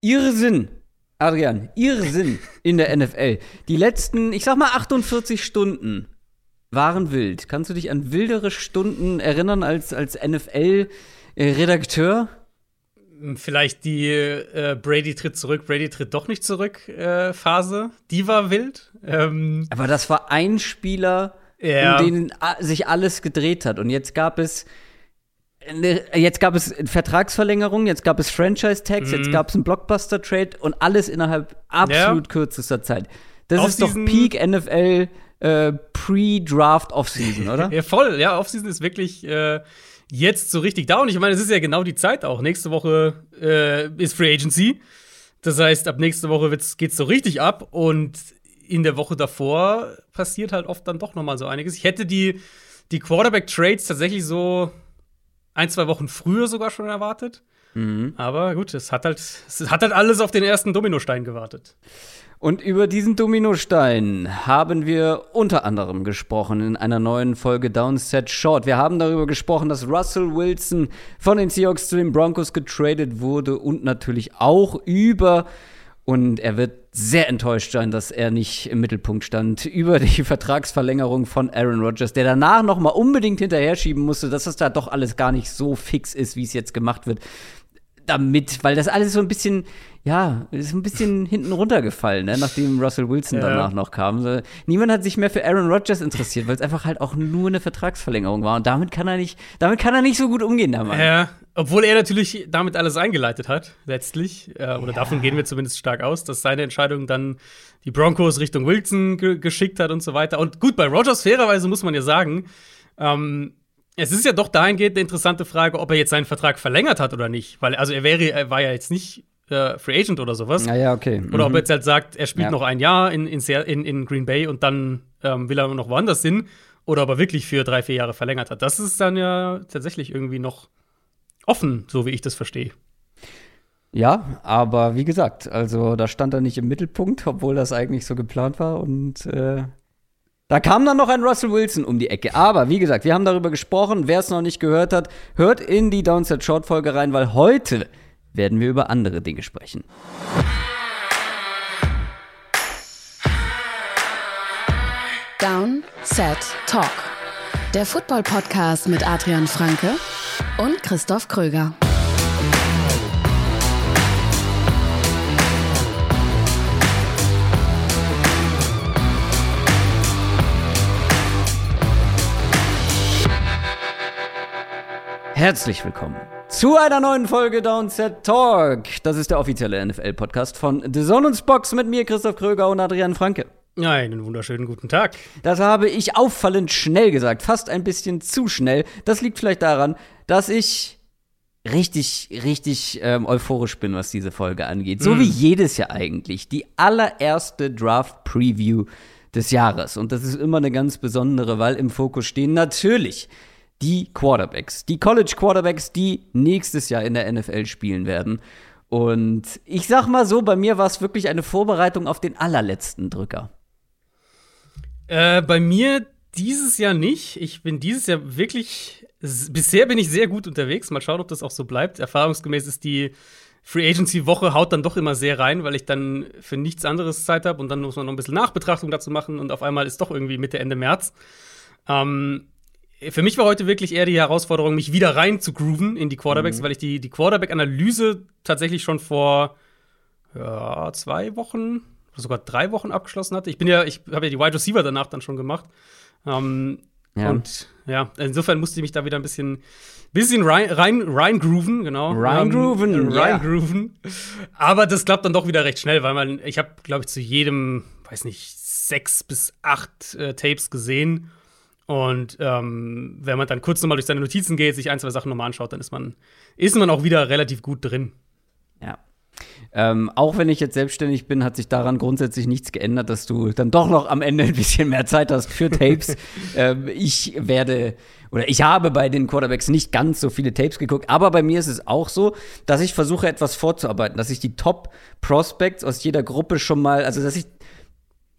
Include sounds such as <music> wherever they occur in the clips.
Irrsinn. Adrian, Irrsinn in der NFL. Die letzten, ich sag mal 48 Stunden waren wild. Kannst du dich an wildere Stunden erinnern als, als NFL-Redakteur? Vielleicht die äh, Brady tritt zurück, Brady tritt doch nicht zurück äh, Phase. Die war wild. Ähm, Aber das war ein Spieler, ja. um den sich alles gedreht hat. Und jetzt gab es jetzt gab es Vertragsverlängerung, jetzt gab es Franchise-Tags, mhm. jetzt gab es einen Blockbuster-Trade und alles innerhalb absolut ja. kürzester Zeit. Das ist doch Peak NFL äh, Pre-Draft Offseason, oder? <laughs> ja, voll. Ja, Offseason ist wirklich äh, jetzt so richtig da. Und ich meine, es ist ja genau die Zeit auch. Nächste Woche äh, ist Free Agency. Das heißt, ab nächste Woche geht es so richtig ab. Und in der Woche davor passiert halt oft dann doch noch mal so einiges. Ich hätte die, die Quarterback-Trades tatsächlich so ein, zwei Wochen früher sogar schon erwartet. Mhm. Aber gut, es hat halt, es hat halt alles auf den ersten Dominostein gewartet. Und über diesen Dominostein haben wir unter anderem gesprochen in einer neuen Folge Downset Short. Wir haben darüber gesprochen, dass Russell Wilson von den Seahawks zu den Broncos getradet wurde und natürlich auch über und er wird sehr enttäuscht sein, dass er nicht im Mittelpunkt stand über die <laughs> Vertragsverlängerung von Aaron Rodgers, der danach noch mal unbedingt hinterher schieben musste, dass das da doch alles gar nicht so fix ist, wie es jetzt gemacht wird. Damit, weil das alles so ein bisschen ja, ist ein bisschen hinten runtergefallen, ne? nachdem Russell Wilson ja. danach noch kam. So, niemand hat sich mehr für Aaron Rodgers interessiert, weil es einfach halt auch nur eine Vertragsverlängerung war. Und damit kann er nicht, damit kann er nicht so gut umgehen, der Mann. Ja, obwohl er natürlich damit alles eingeleitet hat, letztlich. Äh, oder ja. davon gehen wir zumindest stark aus, dass seine Entscheidung dann die Broncos Richtung Wilson ge geschickt hat und so weiter. Und gut, bei Rodgers fairerweise muss man ja sagen, ähm, es ist ja doch dahingehend eine interessante Frage, ob er jetzt seinen Vertrag verlängert hat oder nicht. Weil, also er wäre, er war ja jetzt nicht äh, Free Agent oder sowas. Ja, ja, okay. Oder ob mhm. er jetzt halt sagt, er spielt ja. noch ein Jahr in, in, in, in Green Bay und dann ähm, will er noch woanders hin. Oder ob er wirklich für drei, vier Jahre verlängert hat. Das ist dann ja tatsächlich irgendwie noch offen, so wie ich das verstehe. Ja, aber wie gesagt, also da stand er nicht im Mittelpunkt, obwohl das eigentlich so geplant war. Und äh, da kam dann noch ein Russell Wilson um die Ecke. Aber wie gesagt, wir haben darüber gesprochen. Wer es noch nicht gehört hat, hört in die Downset Short Folge rein, weil heute werden wir über andere Dinge sprechen. Down, Set, Talk. Der Football-Podcast mit Adrian Franke und Christoph Kröger. Herzlich willkommen zu einer neuen Folge Downset Talk. Das ist der offizielle NFL-Podcast von The Sonus Box mit mir, Christoph Kröger und Adrian Franke. Einen wunderschönen guten Tag. Das habe ich auffallend schnell gesagt, fast ein bisschen zu schnell. Das liegt vielleicht daran, dass ich richtig, richtig ähm, euphorisch bin, was diese Folge angeht. So mm. wie jedes Jahr eigentlich. Die allererste Draft-Preview des Jahres. Und das ist immer eine ganz besondere, weil im Fokus stehen natürlich die Quarterbacks, die College Quarterbacks, die nächstes Jahr in der NFL spielen werden. Und ich sag mal so, bei mir war es wirklich eine Vorbereitung auf den allerletzten Drücker. Äh, bei mir dieses Jahr nicht. Ich bin dieses Jahr wirklich, bisher bin ich sehr gut unterwegs. Mal schauen, ob das auch so bleibt. Erfahrungsgemäß ist die Free Agency Woche haut dann doch immer sehr rein, weil ich dann für nichts anderes Zeit habe und dann muss man noch ein bisschen Nachbetrachtung dazu machen und auf einmal ist doch irgendwie Mitte, Ende März. Ähm, für mich war heute wirklich eher die Herausforderung, mich wieder rein zu grooven in die Quarterbacks, mhm. weil ich die, die Quarterback-Analyse tatsächlich schon vor ja, zwei Wochen, sogar drei Wochen abgeschlossen hatte. Ich bin ja, ich habe ja die Wide Receiver danach dann schon gemacht. Ähm, ja. Und ja, insofern musste ich mich da wieder ein bisschen, bisschen rein, rein, rein grooven, genau. Rein grooven, ähm, rein grooven. Aber das klappt dann doch wieder recht schnell, weil man, ich habe, glaube ich, zu jedem, weiß nicht, sechs bis acht äh, Tapes gesehen und ähm, wenn man dann kurz nochmal durch seine Notizen geht, sich ein, zwei Sachen nochmal anschaut, dann ist man, ist man auch wieder relativ gut drin. Ja. Ähm, auch wenn ich jetzt selbstständig bin, hat sich daran grundsätzlich nichts geändert, dass du dann doch noch am Ende ein bisschen mehr Zeit hast für Tapes. <laughs> ähm, ich werde oder ich habe bei den Quarterbacks nicht ganz so viele Tapes geguckt, aber bei mir ist es auch so, dass ich versuche, etwas vorzuarbeiten, dass ich die Top Prospects aus jeder Gruppe schon mal, also dass ich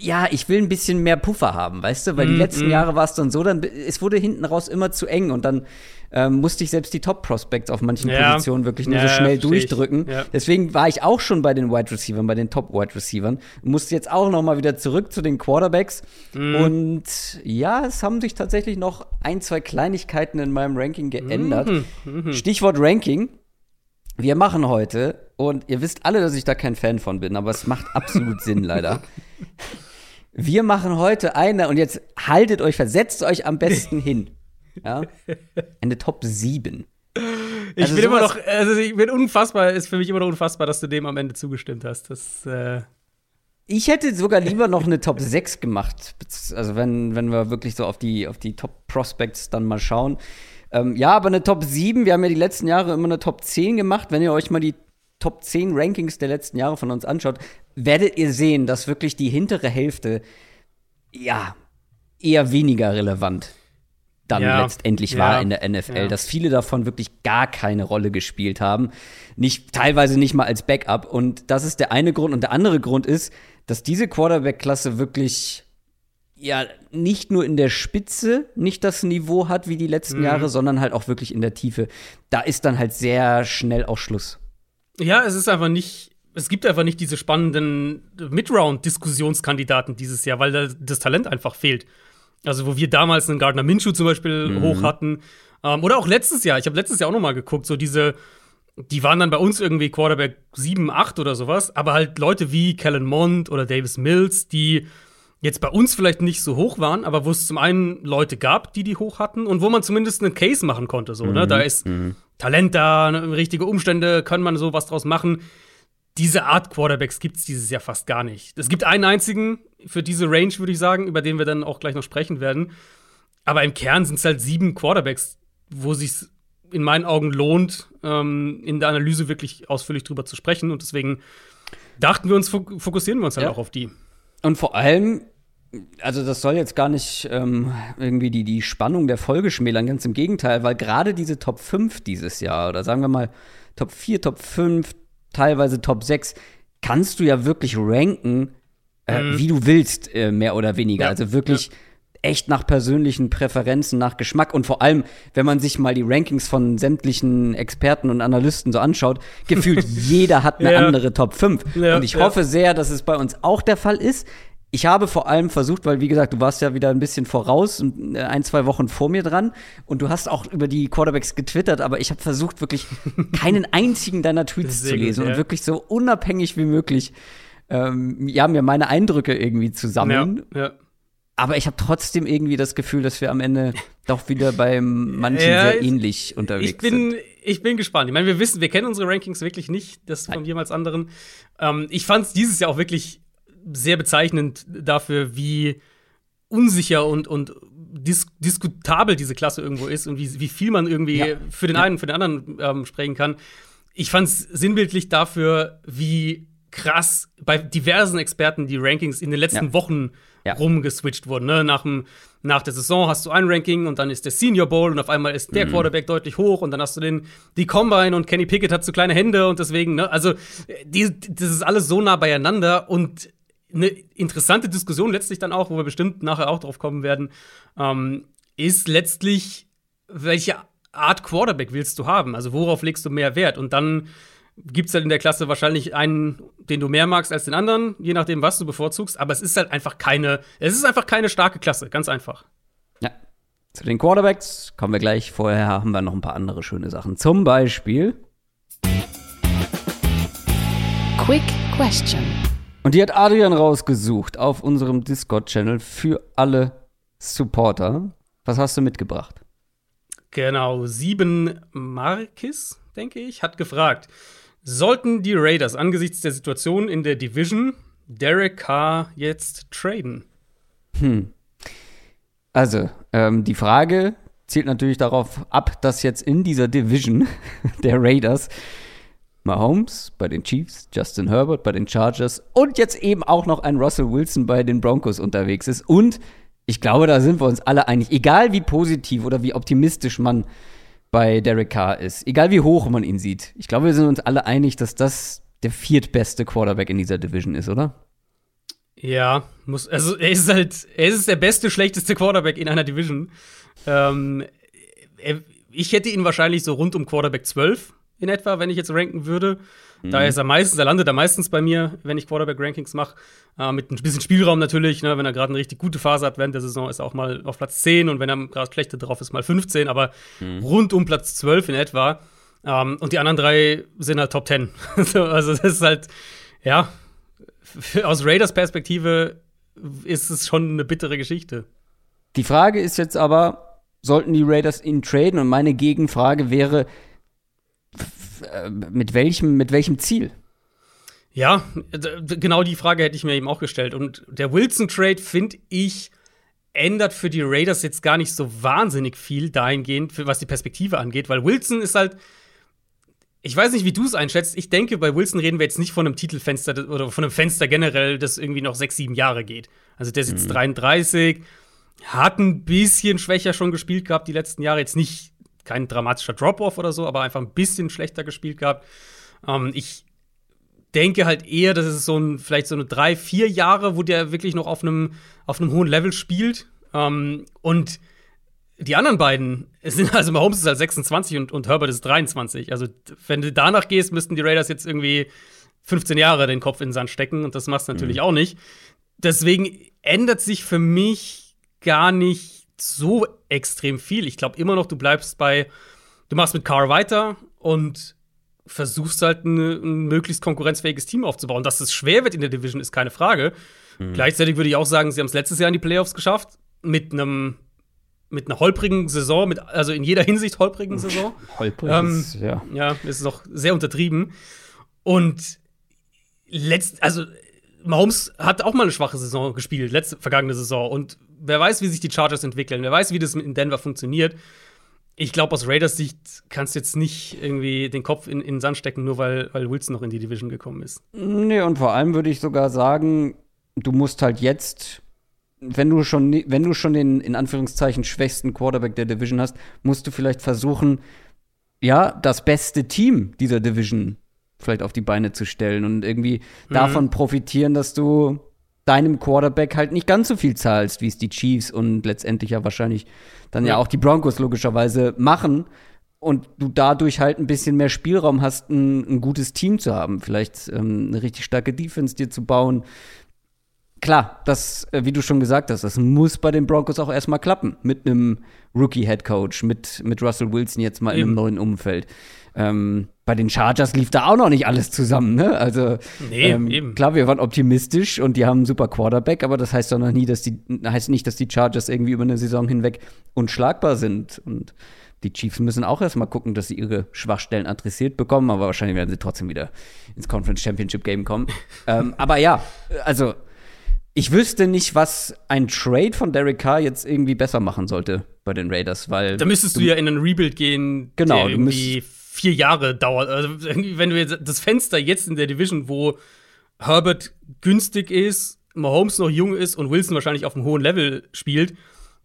ja, ich will ein bisschen mehr Puffer haben, weißt du? Weil die Mm, letzten mm. Jahre war es dann so, dann es wurde hinten raus immer zu eng und dann ähm, musste ich selbst die Top-Prospects auf manchen Ja. Positionen wirklich nur Ja, so schnell durchdrücken. Ja. Deswegen war ich auch schon bei den Wide Receivers, bei den Top-Wide Receivers. Musste jetzt auch noch mal wieder zurück zu den Quarterbacks. Mhm. Und ja, es haben sich tatsächlich noch ein, zwei Kleinigkeiten in meinem Ranking geändert. Mhm. Stichwort Ranking. Wir machen heute, und ihr wisst alle, dass ich da kein Fan von bin, aber es macht absolut Sinn leider. <laughs> Wir machen heute eine, und jetzt haltet euch, versetzt euch am besten hin. Ja? Eine Top 7. Ich Also bin immer noch, also ich bin unfassbar, ist für mich immer noch unfassbar, dass du dem am Ende zugestimmt hast. Das, äh, Ich hätte sogar lieber noch eine Top 6 gemacht. Also wenn, wenn wir wirklich so auf die, auf die Top Prospects dann mal schauen. Ähm, ja, aber eine Top 7, wir haben ja die letzten Jahre immer eine Top 10 gemacht. Wenn ihr euch mal die Top 10 Rankings der letzten Jahre von uns anschaut, werdet ihr sehen, dass wirklich die hintere Hälfte, ja, eher weniger relevant dann Ja, letztendlich ja, war in der NFL, ja. dass viele davon wirklich gar keine Rolle gespielt haben, nicht teilweise nicht mal als Backup und das ist der eine Grund und der andere Grund ist, dass diese Quarterback-Klasse wirklich ja nicht nur in der Spitze nicht das Niveau hat wie die letzten Mhm. Jahre, sondern halt auch wirklich in der Tiefe. Da ist dann halt sehr schnell auch Schluss. Ja, es ist einfach nicht, es gibt einfach nicht diese spannenden Mid-Round-Diskussionskandidaten dieses Jahr, weil da das Talent einfach fehlt. Also, wo wir damals einen Gardner Minshew zum Beispiel hoch hatten. Ähm, oder auch letztes Jahr. Ich habe letztes Jahr auch noch mal geguckt, so diese, die waren dann bei uns irgendwie Quarterback 7, 8 oder sowas, aber halt Leute wie Kellen Mond oder Davis Mills, die jetzt bei uns vielleicht nicht so hoch waren, aber wo es zum einen Leute gab, die die hoch hatten und wo man zumindest einen Case machen konnte. So, ne? Da ist Talent da, ne, richtige Umstände, kann man so was draus machen. Diese Art Quarterbacks gibt es dieses Jahr fast gar nicht. Es gibt einen einzigen für diese Range, würde ich sagen, über den wir dann auch gleich noch sprechen werden. Aber im Kern sind es halt sieben Quarterbacks, wo sich in meinen Augen lohnt, ähm, in der Analyse wirklich ausführlich drüber zu sprechen. Und deswegen dachten wir uns, fok fokussieren wir uns halt Ja. auch auf die. Und vor allem, also das soll jetzt gar nicht ähm, irgendwie die, die Spannung der Folge schmälern, ganz im Gegenteil, weil gerade diese Top 5 dieses Jahr, oder sagen wir mal Top 4, Top 5, teilweise Top 6, kannst du ja wirklich ranken, äh, wie du willst, äh, mehr oder weniger. Ja. Also wirklich echt nach persönlichen Präferenzen, nach Geschmack und vor allem, wenn man sich mal die Rankings von sämtlichen Experten und Analysten so anschaut, gefühlt <laughs> jeder hat eine Ja. andere Top 5. Ja, und ich ja. hoffe sehr, dass es bei uns auch der Fall ist. Ich habe vor allem versucht, weil wie gesagt, du warst ja wieder ein bisschen voraus, und, äh, ein, zwei Wochen vor mir dran und du hast auch über die Quarterbacks getwittert, aber ich habe versucht, wirklich <laughs> keinen einzigen deiner Tweets zu lesen und wirklich so unabhängig wie möglich ähm, ja, mir meine Eindrücke irgendwie zu sammeln. Ja, ja. Aber ich habe trotzdem irgendwie das Gefühl, dass wir am Ende doch wieder bei manchen Ja, sehr ich- ähnlich unterwegs Ich bin, sind. ich bin gespannt. Ich meine, wir wissen, wir kennen unsere Rankings wirklich nicht, das von jemals anderen. Ähm, ich fand es dieses Jahr auch wirklich sehr bezeichnend dafür, wie unsicher und, und dis diskutabel diese Klasse irgendwo ist und wie, wie viel man irgendwie Ja. für den einen, für den anderen ähm, sprechen kann. Ich fand es sinnbildlich dafür, wie krass bei diversen Experten die Rankings in den letzten Ja. Wochen Ja. rumgeswitcht wurden. Ne? Nach, dem, nach der Saison hast du ein Ranking und dann ist der Senior Bowl und auf einmal ist Mhm. der Quarterback deutlich hoch und dann hast du den die Combine und Kenny Pickett hat so kleine Hände und deswegen, ne? Also die, das ist alles so nah beieinander und eine interessante Diskussion letztlich dann auch, wo wir bestimmt nachher auch drauf kommen werden, ähm, ist letztlich, welche Art Quarterback willst du haben? Also worauf legst du mehr Wert? Und dann gibt es halt in der Klasse wahrscheinlich einen, den du mehr magst als den anderen, je nachdem, was du bevorzugst. Aber es ist halt einfach keine, es ist einfach keine starke Klasse, ganz einfach. Ja. Zu den Quarterbacks kommen wir gleich. Vorher haben wir noch ein paar andere schöne Sachen. Zum Beispiel, Quick Question. und die hat Adrian rausgesucht auf unserem Discord-Channel für alle Supporter. Was hast du mitgebracht? Genau, sieben Markis, denke ich, hat gefragt, sollten die Raiders angesichts der Situation in der Division Derek Carr jetzt traden? Also, ähm, die Frage zielt natürlich darauf ab, dass jetzt in dieser Division <laughs> der Raiders Mahomes bei den Chiefs, Justin Herbert bei den Chargers und jetzt eben auch noch ein Russell Wilson bei den Broncos unterwegs ist. Und ich glaube, da sind wir uns alle einig, egal wie positiv oder wie optimistisch man bei Derek Carr ist, egal wie hoch man ihn sieht. Ich glaube, wir sind uns alle einig, dass das der viertbeste Quarterback in dieser Division ist, oder? Ja, muss, also er ist halt, er ist der beste, schlechteste Quarterback in einer Division. Ähm, er, ich hätte ihn wahrscheinlich so rund um Quarterback 12 in etwa, wenn ich jetzt ranken würde. Mhm. Da ist er meistens, er landet er meistens bei mir, wenn ich Quarterback-Rankings mache. Äh, mit ein bisschen Spielraum natürlich, ne? wenn er gerade eine richtig gute Phase hat während der Saison, ist er auch mal auf Platz 10 und wenn er gerade schlechter drauf ist, mal 15, aber mhm. rund um Platz 12 in etwa. Ähm, und die anderen drei sind halt Top 10. <laughs> also das ist halt, ja, aus Raiders Perspektive ist es schon eine bittere Geschichte. Die Frage ist jetzt aber, sollten die Raiders ihn traden? Und meine Gegenfrage wäre, mit welchem, mit welchem Ziel? Ja, genau die Frage hätte ich mir eben auch gestellt. Und der Wilson-Trade, finde ich, ändert für die Raiders jetzt gar nicht so wahnsinnig viel dahingehend, was die Perspektive angeht, weil Wilson ist halt ich weiß nicht, wie du es einschätzt. Ich denke, bei Wilson reden wir jetzt nicht von einem Titelfenster oder von einem Fenster generell, das irgendwie noch sechs, sieben Jahre geht. Also der ist jetzt mhm. 33, hat ein bisschen schwächer schon gespielt gehabt die letzten Jahre. Jetzt nicht kein dramatischer Drop-off oder so, aber einfach ein bisschen schlechter gespielt gehabt. Ähm, ich denke halt eher, dass es so ein, vielleicht so eine drei, vier Jahre, wo der wirklich noch auf einem, auf einem hohen Level spielt. Ähm, und die anderen beiden sind, also Mahomes ist halt 26 und, und Herbert ist 23. Also, wenn du danach gehst, müssten die Raiders jetzt irgendwie 15 Jahre den Kopf in den Sand stecken und das machst du natürlich mhm. auch nicht. Deswegen ändert sich für mich gar nicht so extrem viel. Ich glaube immer noch, du bleibst bei, du machst mit Carr weiter und versuchst halt ein, ein möglichst konkurrenzfähiges Team aufzubauen. Dass es schwer wird in der Division, ist keine Frage. Mhm. Gleichzeitig würde ich auch sagen, sie haben es letztes Jahr in die Playoffs geschafft mit einem mit einer holprigen Saison, mit, also in jeder Hinsicht holprigen Saison. Holprig ähm, ja. Ja, ist noch sehr untertrieben. Und letzt, also Mahomes hat auch mal eine schwache Saison gespielt, letzte vergangene Saison. Und wer weiß, wie sich die Chargers entwickeln, wer weiß, wie das in Denver funktioniert. Ich glaube, aus Raiders Sicht kannst du jetzt nicht irgendwie den Kopf in, in den Sand stecken, nur weil, weil Wilson noch in die Division gekommen ist. Nee, und vor allem würde ich sogar sagen, du musst halt jetzt wenn du schon, wenn du schon den in Anführungszeichen schwächsten Quarterback der Division hast, musst du vielleicht versuchen, ja, das beste Team dieser Division vielleicht auf die Beine zu stellen und irgendwie mhm. davon profitieren, dass du deinem Quarterback halt nicht ganz so viel zahlst, wie es die Chiefs und letztendlich ja wahrscheinlich dann ja, ja. auch die Broncos logischerweise machen. Und du dadurch halt ein bisschen mehr Spielraum hast, ein, ein gutes Team zu haben, vielleicht ähm, eine richtig starke Defense dir zu bauen, klar, das, äh, wie du schon gesagt hast, das muss bei den Broncos auch erstmal klappen. Mit einem Rookie-Head-Coach, mit, mit Russell Wilson jetzt mal eben. in einem neuen Umfeld. Ähm, bei den Chargers lief da auch noch nicht alles zusammen, ne? Also nee, ähm, eben. klar, wir waren optimistisch und die haben einen super Quarterback, aber das heißt doch noch nie, dass die heißt nicht, dass die Chargers irgendwie über eine Saison hinweg unschlagbar sind. Und die Chiefs müssen auch erstmal gucken, dass sie ihre Schwachstellen adressiert bekommen, aber wahrscheinlich werden sie trotzdem wieder ins Conference Championship Game kommen. <laughs> ähm, aber ja, also ich wüsste nicht, was ein Trade von Derek Carr jetzt irgendwie besser machen sollte bei den Raiders, weil. Da müsstest du, du ja in einen Rebuild gehen, genau, der irgendwie vier Jahre dauert. Also, wenn du jetzt das Fenster jetzt in der Division, wo Herbert günstig ist, Mahomes noch jung ist und Wilson wahrscheinlich auf einem hohen Level spielt,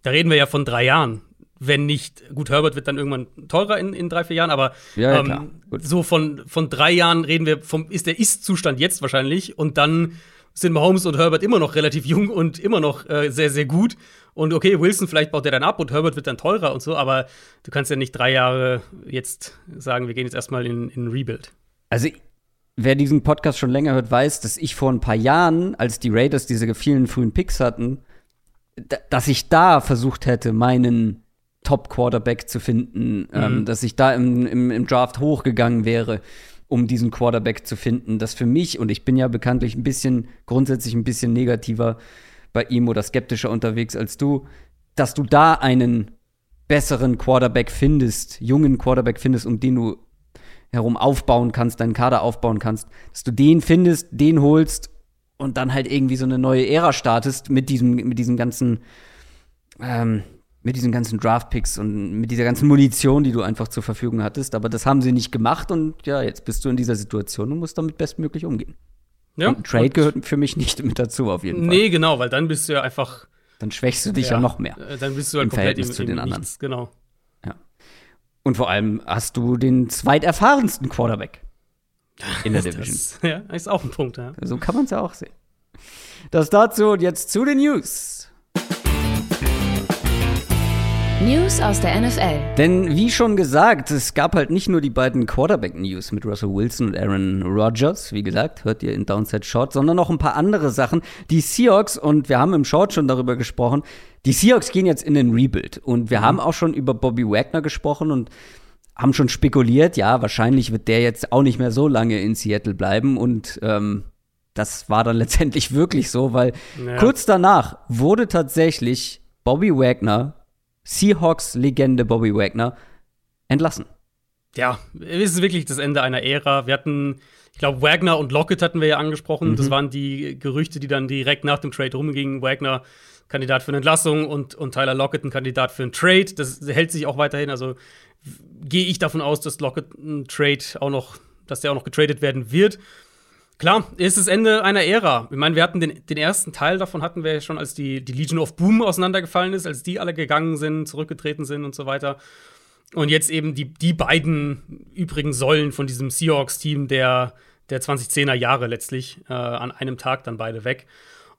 da reden wir ja von drei Jahren. Wenn nicht, gut, Herbert wird dann irgendwann teurer in, in drei, vier Jahren, aber ja, ja, ähm, so von, von drei Jahren reden wir vom, ist der Ist-Zustand jetzt wahrscheinlich und dann sind Mahomes und Herbert immer noch relativ jung und immer noch äh, sehr, sehr gut. Und okay, Wilson, vielleicht baut der dann ab und Herbert wird dann teurer und so, aber du kannst ja nicht drei Jahre jetzt sagen, wir gehen jetzt erstmal in, in Rebuild. Also, wer diesen Podcast schon länger hört, weiß, dass ich vor ein paar Jahren, als die Raiders diese vielen frühen Picks hatten, dass ich da versucht hätte, meinen Top-Quarterback zu finden, ähm, mhm. ähm, dass ich da im, im, im Draft hochgegangen wäre um diesen Quarterback zu finden. Das für mich, und ich bin ja bekanntlich ein bisschen, grundsätzlich ein bisschen negativer bei ihm oder skeptischer unterwegs als du, dass du da einen besseren Quarterback findest, jungen Quarterback findest, um den du herum aufbauen kannst, deinen Kader aufbauen kannst, dass du den findest, den holst und dann halt irgendwie so eine neue Ära startest mit diesem, mit diesem ganzen, ähm, mit diesen ganzen Draftpicks und mit dieser ganzen Munition, die du einfach zur Verfügung hattest. Aber das haben sie nicht gemacht und ja, jetzt bist du in dieser Situation und musst damit bestmöglich umgehen. Ja, und Trade und gehört für mich nicht mit dazu, auf jeden Fall. Nee, genau, weil dann bist du ja einfach. Dann schwächst du dich ja, ja noch mehr. Äh, dann bist du halt im komplett Verhältnis im, zu den anderen. Nichts, genau. Ja. Und vor allem hast du den zweiterfahrensten Quarterback in der <laughs> Division. Das, <laughs> ja, ist auch ein Punkt, ja. So kann man es ja auch sehen. Das dazu und jetzt zu den News. News aus der NFL. Denn wie schon gesagt, es gab halt nicht nur die beiden Quarterback-News mit Russell Wilson und Aaron Rodgers, wie gesagt, hört ihr in Downset Short, sondern noch ein paar andere Sachen. Die Seahawks, und wir haben im Short schon darüber gesprochen, die Seahawks gehen jetzt in den Rebuild. Und wir mhm. haben auch schon über Bobby Wagner gesprochen und haben schon spekuliert, ja, wahrscheinlich wird der jetzt auch nicht mehr so lange in Seattle bleiben. Und ähm, das war dann <laughs> letztendlich wirklich so, weil ja. kurz danach wurde tatsächlich Bobby Wagner Seahawks-Legende Bobby Wagner entlassen. Ja, es ist wirklich das Ende einer Ära. Wir hatten, ich glaube, Wagner und Lockett hatten wir ja angesprochen. Mhm. Das waren die Gerüchte, die dann direkt nach dem Trade rumgingen. Wagner Kandidat für eine Entlassung und, und Tyler Lockett ein Kandidat für einen Trade. Das hält sich auch weiterhin. Also gehe ich davon aus, dass Lockett ein Trade auch noch, dass der auch noch getradet werden wird. Klar, ist das Ende einer Ära. Ich meine, wir hatten den, den ersten Teil davon hatten wir ja schon, als die, die Legion of Boom auseinandergefallen ist, als die alle gegangen sind, zurückgetreten sind und so weiter. Und jetzt eben die, die beiden übrigen Säulen von diesem Seahawks-Team der, der 2010er Jahre letztlich äh, an einem Tag dann beide weg.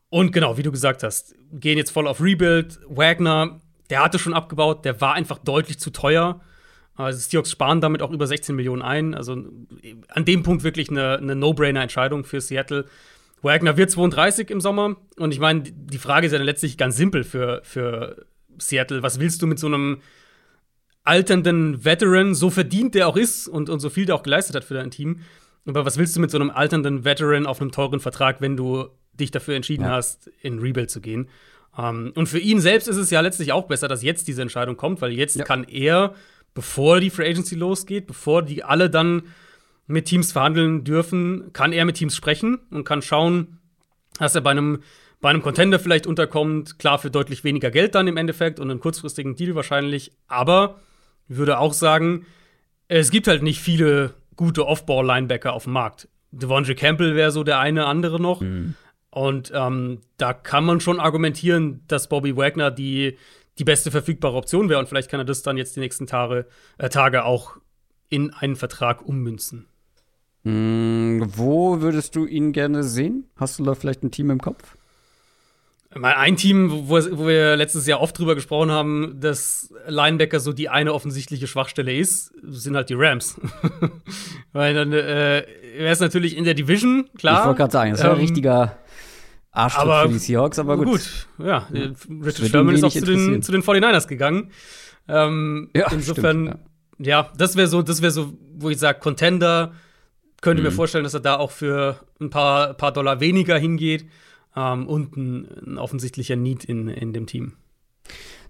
Und genau, wie du gesagt hast, gehen jetzt voll auf Rebuild. Wagner, der hatte schon abgebaut, der war einfach deutlich zu teuer. Also Seahawks sparen damit auch über 16 Millionen ein. Also an dem Punkt wirklich eine, eine No-Brainer-Entscheidung für Seattle. Wagner wird 32 im Sommer. Und ich meine, die Frage ist ja dann letztlich ganz simpel für, für Seattle. Was willst du mit so einem alternden Veteran, so verdient der auch ist und, und so viel der auch geleistet hat für dein Team? Aber was willst du mit so einem alternden Veteran auf einem teuren Vertrag, wenn du dich dafür entschieden ja. hast, in Rebuild zu gehen? Um, ähm, und für ihn selbst ist es ja letztlich auch besser, dass jetzt diese Entscheidung kommt, weil jetzt ja. kann er bevor die Free Agency losgeht, bevor die alle dann mit Teams verhandeln dürfen, kann er mit Teams sprechen und kann schauen, dass er bei einem, bei einem Contender vielleicht unterkommt. Klar, für deutlich weniger Geld dann im Endeffekt und einen kurzfristigen Deal wahrscheinlich. Aber ich würde auch sagen, es gibt halt nicht viele gute Off-Ball-Linebacker auf dem Markt. Devondre Campbell wäre so der eine andere noch. Mhm. Und ähm, da kann man schon argumentieren, dass Bobby Wagner die, die beste verfügbare Option wäre. Und vielleicht kann er das dann jetzt die nächsten Tage, äh, Tage auch in einen Vertrag ummünzen. Mm, wo würdest du ihn gerne sehen? Hast du da vielleicht ein Team im Kopf? Mal ein Team, wo, wo, wir letztes Jahr oft drüber gesprochen haben, dass Linebacker so die eine offensichtliche Schwachstelle ist, sind halt die Rams. <laughs> Weil dann äh, wäre es natürlich in der Division, klar. Ich wollte gerade sagen, das wäre ähm, ein richtiger Arschtritt aber, für die Seahawks, aber gut. gut ja, ja. Richard Sherman ist auch zu den, zu den 49ers gegangen. Ähm, ja, insofern, stimmt, ja. ja. das wäre so, das wäre so, wo ich sage, Contender, könnte mhm. mir vorstellen, dass er da auch für ein paar, paar Dollar weniger hingeht ähm, und ein, ein offensichtlicher Need in, in dem Team.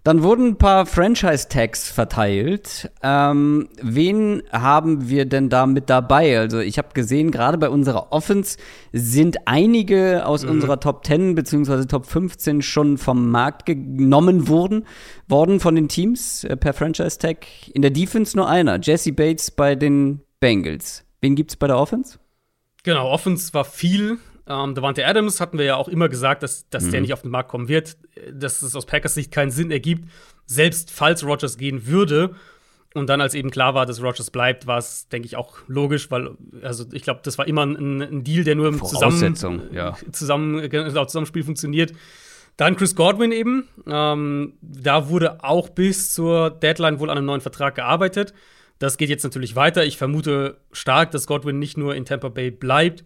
Dann wurden ein paar Franchise-Tags verteilt. Ähm, wen haben wir denn da mit dabei? Also ich habe gesehen, gerade bei unserer Offense sind einige aus mhm. unserer Top 10 bzw. Top 15 schon vom Markt genommen worden, worden von den Teams äh, per Franchise-Tag. In der Defense nur einer, Jesse Bates bei den Bengals. Wen gibt's bei der Offense? Genau, Offense war viel. Ähm, Davante Adams hatten wir ja auch immer gesagt, dass, dass mhm. der nicht auf den Markt kommen wird, dass es aus Packers Sicht keinen Sinn ergibt, selbst falls Rogers gehen würde. Und dann, als eben klar war, dass Rogers bleibt, war es, denke ich, auch logisch, weil, also ich glaube, das war immer ein, ein, Deal, der nur im Zusammen, ja. zusammen, genau, Zusammenspiel funktioniert. Dann Chris Godwin eben. Ähm, da wurde auch bis zur Deadline wohl an einem neuen Vertrag gearbeitet. Das geht jetzt natürlich weiter. Ich vermute stark, dass Godwin nicht nur in Tampa Bay bleibt,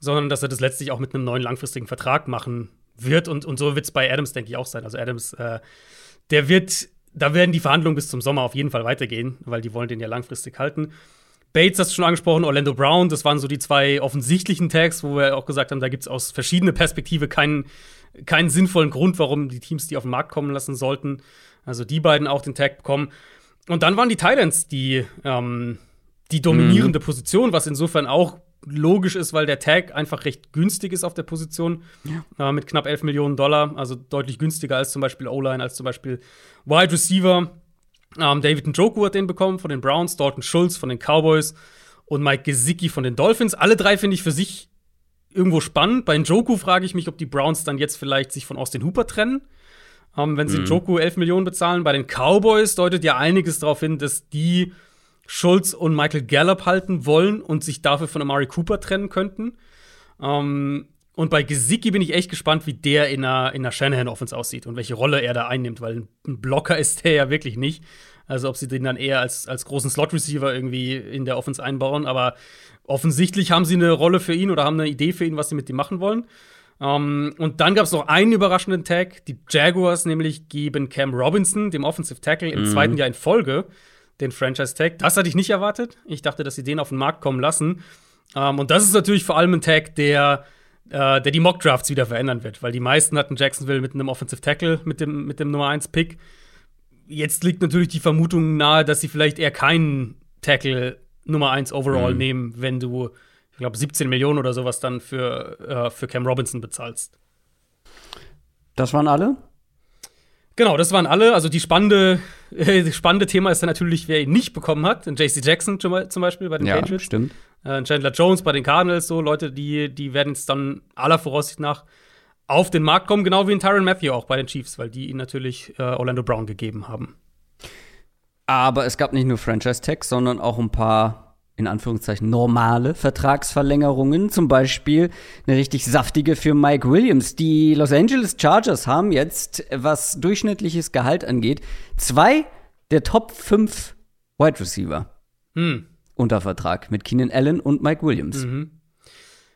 sondern dass er das letztlich auch mit einem neuen langfristigen Vertrag machen wird. Und, und so wird es bei Adams, denke ich, auch sein. Also Adams, äh, der wird, da werden die Verhandlungen bis zum Sommer auf jeden Fall weitergehen, weil die wollen den ja langfristig halten. Bates hast du schon angesprochen, Orlando Brown, das waren so die zwei offensichtlichen Tags, wo wir auch gesagt haben, da gibt es aus verschiedener Perspektive keinen, keinen sinnvollen Grund, warum die Teams die auf den Markt kommen lassen sollten. Also die beiden auch den Tag bekommen. Und dann waren die Titans die, ähm, die dominierende mhm. Position, was insofern auch logisch ist, weil der Tag einfach recht günstig ist auf der Position ja. äh, mit knapp 11 Millionen Dollar, also deutlich günstiger als zum Beispiel O-Line, als zum Beispiel Wide Receiver. Ähm, David Njoku hat den bekommen von den Browns, Dalton Schulz von den Cowboys und Mike Gesicki von den Dolphins. Alle drei finde ich für sich irgendwo spannend. Bei Njoku frage ich mich, ob die Browns dann jetzt vielleicht sich von Austin Hooper trennen. Ähm, wenn sie mhm. Njoku 11 Millionen bezahlen. Bei den Cowboys deutet ja einiges darauf hin, dass die Schulz und Michael Gallup halten wollen und sich dafür von Amari Cooper trennen könnten. Ähm, Und bei Gesicki bin ich echt gespannt, wie der in einer, in einer Shanahan-Offense aussieht und welche Rolle er da einnimmt, weil ein Blocker <laughs> ist der ja wirklich nicht. Also ob sie den dann eher als, als großen Slot-Receiver irgendwie in der Offense einbauen. Aber offensichtlich haben sie eine Rolle für ihn oder haben eine Idee für ihn, was sie mit ihm machen wollen. Um, ähm, und dann gab es noch einen überraschenden Tag. Die Jaguars nämlich geben Cam Robinson, dem Offensive Tackle, im mhm. zweiten Jahr in Folge den Franchise Tag. Das hatte ich nicht erwartet. Ich dachte, dass sie den auf den Markt kommen lassen. Ähm, und das ist natürlich vor allem ein Tag, der, äh, der die Mock Drafts wieder verändern wird, weil die meisten hatten Jacksonville mit einem Offensive Tackle, mit dem, mit dem Nummer 1 Pick. Jetzt liegt natürlich die Vermutung nahe, dass sie vielleicht eher keinen Tackle Nummer 1 overall mhm. nehmen, wenn du ich glaube, 17 Millionen oder sowas dann für, äh, für Cam Robinson bezahlst. Das waren alle? Genau, das waren alle. Also die spannende, <laughs> äh, spannende Thema ist dann natürlich, wer ihn nicht bekommen hat. JC Jackson zum Beispiel bei den ja, Patriots. stimmt. Äh, Chandler Jones bei den Cardinals, so Leute, die, die werden jetzt dann aller Voraussicht nach auf den Markt kommen, genau wie in Tyron Matthew auch bei den Chiefs, weil die ihn natürlich äh, Orlando Brown gegeben haben. Aber es gab nicht nur Franchise-Tags, sondern auch ein paar in Anführungszeichen normale Vertragsverlängerungen, zum Beispiel eine richtig saftige für Mike Williams. Die Los Angeles Chargers haben jetzt, was durchschnittliches Gehalt angeht, zwei der Top 5 Wide Receiver hm. unter Vertrag mit Keenan Allen und Mike Williams. Mhm.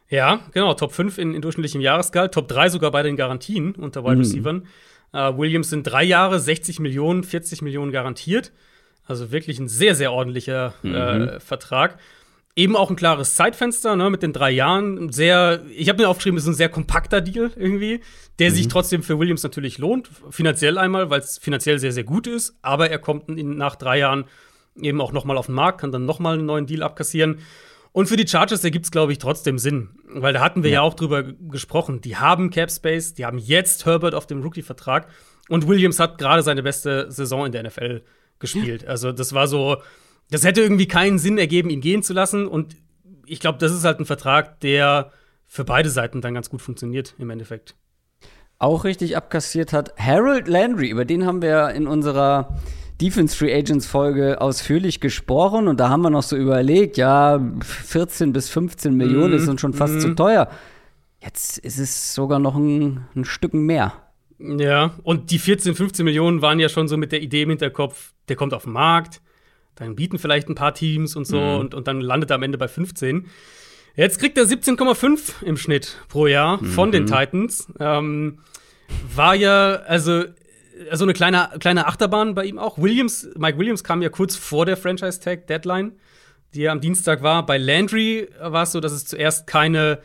Ja, genau, Top 5 in, in, durchschnittlichem Jahresgehalt, Top 3 sogar bei den Garantien unter Wide mhm. Receivern. Uh, Williams sind drei Jahre, 60 Millionen, 40 Millionen garantiert. Also wirklich ein sehr, sehr ordentlicher mhm. äh, Vertrag. Eben auch ein klares Zeitfenster, ne, mit den drei Jahren. Sehr, ich habe mir aufgeschrieben, es ist ein sehr kompakter Deal irgendwie, der mhm. sich trotzdem für Williams natürlich lohnt. Finanziell einmal, weil es finanziell sehr, sehr gut ist. Aber er kommt in, nach drei Jahren eben auch noch mal auf den Markt, kann dann noch mal einen neuen Deal abkassieren. Und für die Chargers ergibt es, glaube ich, trotzdem Sinn. Weil da hatten wir ja. ja auch drüber gesprochen. Die haben Cap Space, die haben jetzt Herbert auf dem Rookie-Vertrag. Und Williams hat gerade seine beste Saison in der NFL gespielt. Also das war so, das hätte irgendwie keinen Sinn ergeben, ihn gehen zu lassen. Und ich glaube, das ist halt ein Vertrag, der für beide Seiten dann ganz gut funktioniert im Endeffekt. Auch richtig abkassiert hat Harold Landry, über den haben wir in unserer Defense Free Agents Folge ausführlich gesprochen und da haben wir noch so überlegt, ja, 14 bis 15 Millionen mm, uns schon fast mm. zu teuer. Jetzt ist es sogar noch ein, ein Stück mehr. Ja, und die 14, 15 Millionen waren ja schon so mit der Idee im Hinterkopf, der kommt auf den Markt, dann bieten vielleicht ein paar Teams und so mhm. und, und dann landet er am Ende bei 15. Jetzt kriegt er 17,5 im Schnitt pro Jahr mhm. von den Titans. Ähm, war ja, also, also eine kleine, kleine Achterbahn bei ihm auch. Williams, Mike Williams kam ja kurz vor der Franchise-Tag-Deadline, die ja am Dienstag war. Bei Landry war es so, dass es zuerst keine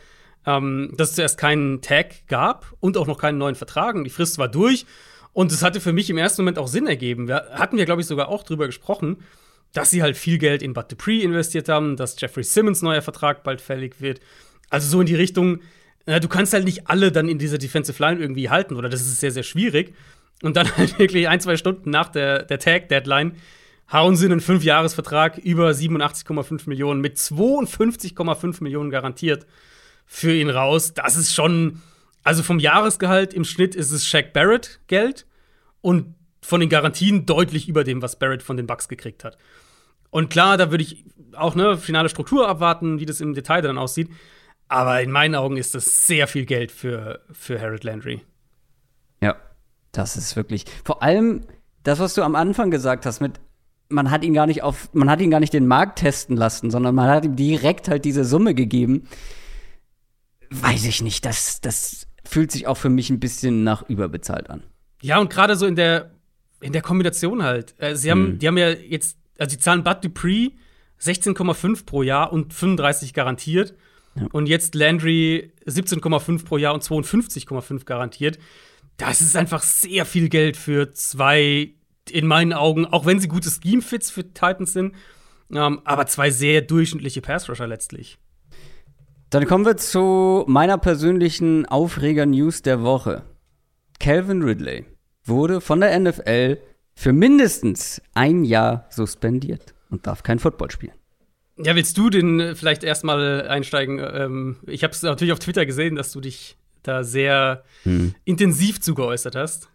ähm, dass es zuerst keinen Tag gab und auch noch keinen neuen Vertrag. Und die Frist war durch. Und es hatte für mich im ersten Moment auch Sinn ergeben. Wir hatten ja, glaube ich, sogar auch drüber gesprochen, dass sie halt viel Geld in Bud Dupree investiert haben, dass Jeffrey Simmons neuer Vertrag bald fällig wird. Also so in die Richtung, na, du kannst halt nicht alle dann in dieser Defensive Line irgendwie halten, oder das ist sehr, sehr schwierig. Und dann <laughs> halt wirklich ein, zwei Stunden nach der, der Tag-Deadline hauen sie einen Fünfjahresvertrag über 87,5 Millionen mit 52,5 Millionen garantiert für ihn raus. Das ist schon, also vom Jahresgehalt im Schnitt ist es Shaq Barrett Geld und von den Garantien deutlich über dem, was Barrett von den Bucks gekriegt hat. Und klar, da würde ich auch eine finale Struktur abwarten, wie das im Detail dann aussieht. Aber in meinen Augen ist das sehr viel Geld für, für Harold Landry. Ja, das ist wirklich. Vor allem das, was du am Anfang gesagt hast, mit man hat ihn gar nicht auf, man hat ihn gar nicht den Markt testen lassen, sondern man hat ihm direkt halt diese Summe gegeben weiß ich nicht, das, das fühlt sich auch für mich ein bisschen nach überbezahlt an. Ja, und gerade so in der, in der Kombination halt. Äh, sie haben, hm. die haben ja jetzt, also die zahlen Bud Dupree 16,5 pro Jahr und 35 garantiert. Ja. Und jetzt Landry 17,5 pro Jahr und 52,5 garantiert. Das ist einfach sehr viel Geld für zwei, in meinen Augen, auch wenn sie gute Scheme-Fits für Titans sind, ähm, aber zwei sehr durchschnittliche Pass-Rusher letztlich. Dann kommen wir zu meiner persönlichen Aufreger-News der Woche. Calvin Ridley wurde von der NFL für mindestens ein Jahr suspendiert und darf kein Football spielen. Ja, willst du den äh, vielleicht erstmal einsteigen? Ähm, ich habe es natürlich auf Twitter gesehen, dass du dich da sehr hm. intensiv zugeäußert hast.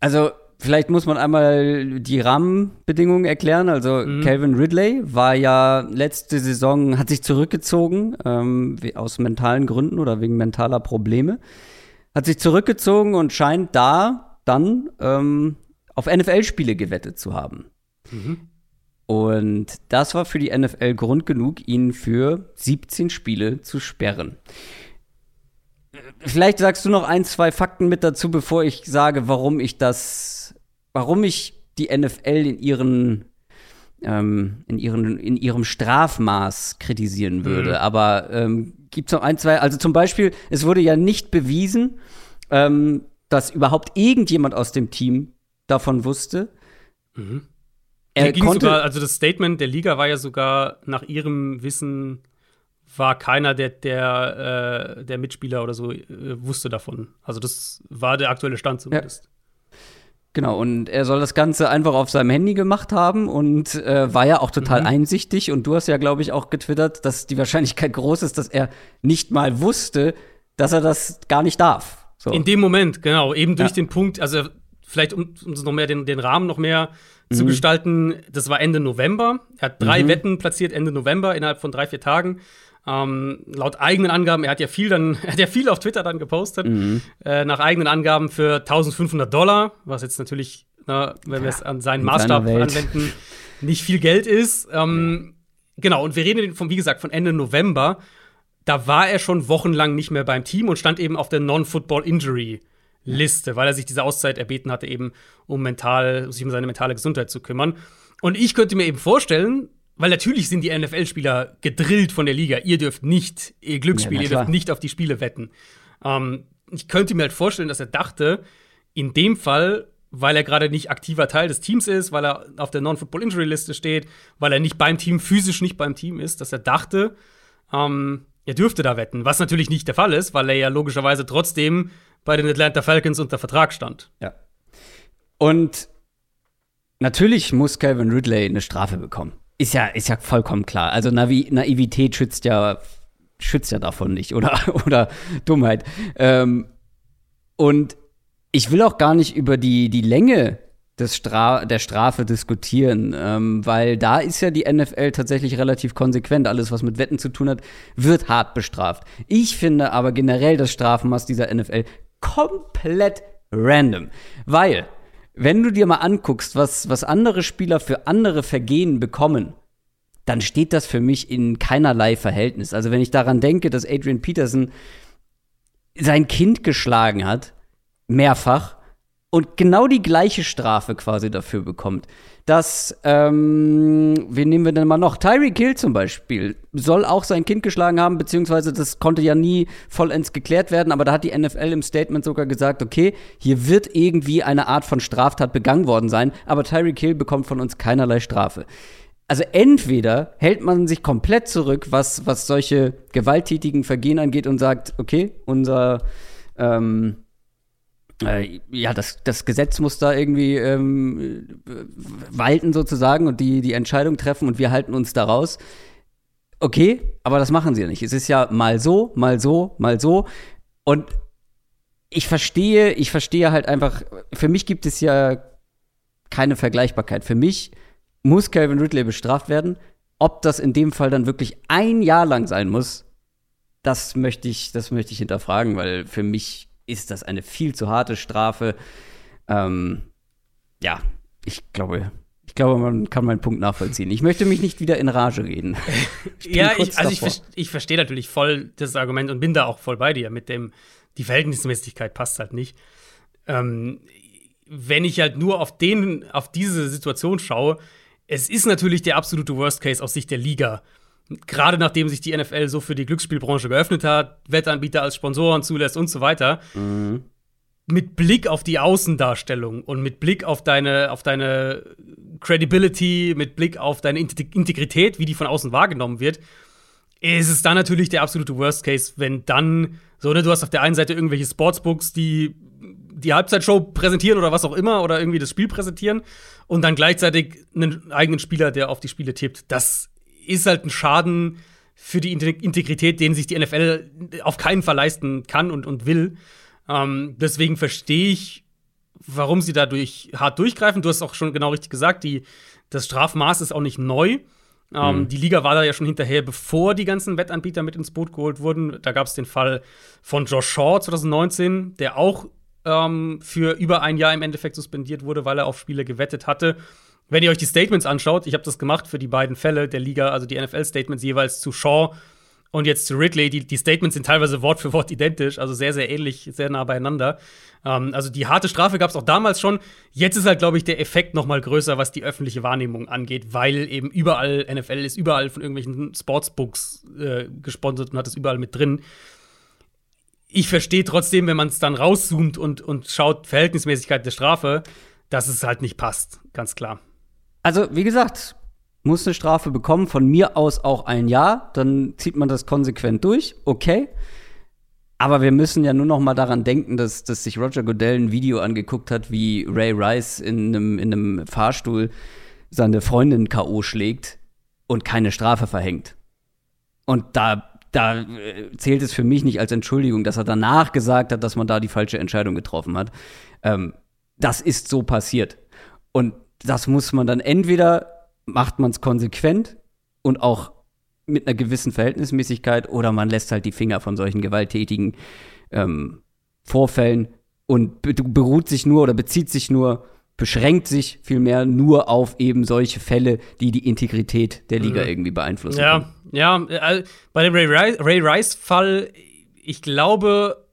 Also vielleicht muss man einmal die Rahmenbedingungen erklären. Also mhm. Calvin Ridley war ja letzte Saison, hat sich zurückgezogen ähm, aus mentalen Gründen oder wegen mentaler Probleme. Hat sich zurückgezogen und scheint da dann ähm, auf NFL-Spiele gewettet zu haben. Mhm. Und das war für die NFL Grund genug, ihn für 17 Spiele zu sperren. Vielleicht sagst du noch ein, zwei Fakten mit dazu, bevor ich sage, warum ich das, warum ich die NFL in ihren ähm, in, ihren, in ihrem Strafmaß kritisieren würde. Mhm. Aber ähm, gibt es noch ein, zwei, also zum Beispiel, es wurde ja nicht bewiesen, ähm, dass überhaupt irgendjemand aus dem Team davon wusste. Mhm. Er konnte sogar, also das Statement der Liga war ja sogar nach ihrem Wissen war keiner der, der, äh, der Mitspieler oder so äh, wusste davon. Also das war der aktuelle Stand zumindest. Ja. Genau, und er soll das Ganze einfach auf seinem Handy gemacht haben und äh, war ja auch total mhm. einsichtig. Und du hast ja, glaube ich, auch getwittert, dass die Wahrscheinlichkeit groß ist, dass er nicht mal wusste, dass er das gar nicht darf. So. In dem Moment, genau, eben durch ja. den Punkt, also vielleicht um, um noch mehr den, den Rahmen noch mehr mhm. zu gestalten, das war Ende November. Er hat drei mhm. Wetten platziert Ende November innerhalb von drei, vier Tagen. Ähm, laut eigenen Angaben, er hat ja viel dann, <laughs> er hat ja viel auf Twitter dann gepostet, mhm. äh, nach eigenen Angaben für 1500 Dollar, was jetzt natürlich, na, wenn ja, wir es an seinen Maßstab anwenden, nicht viel Geld ist. Ähm, genau, und wir reden von, wie gesagt, von Ende November. Da war er schon wochenlang nicht mehr beim Team und stand eben auf der Non-Football-Injury-Liste, weil er sich diese Auszeit erbeten hatte, eben um mental, sich um seine mentale Gesundheit zu kümmern. Und ich könnte mir eben vorstellen, weil natürlich sind die NFL-Spieler gedrillt von der Liga. Ihr dürft nicht, ihr Glücksspiel, ja, ihr dürft nicht auf die Spiele wetten. Ähm, ich könnte mir halt vorstellen, dass er dachte, in dem Fall, weil er gerade nicht aktiver Teil des Teams ist, weil er auf der Non-Football-Injury-Liste steht, weil er nicht beim Team, physisch nicht beim Team ist, dass er dachte, ähm, er dürfte da wetten. Was natürlich nicht der Fall ist, weil er ja logischerweise trotzdem bei den Atlanta Falcons unter Vertrag stand. Ja. Und natürlich muss Calvin Ridley eine Strafe bekommen. Ist ja, ist ja vollkommen klar. Also Navi Naivität schützt ja, schützt ja davon nicht oder, <laughs> oder Dummheit. Ähm, und ich will auch gar nicht über die, die Länge des Stra der Strafe diskutieren, ähm, weil da ist ja die NFL tatsächlich relativ konsequent. Alles, was mit Wetten zu tun hat, wird hart bestraft. Ich finde aber generell das Strafmaß dieser NFL komplett random, weil wenn du dir mal anguckst, was, was andere Spieler für andere Vergehen bekommen, dann steht das für mich in keinerlei Verhältnis. Also wenn ich daran denke, dass Adrian Peterson sein Kind geschlagen hat, mehrfach, und genau die gleiche Strafe quasi dafür bekommt. Dass, ähm, wen nehmen wir denn mal noch? Tyreek Hill zum Beispiel soll auch sein Kind geschlagen haben, beziehungsweise das konnte ja nie vollends geklärt werden, aber da hat die NFL im Statement sogar gesagt, okay, hier wird irgendwie eine Art von Straftat begangen worden sein, aber Tyreek Hill bekommt von uns keinerlei Strafe. Also entweder hält man sich komplett zurück, was, was solche gewalttätigen Vergehen angeht und sagt, okay, unser ähm, äh, ja, das, das Gesetz muss da irgendwie ähm, walten sozusagen und die, die Entscheidung treffen und wir halten uns da raus. Okay, aber das machen sie ja nicht. Es ist ja mal so, mal so, mal so. Und ich verstehe, ich verstehe halt einfach, für mich gibt es ja keine Vergleichbarkeit. Für mich muss Calvin Ridley bestraft werden. Ob das in dem Fall dann wirklich ein Jahr lang sein muss, das möchte ich, das möchte ich hinterfragen, weil für mich ist das eine viel zu harte Strafe. Ähm, ja, ich glaube, ich glaube, man kann meinen Punkt nachvollziehen. Ich möchte mich nicht wieder in Rage reden. <laughs> Ich ja, ich, also ich, ich verstehe natürlich voll das Argument und bin da auch voll bei dir mit dem, die Verhältnismäßigkeit passt halt nicht. Ähm, wenn ich halt nur auf den, auf diese Situation schaue, es ist natürlich der absolute Worst Case aus Sicht der Liga gerade nachdem sich die NFL so für die Glücksspielbranche geöffnet hat, Wettanbieter als Sponsoren zulässt und so weiter, mhm. mit Blick auf die Außendarstellung und mit Blick auf deine, auf deine Credibility, mit Blick auf deine Integrität, wie die von außen wahrgenommen wird, ist es dann natürlich der absolute Worst Case, wenn dann, so, ne, du hast auf der einen Seite irgendwelche Sportsbooks, die die Halbzeitshow präsentieren oder was auch immer oder irgendwie das Spiel präsentieren und dann gleichzeitig einen eigenen Spieler, der auf die Spiele tippt. Das ist halt ein Schaden für die Integrität, den sich die NFL auf keinen Fall leisten kann und, und will. Ähm, deswegen verstehe ich warum sie dadurch hart durchgreifen. Du hast auch schon genau richtig gesagt, die, das Strafmaß ist auch nicht neu. Ähm, mhm. Die Liga war da ja schon hinterher, bevor die ganzen Wettanbieter mit ins Boot geholt wurden. Da gab es den Fall von Josh Shaw 2019, der auch ähm, für über ein Jahr im Endeffekt suspendiert wurde, weil er auf Spiele gewettet hatte. Wenn ihr euch die Statements anschaut, ich habe das gemacht für die beiden Fälle der Liga, also die NFL-Statements jeweils zu Shaw und jetzt zu Ridley. Die, die Statements sind teilweise Wort für Wort identisch, also sehr, sehr ähnlich, sehr nah beieinander. Ähm, also die harte Strafe gab es auch damals schon. Jetzt ist halt, glaube ich, der Effekt noch mal größer, was die öffentliche Wahrnehmung angeht, weil eben überall, NFL ist überall von irgendwelchen Sportsbooks äh, gesponsert und hat es überall mit drin ich verstehe trotzdem, wenn man es dann rauszoomt und, und schaut, Verhältnismäßigkeit der Strafe, dass es halt nicht passt, ganz klar. Also, wie gesagt, muss eine Strafe bekommen, von mir aus auch ein Jahr, dann zieht man das konsequent durch, okay. Aber wir müssen ja nur noch mal daran denken, dass, dass sich Roger Goodell ein Video angeguckt hat, wie Ray Rice in einem, in einem Fahrstuhl seine Freundin K.O. schlägt und keine Strafe verhängt. Und da da äh, zählt es für mich nicht als Entschuldigung, dass er danach gesagt hat, dass man da die falsche Entscheidung getroffen hat. Ähm, das ist so passiert. Und das muss man dann entweder macht man es konsequent und auch mit einer gewissen Verhältnismäßigkeit oder man lässt halt die Finger von solchen gewalttätigen ähm, Vorfällen und beruht sich nur oder bezieht sich nur, beschränkt sich vielmehr nur auf eben solche Fälle, die die Integrität der Liga mhm. irgendwie beeinflussen. Ja, können. Ja, äh, bei dem Ray, Ray Rice-Fall, ich glaube,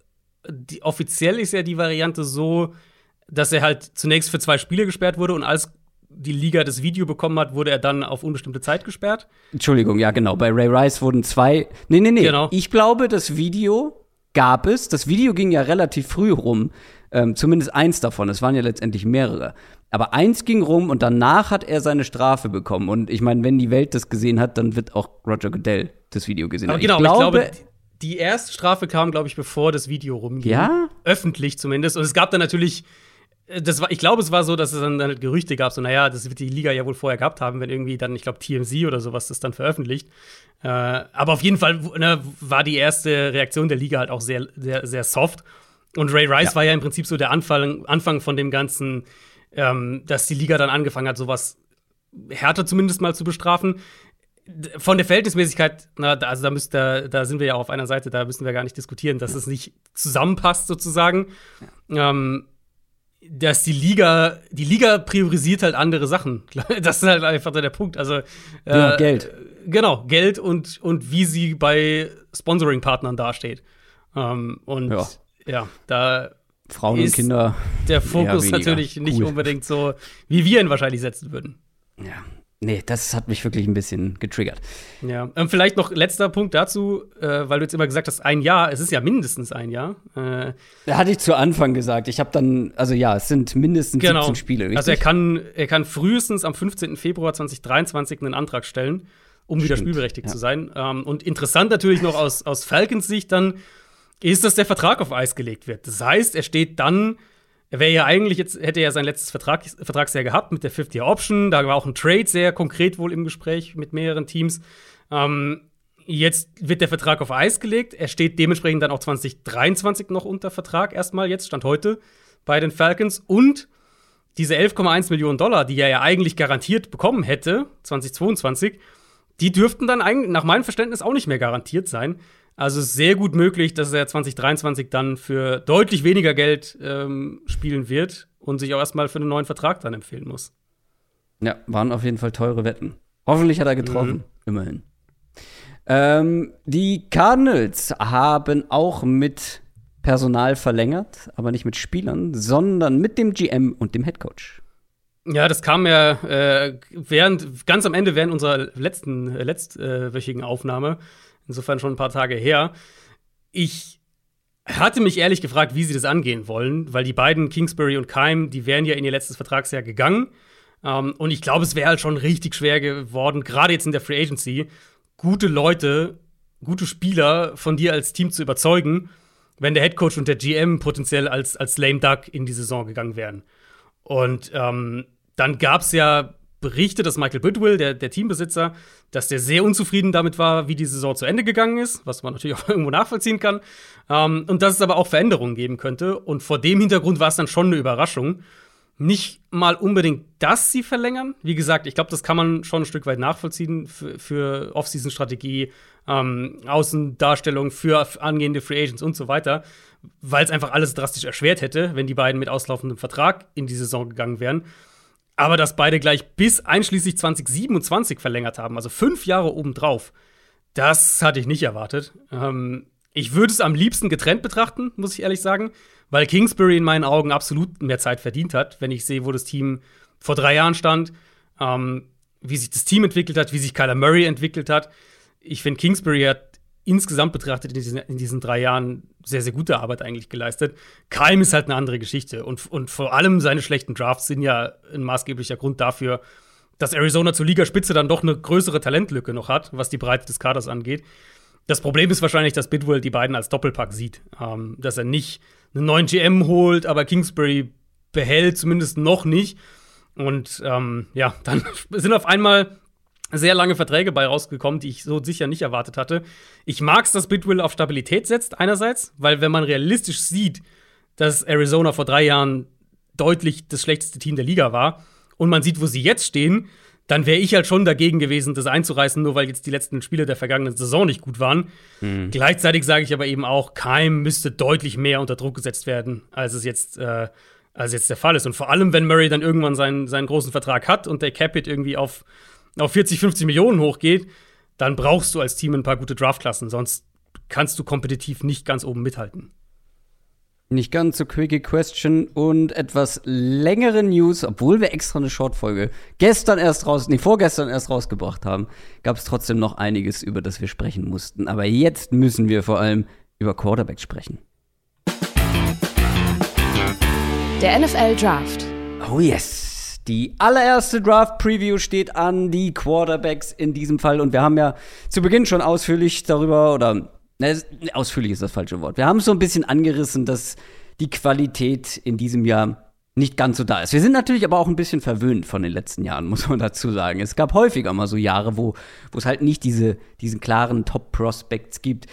die, offiziell ist ja die Variante so, dass er halt zunächst für zwei Spiele gesperrt wurde und als die Liga das Video bekommen hat, wurde er dann auf unbestimmte Zeit gesperrt. Entschuldigung, ja, genau. Bei Ray Rice wurden zwei. Nee, nee, nee. Genau. Ich glaube, das Video gab es. Das Video ging ja relativ früh rum. Ähm, zumindest eins davon. Es waren ja letztendlich mehrere. Aber eins ging rum und danach hat er seine Strafe bekommen. Und ich meine, wenn die Welt das gesehen hat, dann wird auch Roger Goodell das Video gesehen haben. Genau, ich glaube, ich glaube, die erste Strafe kam, glaube ich, bevor das Video rumging. Ja? Öffentlich zumindest. Und es gab dann natürlich das war, ich glaube, es war so, dass es dann, dann halt Gerüchte gab, so, naja, das wird die Liga ja wohl vorher gehabt haben, wenn irgendwie dann, ich glaube, TMZ oder sowas das dann veröffentlicht. Äh, aber auf jeden Fall ne, war die erste Reaktion der Liga halt auch sehr, sehr, sehr soft. Und Ray Rice ja. war ja im Prinzip so der Anfang, Anfang von dem ganzen ähm, dass die Liga dann angefangen hat, sowas härter zumindest mal zu bestrafen. Von der Verhältnismäßigkeit, na, also da, müsst, da, da sind wir ja auf einer Seite, da müssen wir gar nicht diskutieren, dass es nicht zusammenpasst sozusagen. Ja. Ähm, dass die Liga, die Liga priorisiert halt andere Sachen. <laughs> Das ist halt einfach der Punkt. Also äh, ja, Geld. Genau, Geld und, und wie sie bei Sponsoring-Partnern dasteht. Ähm, und ja. ja, da Frauen und Kinder. Der Fokus natürlich nicht cool. unbedingt so, wie wir ihn wahrscheinlich setzen würden. Ja. Nee, das hat mich wirklich ein bisschen getriggert. Ja, ähm, vielleicht noch letzter Punkt dazu, äh, weil du jetzt immer gesagt hast, ein Jahr, es ist ja mindestens ein Jahr. Äh, da hatte ich zu Anfang gesagt. Ich habe dann, also ja, es sind mindestens genau. 17 Spiele. Richtig? Also er kann, er kann frühestens am 15. Februar 2023 einen Antrag stellen, um Stimmt. wieder spielberechtigt ja. zu sein. Ähm, und interessant natürlich noch aus, aus Falcons Sicht dann, ist, dass der Vertrag auf Eis gelegt wird. Das heißt, er steht dann, er wäre ja eigentlich jetzt, hätte er sein letztes Vertrag, Vertragsjahr gehabt mit der Fifth-Year-Option. Da war auch ein Trade sehr konkret wohl im Gespräch mit mehreren Teams. Ähm, jetzt wird der Vertrag auf Eis gelegt. Er steht dementsprechend dann auch 2023 noch unter Vertrag, erstmal jetzt, Stand heute, bei den Falcons. Und diese 11,1 Millionen Dollar, die er ja eigentlich garantiert bekommen hätte, 2022, die dürften dann eigentlich, nach meinem Verständnis auch nicht mehr garantiert sein. Also ist sehr gut möglich, dass er 2023 dann für deutlich weniger Geld ähm, spielen wird und sich auch erstmal für einen neuen Vertrag dann empfehlen muss. Ja, waren auf jeden Fall teure Wetten. Hoffentlich hat er getroffen, mhm. immerhin. Ähm, die Cardinals haben auch mit Personal verlängert, aber nicht mit Spielern, sondern mit dem GM und dem Headcoach. Ja, das kam ja äh, während, ganz am Ende während unserer letzten, äh, letztwöchigen Aufnahme insofern schon ein paar Tage her. Ich hatte mich ehrlich gefragt, wie sie das angehen wollen, weil die beiden, Kingsbury und Keim, die wären ja in ihr letztes Vertragsjahr gegangen. Ähm, und ich glaube, es wäre halt schon richtig schwer geworden, gerade jetzt in der Free Agency, gute Leute, gute Spieler von dir als Team zu überzeugen, wenn der Headcoach und der GM potenziell als, als lame duck in die Saison gegangen wären. Und ähm, dann gab es ja berichtet, dass Michael Bidwill, der, der Teambesitzer, dass der sehr unzufrieden damit war, wie die Saison zu Ende gegangen ist, was man natürlich <laughs> auch irgendwo nachvollziehen kann. Ähm, und dass es aber auch Veränderungen geben könnte. Und vor dem Hintergrund war es dann schon eine Überraschung. Nicht mal unbedingt, dass sie verlängern. Wie gesagt, ich glaube, das kann man schon ein Stück weit nachvollziehen für, für Off-Season-Strategie, ähm, Außendarstellung für angehende Free Agents und so weiter, weil es einfach alles drastisch erschwert hätte, wenn die beiden mit auslaufendem Vertrag in die Saison gegangen wären. Aber dass beide gleich bis einschließlich 2027 verlängert haben, also fünf Jahre obendrauf, das hatte ich nicht erwartet. Ähm, ich würde es am liebsten getrennt betrachten, muss ich ehrlich sagen, weil Kingsbury in meinen Augen absolut mehr Zeit verdient hat, wenn ich sehe, wo das Team vor drei Jahren stand, ähm, wie sich das Team entwickelt hat, wie sich Kyler Murray entwickelt hat. Ich finde, Kingsbury hat insgesamt betrachtet in diesen, in diesen, drei Jahren sehr, sehr gute Arbeit eigentlich geleistet. Keim ist halt eine andere Geschichte. Und, und vor allem seine schlechten Drafts sind ja ein maßgeblicher Grund dafür, dass Arizona zur Ligaspitze dann doch eine größere Talentlücke noch hat, was die Breite des Kaders angeht. Das Problem ist wahrscheinlich, dass Bidwell die beiden als Doppelpack sieht. Ähm, dass er nicht einen neuen GM holt, aber Kingsbury behält zumindest noch nicht. Und ähm, ja, dann <laughs> sind auf einmal sehr lange Verträge bei rausgekommen, die ich so sicher nicht erwartet hatte. Ich mag es, dass Bitwill auf Stabilität setzt, einerseits, weil wenn man realistisch sieht, dass Arizona vor drei Jahren deutlich das schlechteste Team der Liga war und man sieht, wo sie jetzt stehen, dann wäre ich halt schon dagegen gewesen, das einzureißen, nur weil jetzt die letzten Spiele der vergangenen Saison nicht gut waren. Mhm. Gleichzeitig sage ich aber eben auch, Keim müsste deutlich mehr unter Druck gesetzt werden, als es jetzt, äh, als jetzt der Fall ist. Und vor allem, wenn Murray dann irgendwann seinen, seinen großen Vertrag hat und der Capit irgendwie auf auf 40, 50 Millionen hochgeht, dann brauchst du als Team ein paar gute Draftklassen, sonst kannst du kompetitiv nicht ganz oben mithalten. Nicht ganz so quickie Question und etwas längere News, obwohl wir extra eine Shortfolge gestern erst raus, nee, vorgestern erst rausgebracht haben, gab es trotzdem noch einiges, über das wir sprechen mussten. Aber jetzt müssen wir vor allem über Quarterback sprechen. Der NFL Draft. Oh yes. Die allererste Draft-Preview steht an, die Quarterbacks in diesem Fall. Und wir haben ja zu Beginn schon ausführlich darüber, oder ne, ausführlich ist das falsche Wort. Wir haben es so ein bisschen angerissen, dass die Qualität in diesem Jahr nicht ganz so da ist. Wir sind natürlich aber auch ein bisschen verwöhnt von den letzten Jahren, <laughs> muss man dazu sagen. Es gab häufiger mal so Jahre, wo es halt nicht diese, diesen klaren Top-Prospects gibt.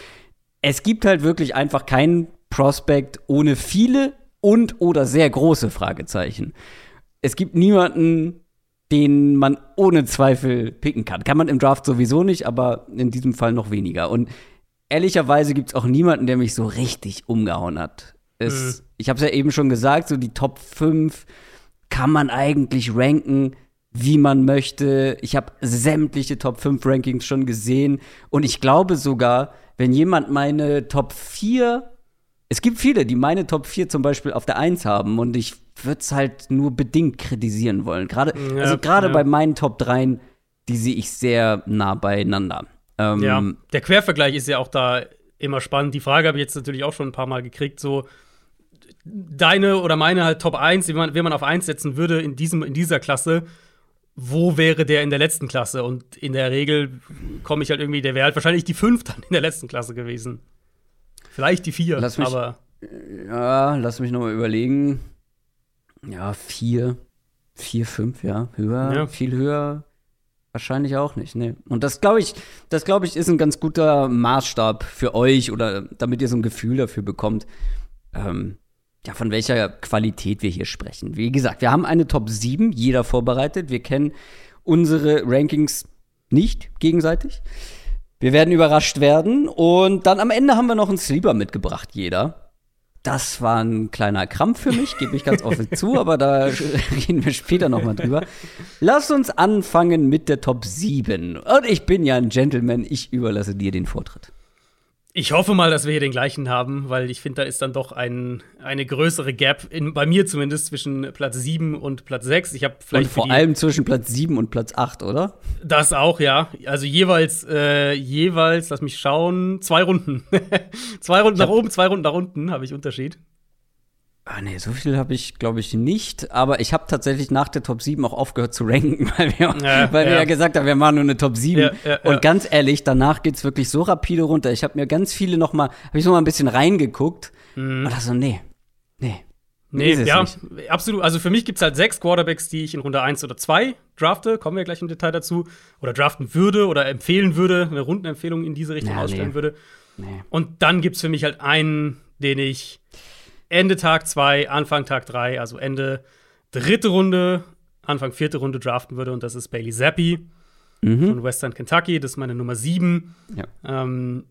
Es gibt halt wirklich einfach keinen Prospect ohne viele und oder sehr große Fragezeichen es gibt niemanden, den man ohne Zweifel picken kann. Kann man im Draft sowieso nicht, aber in diesem Fall noch weniger. Und ehrlicherweise gibt es auch niemanden, der mich so richtig umgehauen hat. Es, mhm. Ich habe es ja eben schon gesagt, so die Top 5 kann man eigentlich ranken, wie man möchte. Ich habe sämtliche Top 5 Rankings schon gesehen. Und ich glaube sogar, wenn jemand meine Top 4 es gibt viele, die meine Top 4 zum Beispiel auf der 1 haben und ich würde es halt nur bedingt kritisieren wollen. Gerade, ja, also gerade ja. bei meinen Top 3, die sehe ich sehr nah beieinander. Ähm, ja, der Quervergleich ist ja auch da immer spannend. Die Frage habe ich jetzt natürlich auch schon ein paar Mal gekriegt, so deine oder meine halt Top 1, wie man, wie man auf 1 setzen würde in, diesem, in dieser Klasse, wo wäre der in der letzten Klasse? Und in der Regel komme ich halt irgendwie, der wäre halt wahrscheinlich die 5 dann in der letzten Klasse gewesen. Vielleicht die vier, lass mich, aber. Ja, lass mich noch mal überlegen. Ja, vier. Vier, fünf, ja. Höher, ja. viel höher. Wahrscheinlich auch nicht, ne. Und das glaube ich, das glaube ich, ist ein ganz guter Maßstab für euch oder damit ihr so ein Gefühl dafür bekommt, ähm, ja, von welcher Qualität wir hier sprechen. Wie gesagt, wir haben eine Top 7, jeder vorbereitet. Wir kennen unsere Rankings nicht gegenseitig. Wir werden überrascht werden. Und dann am Ende haben wir noch einen Sleeper mitgebracht, jeder. Das war ein kleiner Krampf für mich, gebe ich ganz offen zu, aber da <laughs> reden wir später noch mal drüber. Lass uns anfangen mit der Top 7. Und ich bin ja ein Gentleman, ich überlasse dir den Vortritt. Ich hoffe mal, dass wir hier den gleichen haben, weil ich finde, da ist dann doch ein, eine größere Gap, in, bei mir zumindest, zwischen Platz 7 und Platz 6. Ich habe vielleicht. Und vor allem zwischen Platz 7 und Platz 8, oder? Das auch, ja. Also jeweils, äh, jeweils, lass mich schauen, zwei Runden. <laughs> zwei Runden nach oben, zwei Runden nach unten habe ich Unterschied. Ah, nee, so viel habe ich, glaube ich, nicht. Aber ich habe tatsächlich nach der Top 7 auch aufgehört zu ranken, <laughs> weil wir ja, weil ja. wir ja gesagt haben, wir machen nur eine Top 7. Ja, und ganz ehrlich, danach geht's wirklich so rapide runter. Ich habe mir ganz viele noch mal, habe ich noch mal ein bisschen reingeguckt. Mhm. Und da so, nee, nee. Nee, ja, nicht. absolut. Also für mich gibt es halt sechs Quarterbacks, die ich in Runde 1 oder 2 drafte. Kommen wir gleich im Detail dazu. Oder draften würde oder empfehlen würde, eine Rundenempfehlung in diese Richtung ausstellen nee. würde. Nee. Und dann gibt es für mich halt einen, den ich Ende Tag 2, Anfang Tag 3, also Ende dritte Runde, Anfang vierte Runde draften würde. Und das ist Bailey Zappi mhm. von Western Kentucky. Das ist meine Nummer 7. Ja. Ähm,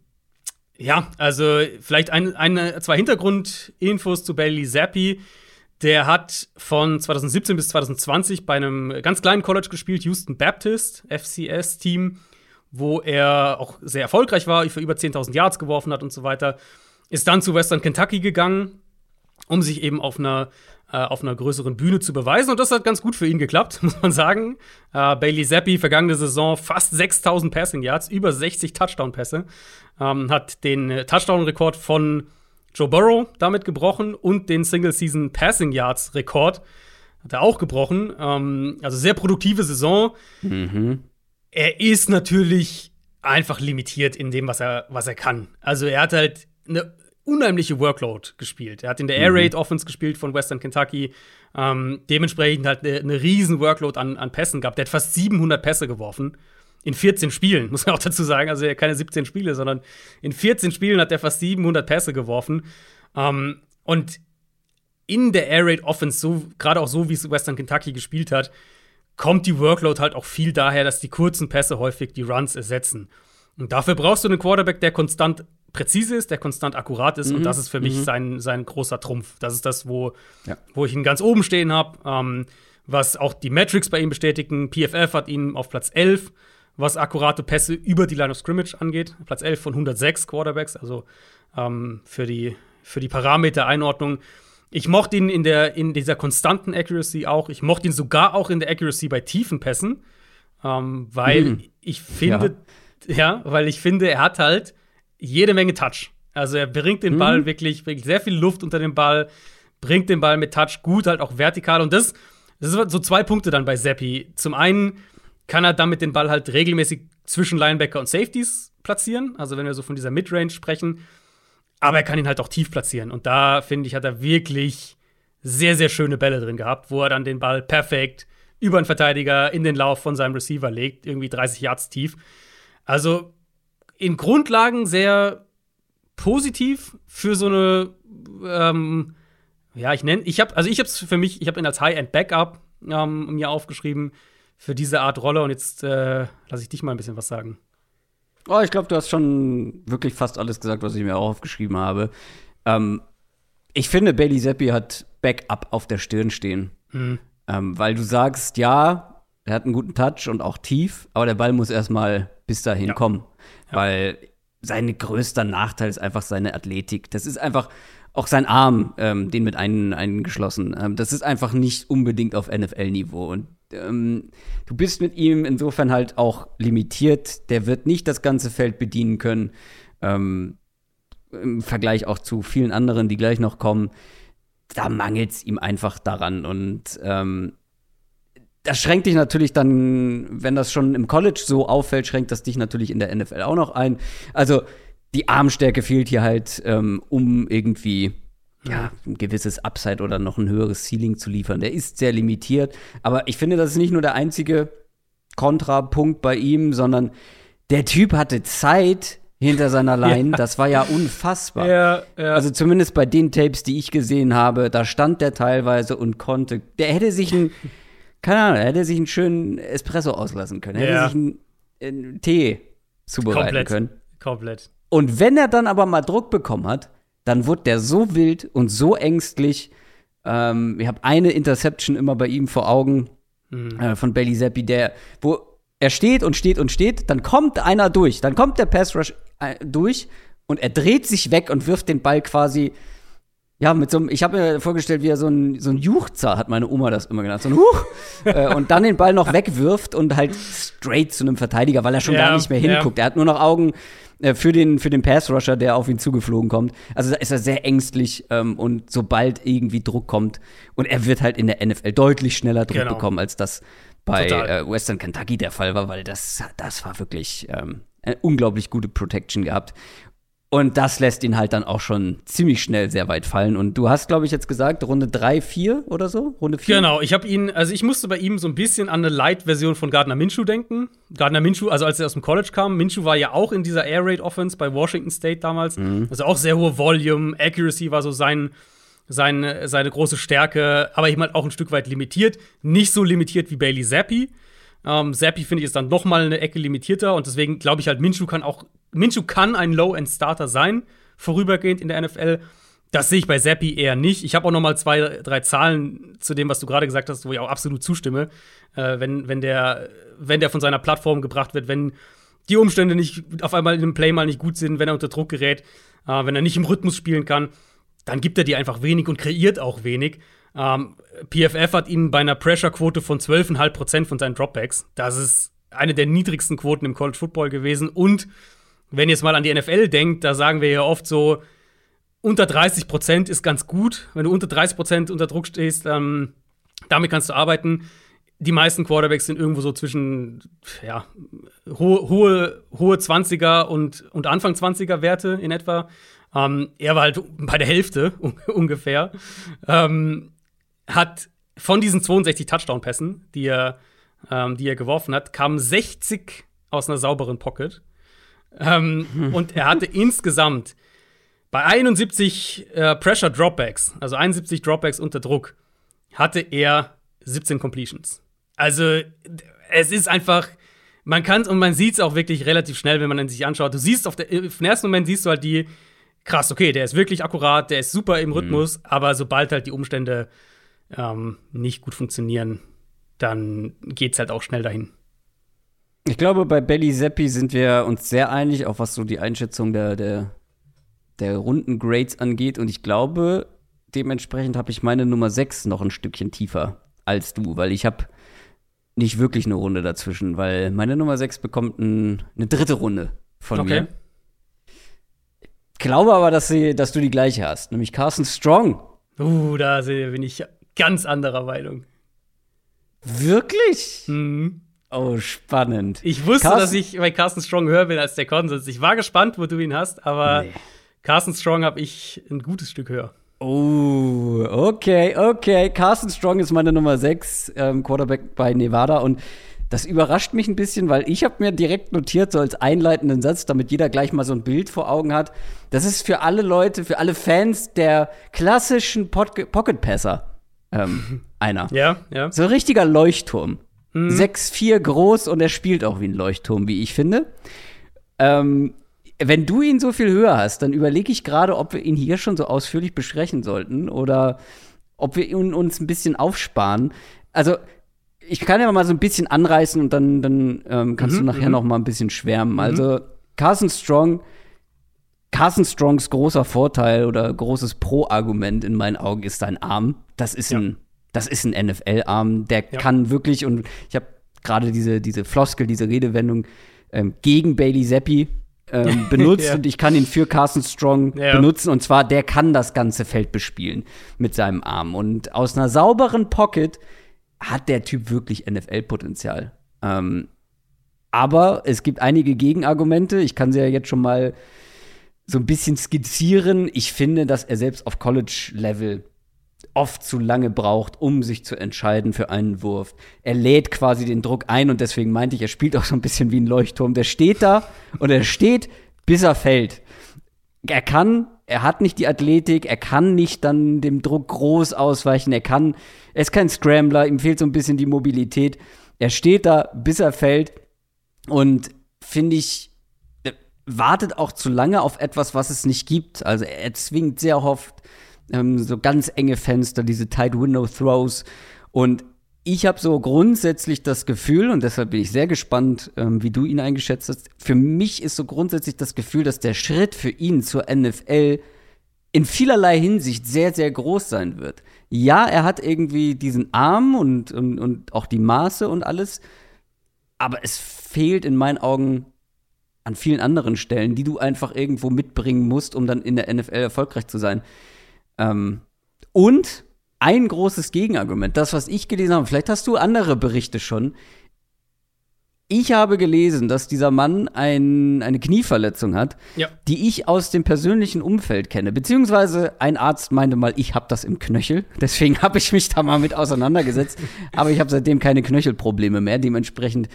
ja, also vielleicht ein, eine, zwei Hintergrundinfos zu Bailey Zappi. Der hat von 2017 bis 2020 bei einem ganz kleinen College gespielt, Houston Baptist, FCS-Team, wo er auch sehr erfolgreich war, für über 10.000 Yards geworfen hat und so weiter. Ist dann zu Western Kentucky gegangen, um sich eben auf einer äh, auf einer größeren Bühne zu beweisen. Und das hat ganz gut für ihn geklappt, <laughs> muss man sagen. Äh, Bailey Zappi, vergangene Saison fast 6000 Passing Yards, über 60 Touchdown-Pässe. Ähm, hat den äh, Touchdown-Rekord von Joe Burrow damit gebrochen und den Single-Season Passing Yards-Rekord hat er auch gebrochen. Ähm, also sehr produktive Saison. Mhm. Er ist natürlich einfach limitiert in dem, was er, was er kann. Also er hat halt eine unheimliche Workload gespielt. Er hat in der Air Raid Offense gespielt von Western Kentucky. Ähm, dementsprechend halt eine, eine riesen Workload an, an Pässen gehabt. Der hat fast 700 Pässe geworfen. In 14 Spielen, <laughs> muss man auch dazu sagen. Also keine 17 Spiele, sondern in 14 Spielen hat er fast 700 Pässe geworfen. Ähm, und in der Air Raid Offense, so, gerade auch so, wie es Western Kentucky gespielt hat, kommt die Workload halt auch viel daher, dass die kurzen Pässe häufig die Runs ersetzen. Und dafür brauchst du einen Quarterback, der konstant präzise ist, der konstant akkurat ist. Mhm. Und das ist für mich mhm. sein, sein großer Trumpf. Das ist das, wo, ja. wo ich ihn ganz oben stehen habe. Ähm, was auch die Metrics bei ihm bestätigen. PFF hat ihn auf Platz 11, was akkurate Pässe über die Line of Scrimmage angeht. Platz 11 von 106 Quarterbacks, also ähm, für, die, für die Parameter-Einordnung. Ich mochte ihn in, der, in dieser konstanten Accuracy auch. Ich mochte ihn sogar auch in der Accuracy bei tiefen Pässen, ähm, weil mhm. ich finde, ja. ja, weil ich finde, er hat halt jede Menge Touch. Also er bringt den Ball mhm. wirklich, wirklich sehr viel Luft unter den Ball, bringt den Ball mit Touch gut, halt auch vertikal. Und das, das sind so zwei Punkte dann bei Seppi. Zum einen kann er damit den Ball halt regelmäßig zwischen Linebacker und Safeties platzieren. Also wenn wir so von dieser Midrange sprechen. Aber er kann ihn halt auch tief platzieren. Und da, finde ich, hat er wirklich sehr, sehr schöne Bälle drin gehabt, wo er dann den Ball perfekt über einen Verteidiger in den Lauf von seinem Receiver legt, irgendwie 30 Yards tief. Also in Grundlagen sehr positiv für so eine, ähm, ja, ich nenne, ich habe, also ich habe es für mich, ich habe ihn als High-End-Backup ähm, mir aufgeschrieben für diese Art Rolle und jetzt äh, lasse ich dich mal ein bisschen was sagen. Oh, ich glaube, du hast schon wirklich fast alles gesagt, was ich mir auch aufgeschrieben habe. Ähm, ich finde, Bailey Zappi hat Backup auf der Stirn stehen. Mhm. Ähm, weil du sagst, ja, er hat einen guten Touch und auch tief, aber der Ball muss erstmal bis dahin ja. kommen. Ja. Weil sein größter Nachteil ist einfach seine Athletik. Das ist einfach auch sein Arm, ähm, den mit ein, eingeschlossen. Ähm, das ist einfach nicht unbedingt auf NFL-Niveau. Und ähm, du bist mit ihm insofern halt auch limitiert. Der wird nicht das ganze Feld bedienen können. Ähm, Im Vergleich auch zu vielen anderen, die gleich noch kommen. Da mangelt es ihm einfach daran. Und ähm, das schränkt dich natürlich dann, wenn das schon im College so auffällt, schränkt das dich natürlich in der NFL auch noch ein. Also die Armstärke fehlt hier halt, ähm, um irgendwie ja, ein gewisses Upside oder noch ein höheres Ceiling zu liefern. Der ist sehr limitiert. Aber ich finde, das ist nicht nur der einzige Kontrapunkt bei ihm, sondern der Typ hatte Zeit hinter seiner <laughs> Line. Ja. Das war ja unfassbar. Ja, ja. Also zumindest bei den Tapes, die ich gesehen habe, da stand der teilweise und konnte. Der hätte sich ein <laughs> keine Ahnung, er hätte sich einen schönen Espresso auslassen können. Er ja. hätte sich einen, einen, Tee zubereiten Komplett. können. Komplett. Und wenn er dann aber mal Druck bekommen hat, dann wurde der so wild und so ängstlich. Ähm, ich habe eine Interception immer bei ihm vor Augen mhm. äh, von Bailey Zappi, der, wo er steht und steht und steht, dann kommt einer durch, dann kommt der Pass Rush äh, durch und er dreht sich weg und wirft den Ball quasi ja, mit so einem, ich habe mir vorgestellt, wie er so ein, so ein Juchzer, hat meine Oma das immer genannt, so ein Huch, <laughs> äh, und dann den Ball noch wegwirft und halt straight zu einem Verteidiger, weil er schon ja, gar nicht mehr hinguckt. Ja. Er hat nur noch Augen äh, für den, für den Pass-Rusher, der auf ihn zugeflogen kommt. Also da ist er sehr ängstlich ähm, und sobald irgendwie Druck kommt und er wird halt in der NFL deutlich schneller Druck genau. bekommen, als das bei äh, Western Kentucky der Fall war, weil das, das war wirklich ähm, eine unglaublich gute Protection gehabt. Und das lässt ihn halt dann auch schon ziemlich schnell sehr weit fallen. Und du hast, glaube ich, jetzt gesagt, Runde 3, 4 oder so? Runde 4? Genau, ich habe ihn, also ich musste bei ihm so ein bisschen an eine Light-Version von Gardner Minshew denken. Gardner Minshew, also als er aus dem College kam, Minshew war ja auch in dieser Air Raid Offense bei Washington State damals. Mhm. Also auch sehr hohe Volume, Accuracy war so sein, sein, seine große Stärke, aber eben halt auch ein Stück weit limitiert. Nicht so limitiert wie Bailey Zappi. Ähm, Zappi finde ich ist dann noch mal eine Ecke limitierter und deswegen glaube ich halt, Minshew kann auch Minshew kann ein Low-End-Starter sein, vorübergehend in der NFL. Das sehe ich bei Zappi eher nicht. Ich habe auch noch mal zwei, drei Zahlen zu dem, was du gerade gesagt hast, wo ich auch absolut zustimme. Äh, wenn, wenn, der, wenn der von seiner Plattform gebracht wird, wenn die Umstände nicht auf einmal in einem Play mal nicht gut sind, wenn er unter Druck gerät, äh, wenn er nicht im Rhythmus spielen kann, dann gibt er dir einfach wenig und kreiert auch wenig. Ähm, PFF hat ihn bei einer Pressure-Quote von 12,5% von seinen Dropbacks. Das ist eine der niedrigsten Quoten im College Football gewesen und wenn ihr jetzt mal an die NFL denkt, da sagen wir ja oft so, unter 30 Prozent ist ganz gut. Wenn du unter 30 Prozent unter Druck stehst, ähm, damit kannst du arbeiten. Die meisten Quarterbacks sind irgendwo so zwischen ja, hohe, hohe, hohe 20er und, und Anfang 20er Werte in etwa. Ähm, er war halt bei der Hälfte <laughs> ungefähr. Ähm, hat von diesen 62 Touchdown-Pässen, die er, ähm, die er geworfen hat, kamen 60 aus einer sauberen Pocket. Ähm, und er hatte insgesamt bei 71 äh, Pressure Dropbacks, also 71 Dropbacks unter Druck, hatte er 17 Completions. Also es ist einfach, man kann und man sieht es auch wirklich relativ schnell, wenn man sich anschaut. Du siehst auf, der, auf den ersten Moment siehst du halt die, krass, okay, der ist wirklich akkurat, der ist super im Rhythmus, mhm. aber sobald halt die Umstände ähm, nicht gut funktionieren, dann geht's halt auch schnell dahin. Ich glaube, bei Belly Seppi sind wir uns sehr einig, auch was so die Einschätzung der, der, der runden Grades angeht. Und ich glaube, dementsprechend habe ich meine Nummer 6 noch ein Stückchen tiefer als du, weil ich habe nicht wirklich eine Runde dazwischen, weil meine Nummer 6 bekommt ein, eine dritte Runde von okay. mir. Ich glaube aber, dass, sie, dass du die gleiche hast, nämlich Carson Strong. Uh, da bin ich ganz anderer Meinung. Wirklich? Mhm. Oh, spannend. Ich wusste, Carsten dass ich bei Carsten Strong höher bin als der Konsens. Ich war gespannt, wo du ihn hast, aber nee. Carsten Strong habe ich ein gutes Stück höher. Oh, okay, okay. Carsten Strong ist meine Nummer 6, ähm, Quarterback bei Nevada. Und das überrascht mich ein bisschen, weil ich habe mir direkt notiert, so als einleitenden Satz, damit jeder gleich mal so ein Bild vor Augen hat. Das ist für alle Leute, für alle Fans der klassischen Pocket Passer ähm, <laughs> einer. Ja, ja. So ein richtiger Leuchtturm. Mhm. 6'4 groß und er spielt auch wie ein Leuchtturm, wie ich finde. Ähm, wenn du ihn so viel höher hast, dann überlege ich gerade, ob wir ihn hier schon so ausführlich besprechen sollten oder ob wir ihn uns ein bisschen aufsparen. Also, ich kann ja mal so ein bisschen anreißen und dann, dann ähm, kannst mhm, du nachher mhm. noch mal ein bisschen schwärmen. Mhm. Also, Carson Strong, Carson Strongs großer Vorteil oder großes Pro-Argument in meinen Augen ist sein Arm. Das ist ja. ein das ist ein NFL-Arm, der ja. kann wirklich, und ich habe gerade diese, diese Floskel, diese Redewendung ähm, gegen Bailey Zappi ähm, <laughs> benutzt ja. und ich kann ihn für Carson Strong benutzen und zwar der kann das ganze Feld bespielen mit seinem Arm und aus einer sauberen Pocket hat der Typ wirklich NFL-Potenzial. Ähm, aber es gibt einige Gegenargumente. Ich kann sie ja jetzt schon mal so ein bisschen skizzieren. Ich finde, dass er selbst auf College-Level oft zu lange braucht, um sich zu entscheiden für einen Wurf. Er lädt quasi den Druck ein und deswegen meinte ich, er spielt auch so ein bisschen wie ein Leuchtturm. Der steht da und er steht, bis er fällt. Er kann, er hat nicht die Athletik, er kann nicht dann dem Druck groß ausweichen, er kann, er ist kein Scrambler, ihm fehlt so ein bisschen die Mobilität. Er steht da, bis er fällt und finde ich, wartet auch zu lange auf etwas, was es nicht gibt. Also er zwingt sehr oft ähm, so ganz enge Fenster, diese Tight Window Throws. Und ich habe so grundsätzlich das Gefühl, und deshalb bin ich sehr gespannt, ähm, wie du ihn eingeschätzt hast. Für mich ist so grundsätzlich das Gefühl, dass der Schritt für ihn zur NFL in vielerlei Hinsicht sehr, sehr groß sein wird. Ja, er hat irgendwie diesen Arm und, und, und auch die Maße und alles, aber es fehlt in meinen Augen an vielen anderen Stellen, die du einfach irgendwo mitbringen musst, um dann in der NFL erfolgreich zu sein. Ähm, und ein großes Gegenargument, das, was ich gelesen habe, vielleicht hast du andere Berichte schon. Ich habe gelesen, dass dieser Mann ein, eine Knieverletzung hat, Ja. die ich aus dem persönlichen Umfeld kenne. Beziehungsweise ein Arzt meinte mal, ich habe das im Knöchel. <laughs> Deswegen habe ich mich da mal mit auseinandergesetzt. Aber ich habe seitdem keine Knöchelprobleme mehr. Dementsprechend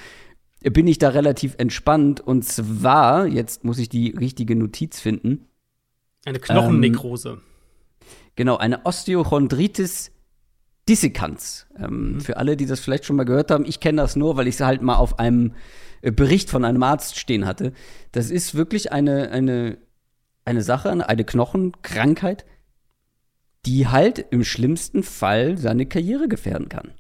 bin ich da relativ entspannt. Und zwar, jetzt muss ich die richtige Notiz finden. Eine Knochennekrose. Genau, eine Osteochondritis dissecans. Ähm, Für alle, die das vielleicht schon mal gehört haben, ich kenne das nur, weil ich es halt mal auf einem äh, Bericht von einem Arzt stehen hatte. Das ist wirklich eine, eine, eine Sache, eine Knochenkrankheit, die halt im schlimmsten Fall seine Karriere gefährden kann.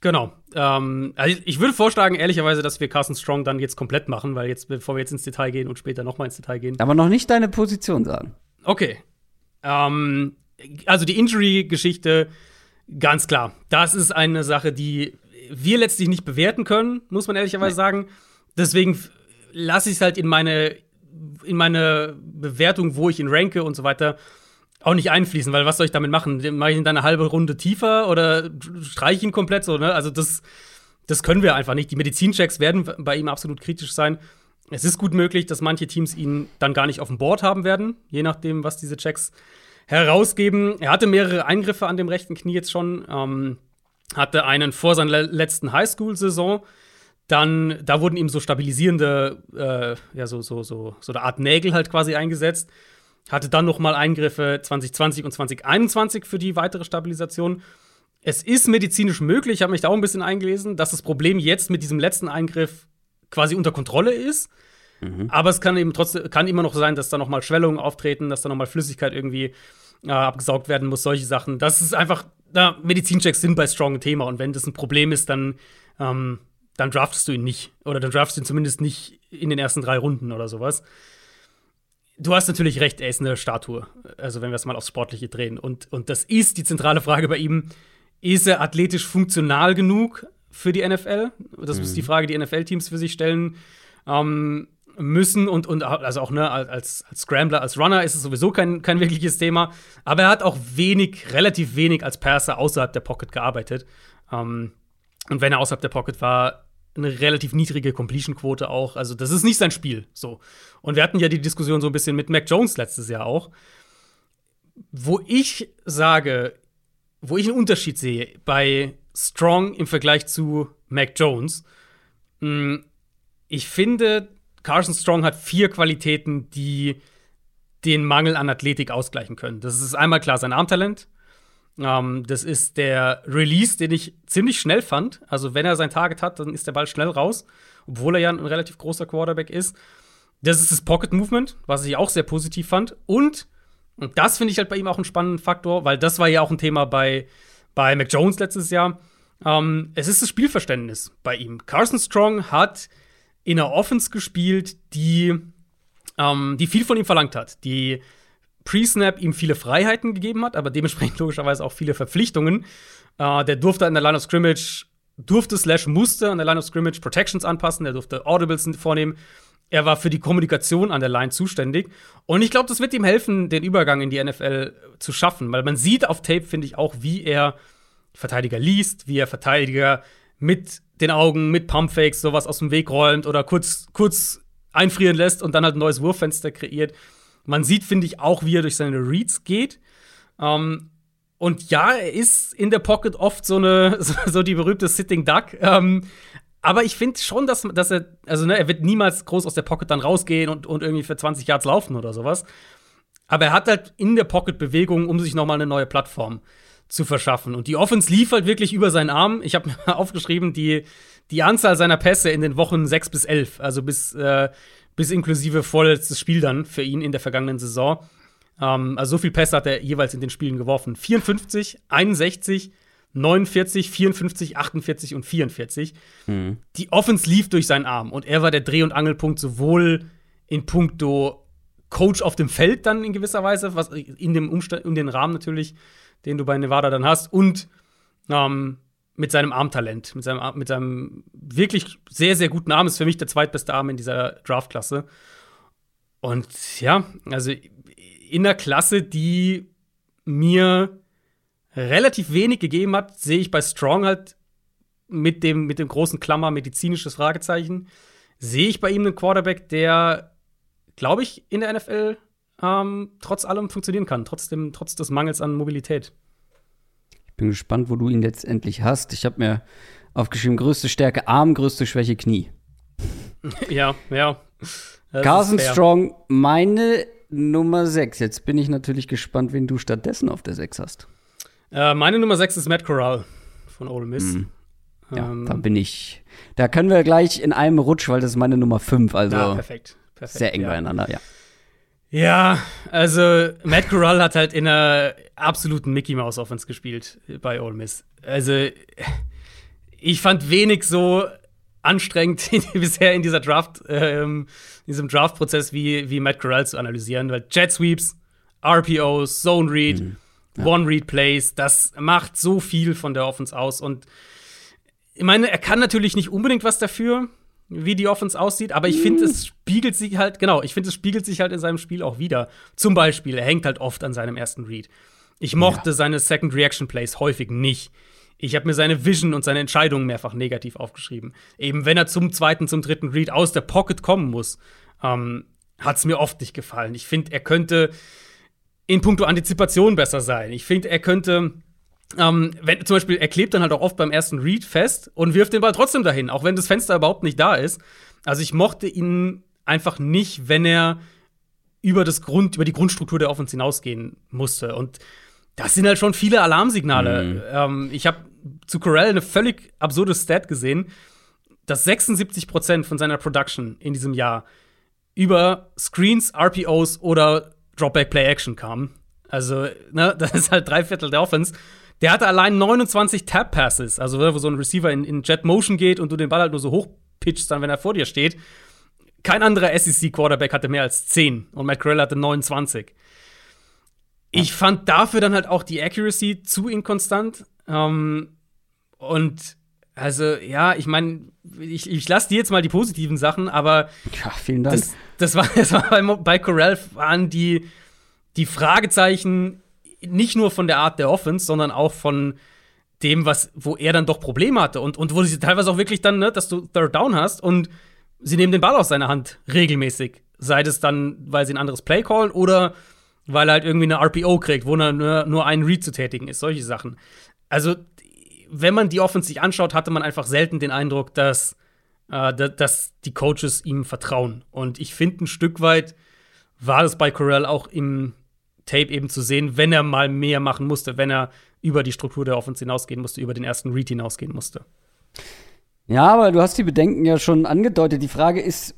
Genau. Ähm, also ich- ich würde vorschlagen, ehrlicherweise, dass wir Carson Strong dann jetzt komplett machen, weil jetzt, bevor wir jetzt ins Detail gehen und später nochmal ins Detail gehen. Aber noch nicht deine Position sagen. Okay. Ähm, also die Injury-Geschichte, ganz klar. Das ist eine Sache, die wir letztlich nicht bewerten können, muss man ehrlicherweise sagen. Deswegen lasse ich es halt in meine, in meine Bewertung, wo ich ihn ranke und so weiter, auch nicht einfließen, weil was soll ich damit machen? Mache ich ihn dann eine halbe Runde tiefer oder streiche ich ihn komplett so, ne? Also das, das können wir einfach nicht. Die Medizinchecks werden bei ihm absolut kritisch sein. Es ist gut möglich, dass manche Teams ihn dann gar nicht auf dem Board haben werden, je nachdem, was diese Checks herausgeben. Er hatte mehrere Eingriffe an dem rechten Knie jetzt schon. Ähm, hatte einen vor seiner le- letzten Highschool-Saison. Dann, da wurden ihm so stabilisierende, äh, ja, so, so, so, so eine Art Nägel halt quasi eingesetzt. Hatte dann noch mal Eingriffe 2020 und 2021 für die weitere Stabilisation. Es ist medizinisch möglich, ich habe mich da auch ein bisschen eingelesen, dass das Problem jetzt mit diesem letzten Eingriff quasi unter Kontrolle ist. Aber es kann eben trotzdem kann immer noch sein, dass da noch mal Schwellungen auftreten, dass da noch mal Flüssigkeit irgendwie äh, abgesaugt werden muss, solche Sachen. Das ist einfach, na, Medizinchecks sind bei Strong ein Thema und wenn das ein Problem ist, dann, ähm, dann draftest du ihn nicht. Oder dann draftest du ihn zumindest nicht in den ersten drei Runden oder sowas. Du hast natürlich recht, er ist eine Statue. Also, wenn wir es mal aufs Sportliche drehen. Und, und das ist die zentrale Frage bei ihm. Ist er athletisch funktional genug für die NFL? Das ist die Frage, die NFL-Teams für sich stellen ähm, müssen. Und, und also auch ne, als, als Scrambler, als Runner ist es sowieso kein, kein wirkliches Thema. Aber er hat auch wenig, relativ wenig als Passer außerhalb der Pocket gearbeitet. Ähm, und wenn er außerhalb der Pocket war, eine relativ niedrige Completion-Quote auch. Also, das ist nicht sein Spiel. So. Und wir hatten ja die Diskussion so ein bisschen mit Mac Jones letztes Jahr auch. Wo ich sage, wo ich einen Unterschied sehe bei Strong im Vergleich zu Mac Jones, mh, ich finde, Carson Strong hat vier Qualitäten, die den Mangel an Athletik ausgleichen können. Das ist einmal klar sein Armtalent. Ähm, das ist der Release, den ich ziemlich schnell fand. Also, wenn er sein Target hat, dann ist der Ball schnell raus, obwohl er ja ein relativ großer Quarterback ist. Das ist das Pocket Movement, was ich auch sehr positiv fand. Und, und das finde ich halt bei ihm auch einen spannenden Faktor, weil das war ja auch ein Thema bei, bei Mac Jones letztes Jahr. Ähm, es ist das Spielverständnis bei ihm. Carson Strong hat in einer Offense gespielt, die, ähm, die viel von ihm verlangt hat, die Pre-Snap ihm viele Freiheiten gegeben hat, aber dementsprechend <laughs> logischerweise auch viele Verpflichtungen. Äh, der durfte an der Line of Scrimmage, durfte slash musste an der Line of Scrimmage Protections anpassen, der durfte Audibles vornehmen. Er war für die Kommunikation an der Line zuständig. Und ich glaube, das wird ihm helfen, den Übergang in die NFL zu schaffen, weil man sieht auf Tape, finde ich, auch, wie er Verteidiger liest, wie er Verteidiger mit den Augen, mit Pumpfakes sowas aus dem Weg räumt oder kurz, kurz einfrieren lässt und dann halt ein neues Wurffenster kreiert. Man sieht, finde ich, auch, wie er durch seine Reads geht. Ähm, und ja, er ist in der Pocket oft so eine, <laughs> so, die berühmte Sitting Duck. Ähm, aber ich finde schon, dass, dass er, also ne, er wird niemals groß aus der Pocket dann rausgehen und, und irgendwie für 20 Yards laufen oder sowas. Aber er hat halt in der Pocket Bewegungen, um sich nochmal eine neue Plattform zu verschaffen. Und die Offense lief halt wirklich über seinen Arm. Ich habe mir <laughs> aufgeschrieben, die, die Anzahl seiner Pässe in den Wochen 6 bis 11, also bis, äh, bis inklusive vorletztes Spiel dann für ihn in der vergangenen Saison. Ähm, also so viel Pässe hat er jeweils in den Spielen geworfen. 54, 61, 49, 54, 48 und 44. Die Offense lief durch seinen Arm und er war der Dreh- und Angelpunkt sowohl in puncto Coach auf dem Feld dann in gewisser Weise, was in dem Umstand, in den Rahmen natürlich, den du bei Nevada dann hast, und ähm, mit seinem Armtalent, mit seinem, mit seinem wirklich sehr, sehr guten Arm, ist für mich der zweitbeste Arm in dieser Draftklasse. Und ja, also in der Klasse, die mir relativ wenig gegeben hat, sehe ich bei Strong halt mit dem, mit dem großen Klammer medizinisches Fragezeichen, sehe ich bei ihm einen Quarterback, der, glaube ich, in der NFL ähm, trotz allem funktionieren kann, trotzdem, trotz des Mangels an Mobilität. Ich bin gespannt, wo du ihn letztendlich hast. Ich habe mir aufgeschrieben, größte Stärke Arm, größte Schwäche Knie. <laughs> ja, ja. Carson Strong, meine Nummer 6. Jetzt bin ich natürlich gespannt, wen du stattdessen auf der 6 hast. Äh, meine Nummer 6 ist Matt Corral von Ole Miss. Mhm. Ja, ähm, da bin ich. Da können wir gleich in einem Rutsch, weil das ist meine Nummer 5. Also ja, perfekt, perfekt, sehr eng ja. beieinander, ja. Ja, also Matt Corral hat halt in einer absoluten Mickey Mouse Offense gespielt bei Ole Miss. Also ich fand wenig so anstrengend <laughs> bisher in dieser Draft, ähm, in diesem Draft-Prozess wie, wie Matt Corral zu analysieren, weil Jet Sweeps, RPOs, Zone Read, mhm. ja. One Read Plays, das macht so viel von der Offense aus und ich meine, er kann natürlich nicht unbedingt was dafür, wie die Offense aussieht, aber ich finde, es spiegelt sich halt, genau, ich finde, es spiegelt sich halt in seinem Spiel auch wieder. Zum Beispiel, er hängt halt oft an seinem ersten Read. Ich mochte ja. seine Second Reaction Plays häufig nicht. Ich habe mir seine Vision und seine Entscheidungen mehrfach negativ aufgeschrieben. Eben wenn er zum zweiten, zum dritten Read aus der Pocket kommen muss, ähm, hat es mir oft nicht gefallen. Ich finde, er könnte in puncto Antizipation besser sein. Ich finde, er könnte ähm, wenn, zum Beispiel, er klebt dann halt auch oft beim ersten Read fest und wirft den Ball trotzdem dahin, auch wenn das Fenster überhaupt nicht da ist. Also ich mochte ihn einfach nicht, wenn er über das Grund, über die Grundstruktur der Offense hinausgehen musste. Und das sind halt schon viele Alarmsignale. Mhm. Ähm, ich habe zu Corell eine völlig absurde Stat gesehen, dass 76% von seiner Production in diesem Jahr über Screens, RPOs oder Dropback Play Action kam. Also, ne, <laughs> das ist halt drei Viertel der Offense. Der hatte allein 29 Tap Passes, also wo so ein Receiver in, in Jet Motion geht und du den Ball halt nur so hoch pitchst, dann wenn er vor dir steht. Kein anderer SEC Quarterback hatte mehr als 10 und Matt Corral hatte 29. Ich fand dafür dann halt auch die Accuracy zu inkonstant. Ähm, und also, ja, ich meine, ich, ich lasse dir jetzt mal die positiven Sachen, aber ja, vielen Dank. Das, das war, <laughs> das war bei, bei Corral waren die, die Fragezeichen nicht nur von der Art der Offense, sondern auch von dem, was, wo er dann doch Probleme hatte und, und wo sie teilweise auch wirklich dann, ne, dass du Third Down hast und sie nehmen den Ball aus seiner Hand regelmäßig. Sei es dann, weil sie ein anderes Play callen oder weil er halt irgendwie eine RPO kriegt, wo nur, nur einen Read zu tätigen ist, solche Sachen. Also, wenn man die Offense sich anschaut, hatte man einfach selten den Eindruck, dass, äh, dass die Coaches ihm vertrauen. Und ich finde, ein Stück weit war das bei Corell auch im, Tape eben zu sehen, wenn er mal mehr machen musste, wenn er über die Struktur der Offense hinausgehen musste, über den ersten Read hinausgehen musste. Ja, aber du hast die Bedenken ja schon angedeutet. Die Frage ist,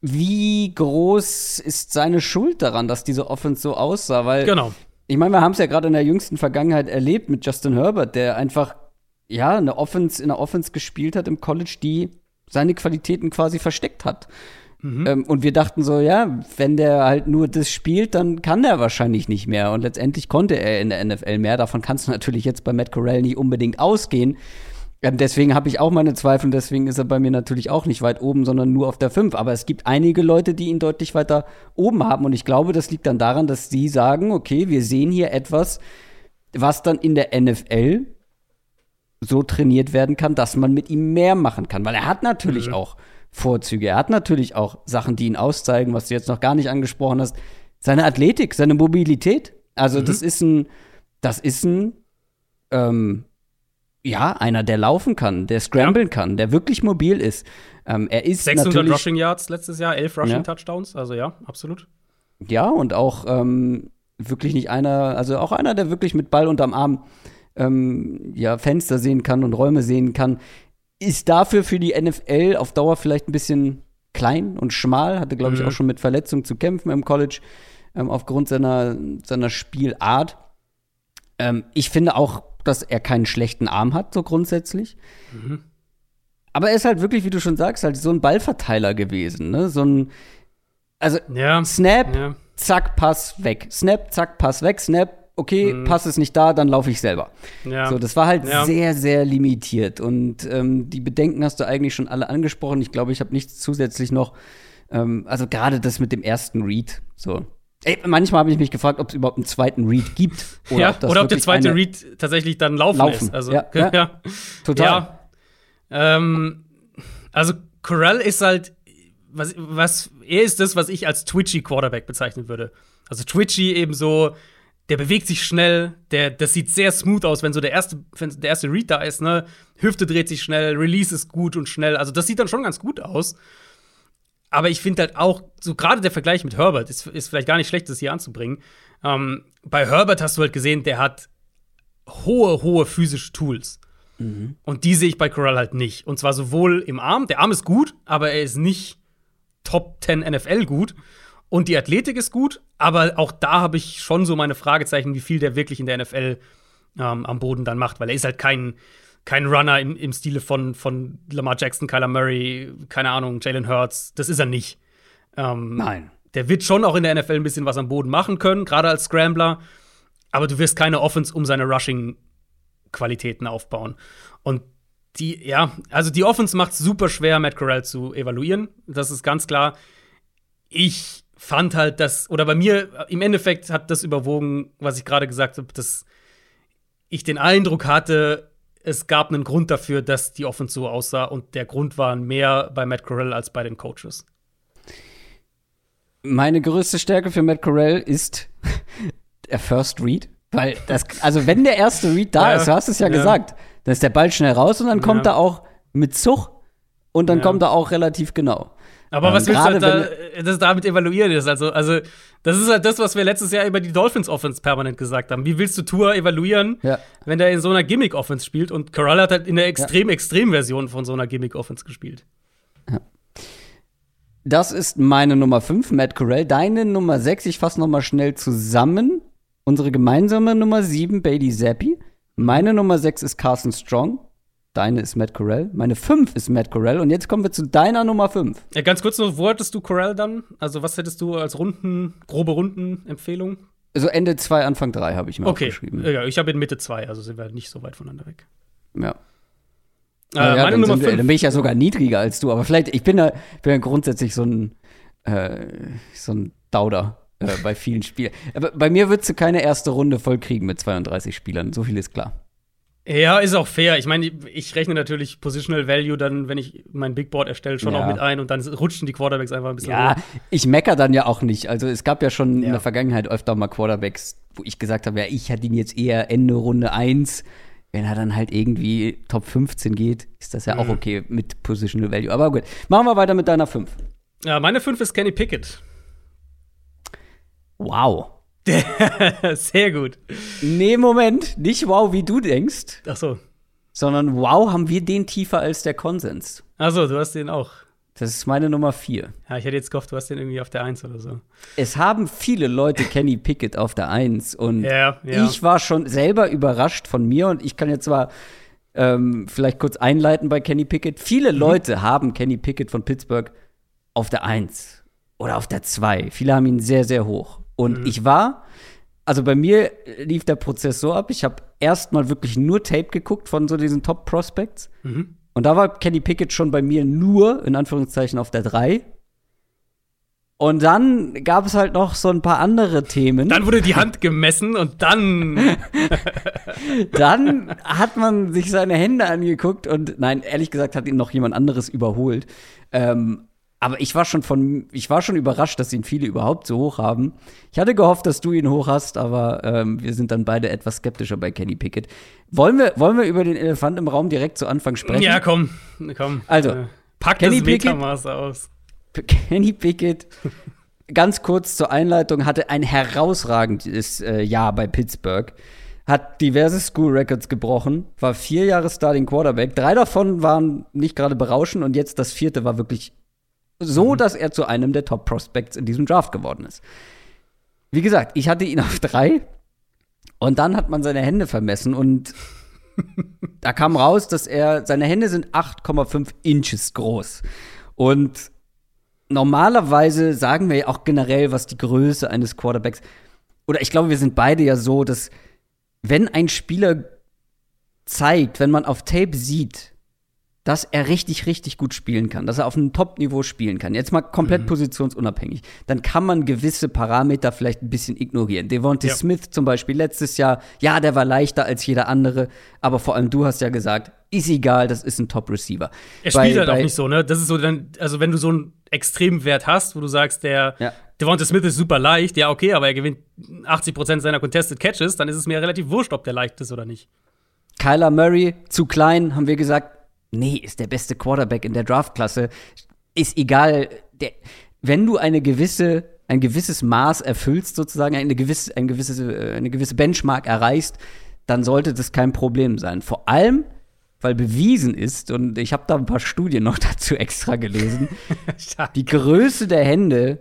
wie groß ist seine Schuld daran, dass diese Offense so aussah? Weil, genau. Ich meine, wir haben es ja gerade in der jüngsten Vergangenheit erlebt mit Justin Herbert, der einfach, ja, eine Offense, in einer Offense gespielt hat im College, die seine Qualitäten quasi versteckt hat. Mhm. Ähm, und wir dachten so, ja, wenn der halt nur das spielt, dann kann der wahrscheinlich nicht mehr. Und letztendlich konnte er in der NFL mehr. Davon kannst du <laughs> natürlich jetzt bei Matt Corral nicht unbedingt ausgehen. Ähm, deswegen habe ich auch meine Zweifel, deswegen ist er bei mir natürlich auch nicht weit oben, sondern nur auf der 5. Aber es gibt einige Leute, die ihn deutlich weiter oben haben. Und ich glaube, das liegt dann daran, dass sie sagen, okay, wir sehen hier etwas, was dann in der NFL so trainiert werden kann, dass man mit ihm mehr machen kann. Weil er hat natürlich mhm. auch Vorzüge. Er hat natürlich auch Sachen, die ihn auszeigen, was du jetzt noch gar nicht angesprochen hast. Seine Athletik, seine Mobilität. Also, mhm. das ist ein, das ist ein, ähm, ja, einer, der laufen kann, der scramblen ja. kann, der wirklich mobil ist. Ähm, er ist 600 Rushing Yards letztes Jahr, 11 Rushing ja. Touchdowns, also ja, absolut. Ja, und auch ähm, wirklich nicht einer, also auch einer, der wirklich mit Ball unterm Arm ähm, ja, Fenster sehen kann und Räume sehen kann ist dafür für die NFL auf Dauer vielleicht ein bisschen klein und schmal, hatte, glaube ich, mhm. auch schon mit Verletzungen zu kämpfen im College, ähm, aufgrund seiner, seiner Spielart. Ähm, ich finde auch, dass er keinen schlechten Arm hat, so grundsätzlich. Mhm. Aber er ist halt wirklich, wie du schon sagst, halt so ein Ballverteiler gewesen, ne? So ein, also ja. Snap, ja. zack, Pass weg. Snap, zack, Pass weg, Snap, okay, mhm. Pass ist nicht da, dann laufe ich selber. Ja. So, das war halt ja. sehr, sehr limitiert. Und ähm, die Bedenken hast du eigentlich schon alle angesprochen. Ich glaube, ich habe nichts zusätzlich noch. Ähm, also gerade das mit dem ersten Read. So. Ey, manchmal habe ich mich gefragt, ob es überhaupt einen zweiten Read gibt. <laughs> Oder, ja, ob, oder ob der zweite Read tatsächlich dann laufen, laufen. ist. Also, ja, <laughs> ja. ja. total. Ähm, also Corral ist halt, was, was, er ist das, was ich als twitchy Quarterback bezeichnen würde. Also twitchy eben so, der bewegt sich schnell, der, das sieht sehr smooth aus, wenn so der erste, wenn der erste Read da ist, ne? Hüfte dreht sich schnell, Release ist gut und schnell. Also das sieht dann schon ganz gut aus. Aber ich finde halt auch, so gerade der Vergleich mit Herbert ist, ist vielleicht gar nicht schlecht, das hier anzubringen. Ähm, bei Herbert hast du halt gesehen, der hat hohe, hohe physische Tools. Mhm. Und die sehe ich bei Corral halt nicht. Und zwar sowohl im Arm, der Arm ist gut, aber er ist nicht Top 10 NFL gut. Und die Athletik ist gut, aber auch da habe ich schon so meine Fragezeichen, wie viel der wirklich in der NFL ähm, am Boden dann macht, weil er ist halt kein, kein Runner im, im Stile von, von Lamar Jackson, Kyler Murray, keine Ahnung, Jalen Hurts. Das ist er nicht. Ähm, Nein. Der wird schon auch in der NFL ein bisschen was am Boden machen können, gerade als Scrambler. Aber du wirst keine Offense um seine Rushing-Qualitäten aufbauen. Und die, ja, also die Offense macht es super schwer, Matt Corral zu evaluieren. Das ist ganz klar. Ich fand halt, dass, oder bei mir im Endeffekt hat das überwogen, was ich gerade gesagt habe, dass ich den Eindruck hatte, es gab einen Grund dafür, dass die Offense so aussah und der Grund war mehr bei Matt Corral als bei den Coaches. Meine größte Stärke für Matt Corral ist <laughs> der First Read, weil das, also wenn der erste Read da <laughs> ja, ist, du hast es ja, ja, gesagt, dann ist der Ball schnell raus und dann kommt ja. er auch mit Zug und dann kommt er auch relativ genau. Aber ähm, was willst du halt da, das damit evaluieren ist? Also, also, das ist halt das, was wir letztes Jahr über die Dolphins Offense permanent gesagt haben. Wie willst du Tour evaluieren, ja. wenn der in so einer Gimmick Offense spielt? Und Corral hat halt in der extrem, ja. extrem Version von so einer Gimmick Offense gespielt. Ja. Das ist meine Nummer 5, Matt Corral. Deine Nummer 6, ich fasse noch mal schnell zusammen. Unsere gemeinsame Nummer 7, Bailey Zappi. Meine Nummer 6 ist Carson Strong. Deine ist Matt Corell. Meine 5 ist Matt Corell. Und jetzt kommen wir zu deiner Nummer 5. Ja, ganz kurz noch, wo hattest du Corell dann? Also, was hättest du als Runden, grobe Rundenempfehlung? Also Ende 2, Anfang 3 habe ich mir okay. aufgeschrieben. Ja, ich habe in Mitte 2, also sind wir nicht so weit voneinander weg. Ja. Äh, ja, meine Nummer 5. Dann bin ich ja sogar niedriger als du, aber vielleicht, ich bin ja, bin ja grundsätzlich so ein, äh, so ein Dauder äh, bei vielen Spielen. Aber bei mir würdest du keine erste Runde voll kriegen mit 32 Spielern, so viel ist klar. Ja, ist auch fair. Ich meine, ich rechne natürlich Positional Value dann, wenn ich mein Big Board erstelle, schon ja. auch mit ein und dann rutschen die Quarterbacks einfach ein bisschen Ja, hoch. ich mecker dann ja auch nicht. Also es gab ja schon ja. in der Vergangenheit öfter mal Quarterbacks, wo ich gesagt habe, ja, ich hätte ihn jetzt eher Ende Runde 1. Wenn er dann halt irgendwie Top 15 geht, ist das ja mhm. auch okay mit Positional Value. Aber gut, machen wir weiter mit deiner 5. Ja, meine 5 ist Kenny Pickett. Wow. <laughs> Sehr gut. Nee, Moment, nicht wow, wie du denkst. Ach so. Sondern wow, haben wir den tiefer als der Konsens. Ach so, du hast den auch. Das ist meine Nummer vier. Ja, ich hätte jetzt gehofft, du hast den irgendwie auf der Eins oder so. Es haben viele Leute Kenny Pickett auf der Eins und ja, ja. ich war schon selber überrascht von mir und ich kann jetzt zwar ähm, vielleicht kurz einleiten bei Kenny Pickett. Viele mhm. Leute haben Kenny Pickett von Pittsburgh auf der Eins oder auf der Zwei. Viele haben ihn sehr, sehr hoch. Und mhm. ich war, also bei mir lief der Prozess so ab, ich habe erstmal wirklich nur Tape geguckt von so diesen Top Prospects. Mhm. Und da war Kenny Pickett schon bei mir nur, in Anführungszeichen, auf der 3. Und dann gab es halt noch so ein paar andere Themen. Dann wurde die Hand gemessen und dann. <laughs> dann hat man sich seine Hände angeguckt und nein, ehrlich gesagt hat ihn noch jemand anderes überholt. Ähm, aber ich war schon von, ich war schon überrascht, dass ihn viele überhaupt so hoch haben. Ich hatte gehofft, dass du ihn hoch hast, aber ähm, wir sind dann beide etwas skeptischer bei Kenny Pickett. Wollen wir, wollen wir über den Elefant im Raum direkt zu Anfang sprechen? Ja, komm, komm. Also, äh, pack Kenny das Metamaß aus. Kenny Pickett, ganz kurz zur Einleitung, hatte ein herausragendes äh, Jahr bei Pittsburgh. Hat diverse School Records gebrochen, war vier Jahre Starting Quarterback. Drei davon waren nicht gerade berauschend und jetzt das vierte war wirklich so, mhm. dass er zu einem der Top Prospects in diesem Draft geworden ist. Wie gesagt, ich hatte ihn auf drei und dann hat man seine Hände vermessen und <laughs> da kam raus, dass er, seine Hände sind 8,5 Inches groß. Und normalerweise sagen wir ja auch generell, was die Größe eines Quarterbacks, oder ich glaube, wir sind beide ja so, dass wenn ein Spieler zeigt, wenn man auf Tape sieht, dass er richtig, richtig gut spielen kann, dass er auf einem Top-Niveau spielen kann. Jetzt mal komplett mhm. positionsunabhängig. Dann kann man gewisse Parameter vielleicht ein bisschen ignorieren. Devontae ja. Smith zum Beispiel letztes Jahr, ja, der war leichter als jeder andere, aber vor allem du hast ja gesagt, ist egal, das ist ein Top-Receiver. Er spielt halt auch nicht so, ne? Das ist so dann, also wenn du so einen extremen Wert hast, wo du sagst, der Ja. Devonta Smith ist super leicht, ja, okay, aber er gewinnt 80% seiner Contested Catches, dann ist es mir relativ wurscht, ob der leicht ist oder nicht. Kyler Murray, zu klein, haben wir gesagt, nee, ist der beste Quarterback in der Draftklasse. Ist egal, der, wenn du eine gewisse, ein gewisses Maß erfüllst, sozusagen, eine gewisse, ein gewisse, äh, eine gewisse Benchmark erreichst, dann sollte das kein Problem sein. Vor allem, weil bewiesen ist, und ich habe da ein paar Studien noch <laughs> dazu extra gelesen, <laughs> die Größe der Hände,